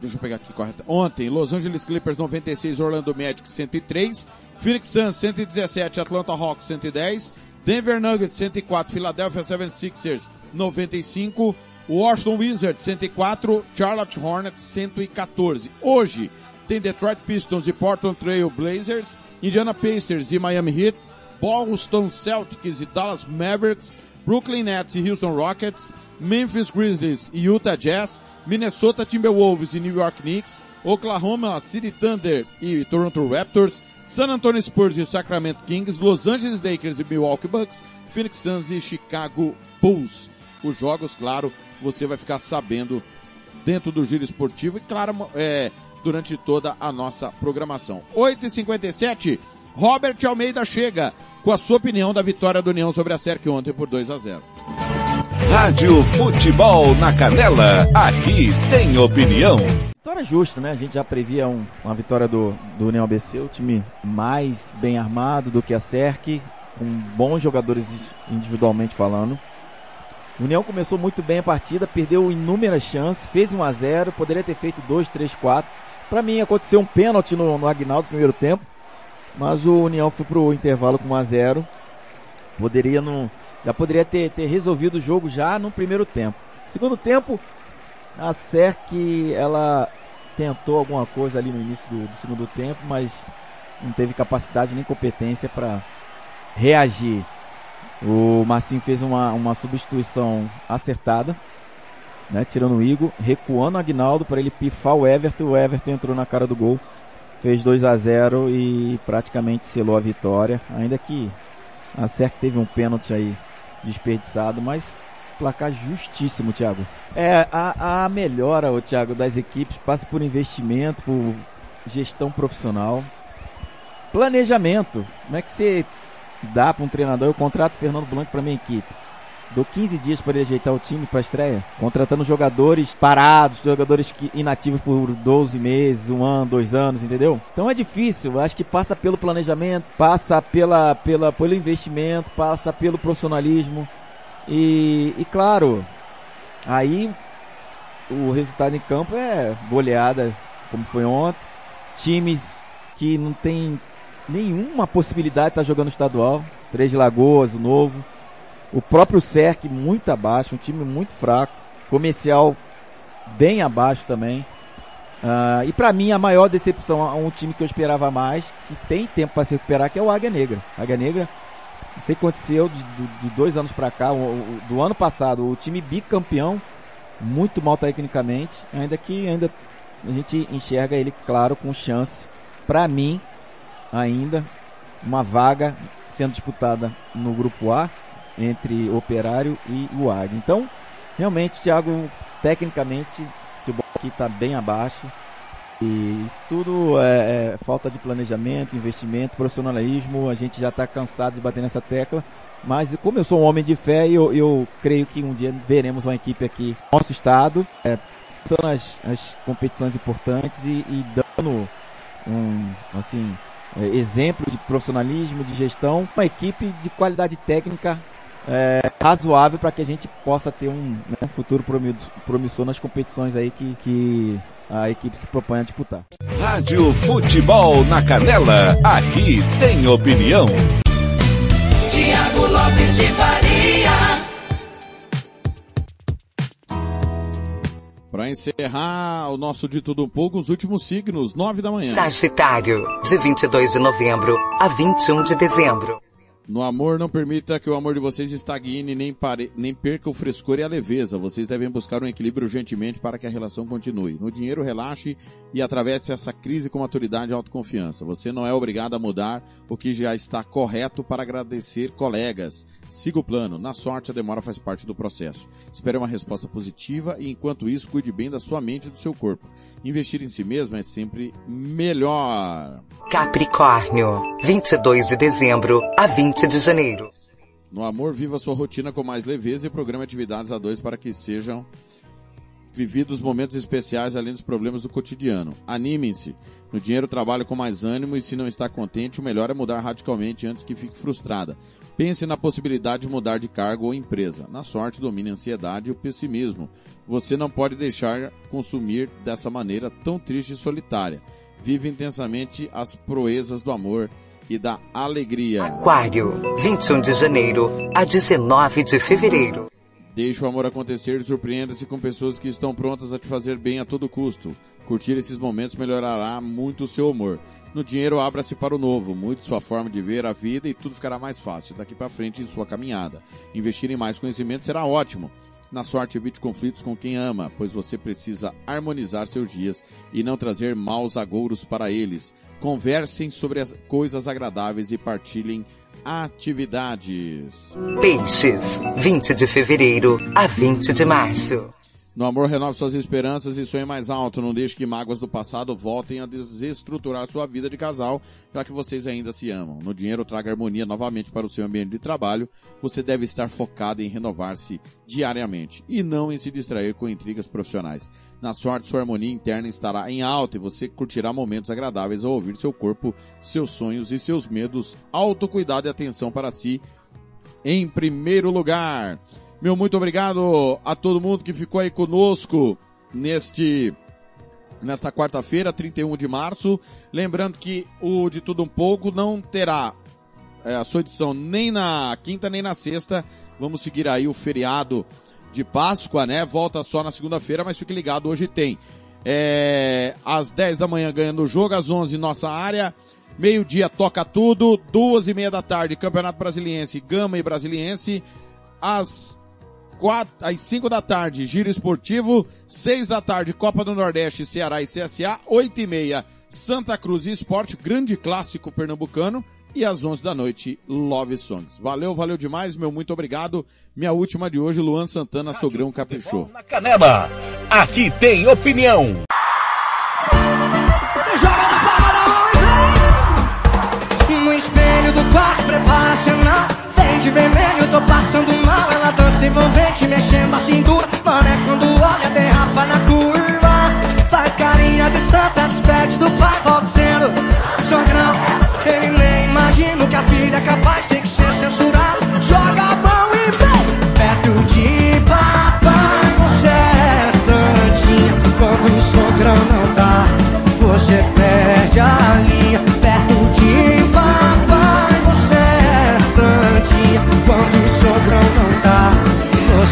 Deixa eu pegar aqui correta. Ontem, Los Angeles Clippers 96, Orlando Magic 103, Phoenix Suns 117, Atlanta Hawks 110, Denver Nuggets 104, Philadelphia 76ers 95, Washington Wizards 104, Charlotte Hornets 114. Hoje tem Detroit Pistons e Portland Trail Blazers, Indiana Pacers e Miami Heat, Boston Celtics e Dallas Mavericks, Brooklyn Nets e Houston Rockets, Memphis Grizzlies e Utah Jazz, Minnesota Timberwolves e New York Knicks, Oklahoma City Thunder e Toronto Raptors, San Antonio Spurs e Sacramento Kings, Los Angeles Lakers e Milwaukee Bucks, Phoenix Suns e Chicago Bulls. Os jogos, claro, você vai ficar sabendo dentro do giro esportivo e, claro, é, durante toda a nossa programação. 8h57, Robert Almeida chega com a sua opinião da vitória do União sobre a SERC ontem por 2 a 0. Rádio Futebol na Canela, aqui tem opinião. Vitória justa, né? A gente já previa um, uma vitória do, do União ABC, o time mais bem armado do que a SERC, com bons jogadores individualmente falando. O União começou muito bem a partida, perdeu inúmeras chances, fez 1 a 0 poderia ter feito 2, 3, 4. Para mim aconteceu um pênalti no, no Agnaldo no primeiro tempo, mas o União foi pro intervalo com 1 a 0 Poderia não, já poderia ter, ter resolvido o jogo já no primeiro tempo. Segundo tempo, a SERC ela tentou alguma coisa ali no início do, do segundo tempo, mas não teve capacidade nem competência para reagir. O Marcinho fez uma, uma substituição acertada, né, tirando o Igor, recuando o Agnaldo para ele pifar o Everton. O Everton entrou na cara do gol, fez 2 a 0 e praticamente selou a vitória. Ainda que a SERC teve um pênalti aí desperdiçado, mas placar justíssimo, Thiago. É, a, a melhora, o Thiago, das equipes passa por investimento, por gestão profissional, planejamento. Como é que você dá para um treinador? Eu contrato Fernando Blanco para minha equipe. Dou 15 dias para ele ajeitar o time para a estreia, contratando jogadores parados, jogadores inativos por 12 meses, um ano, dois anos, entendeu? Então é difícil, acho que passa pelo planejamento, passa pela, pela, pelo investimento, passa pelo profissionalismo. E, e claro, aí o resultado em campo é goleada, como foi ontem. Times que não tem nenhuma possibilidade de estar tá jogando estadual. Três Lagoas, o novo. O próprio SERC muito abaixo, um time muito fraco. Comercial bem abaixo também. Uh, e para mim a maior decepção a um time que eu esperava mais, que tem tempo para se recuperar, que é o Águia Negra. Águia Negra, não sei o que aconteceu de, de, de dois anos para cá, o, o, do ano passado, o time bicampeão, muito mal tecnicamente, ainda que ainda a gente enxerga ele, claro, com chance, para mim, ainda, uma vaga sendo disputada no grupo A, entre Operário e o Águia. Então, realmente, Thiago, tecnicamente, o futebol aqui está bem abaixo. E isso tudo é, é, falta de planejamento, investimento, profissionalismo. A gente já está cansado de bater nessa tecla. Mas como eu sou um homem de fé, eu, eu creio que um dia veremos uma equipe aqui no nosso estado, é, as, as competições importantes e, e dando um, assim, é, exemplo de profissionalismo, de gestão, uma equipe de qualidade técnica é, razoável para que a gente possa ter um, né, um futuro promissor nas competições aí que, que a equipe se propõe a disputar. Rádio Futebol na Canela, aqui tem opinião. Tiago Lopes de Faria. Para encerrar o nosso de tudo um pouco, os últimos signos, nove da manhã. Sagitário, de 22 de novembro a 21 de dezembro. No amor, não permita que o amor de vocês estagne nem, pare... nem perca o frescor e a leveza. Vocês devem buscar um equilíbrio urgentemente para que a relação continue. No dinheiro, relaxe e atravesse essa crise com maturidade e autoconfiança. Você não é obrigado a mudar o que já está correto para agradecer colegas. Siga o plano. Na sorte, a demora faz parte do processo. Espere uma resposta positiva e, enquanto isso, cuide bem da sua mente e do seu corpo. Investir em si mesmo é sempre melhor. Capricórnio, 22 de dezembro a 20 de janeiro. No amor, viva sua rotina com mais leveza e programe atividades a dois para que sejam vividos momentos especiais além dos problemas do cotidiano. Animem-se. No dinheiro, trabalhe com mais ânimo e se não está contente, o melhor é mudar radicalmente antes que fique frustrada. Pense na possibilidade de mudar de cargo ou empresa. Na sorte, domine a ansiedade e o pessimismo. Você não pode deixar consumir dessa maneira tão triste e solitária. Vive intensamente as proezas do amor e da alegria. Aquário, 21 de janeiro a 19 de fevereiro. Deixe o amor acontecer e surpreenda-se com pessoas que estão prontas a te fazer bem a todo custo. Curtir esses momentos melhorará muito o seu humor. No dinheiro, abra-se para o novo, mude sua forma de ver a vida e tudo ficará mais fácil daqui para frente em sua caminhada. Investir em mais conhecimento será ótimo. Na sorte, evite conflitos com quem ama, pois você precisa harmonizar seus dias e não trazer maus agouros para eles. Conversem sobre as coisas agradáveis e partilhem atividades. Peixes, 20 de fevereiro a 20 de março. No amor, renove suas esperanças e sonhe mais alto. Não deixe que mágoas do passado voltem a desestruturar sua vida de casal, já que vocês ainda se amam. No dinheiro, traga harmonia novamente para o seu ambiente de trabalho. Você deve estar focado em renovar-se diariamente e não em se distrair com intrigas profissionais. Na sorte, sua harmonia interna estará em alta e você curtirá momentos agradáveis ao ouvir seu corpo, seus sonhos e seus medos. Autocuidado e atenção para si em primeiro lugar. Meu muito obrigado a todo mundo que ficou aí conosco neste nesta quarta-feira, 31 de março. Lembrando que o de tudo um pouco não terá é, a sua edição nem na quinta nem na sexta. Vamos seguir aí o feriado de Páscoa, né? Volta só na segunda-feira, mas fique ligado, hoje tem. É, às 10 da manhã ganhando o jogo, às 11 nossa área. Meio-dia toca tudo, duas e meia da tarde Campeonato Brasiliense, Gama e Brasiliense. Às quatro, às 5 da tarde, Giro Esportivo, 6 da tarde, Copa do Nordeste, Ceará e CSA, 8 e meia, Santa Cruz e Esporte, grande clássico pernambucano, e às 11 da noite, Love Songs. Valeu, valeu demais, meu muito obrigado. Minha última de hoje, Luan Santana, Sogrão Caprichou. Na Canela, aqui tem opinião. No espelho do quarto, prepara sinal. Vem de vermelho, tô passando mal. Ela dança envolvente, mexendo a cintura. Mané, quando olha, derrapa na curva. Faz carinha de santa, despede do pai, volta sendo sogrão. Ele nem imagina o que a filha é capaz, tem que ser censurado. Joga a mão e vem perto de papai. Você é santinha, quando o sogrão não dá, você perde a linha.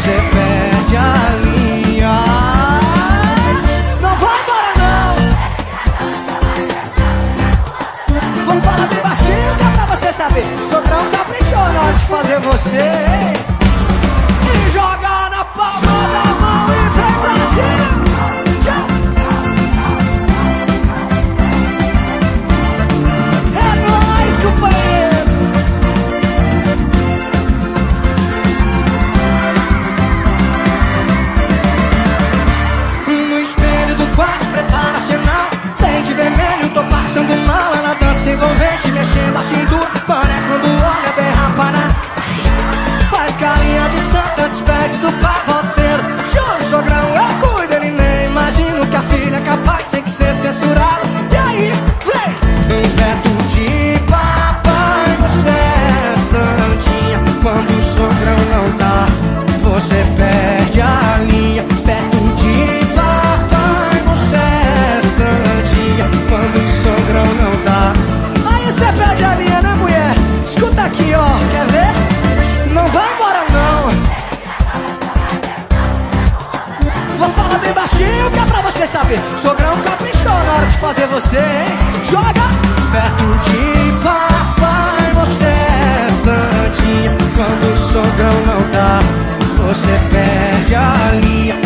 Você perde a linha. Não vai embora não. Vamos falar bem baixinho é pra você saber. Sogrão caprichou na hora de fazer você. Passando mal. Ela dança envolvente, mexendo a cintura. Mané quando olha, derrapa na. Faz carinha de santa, despede do pai, saber. Sogrão caprichou na hora de fazer você, hein? Joga perto de papai, você é santinha. Quando o sogrão não dá, você perde a linha.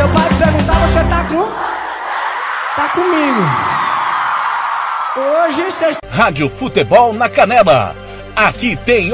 Seu pai perguntar, você tá com? Tá comigo. Hoje você Rádio Futebol na Canela, aqui tem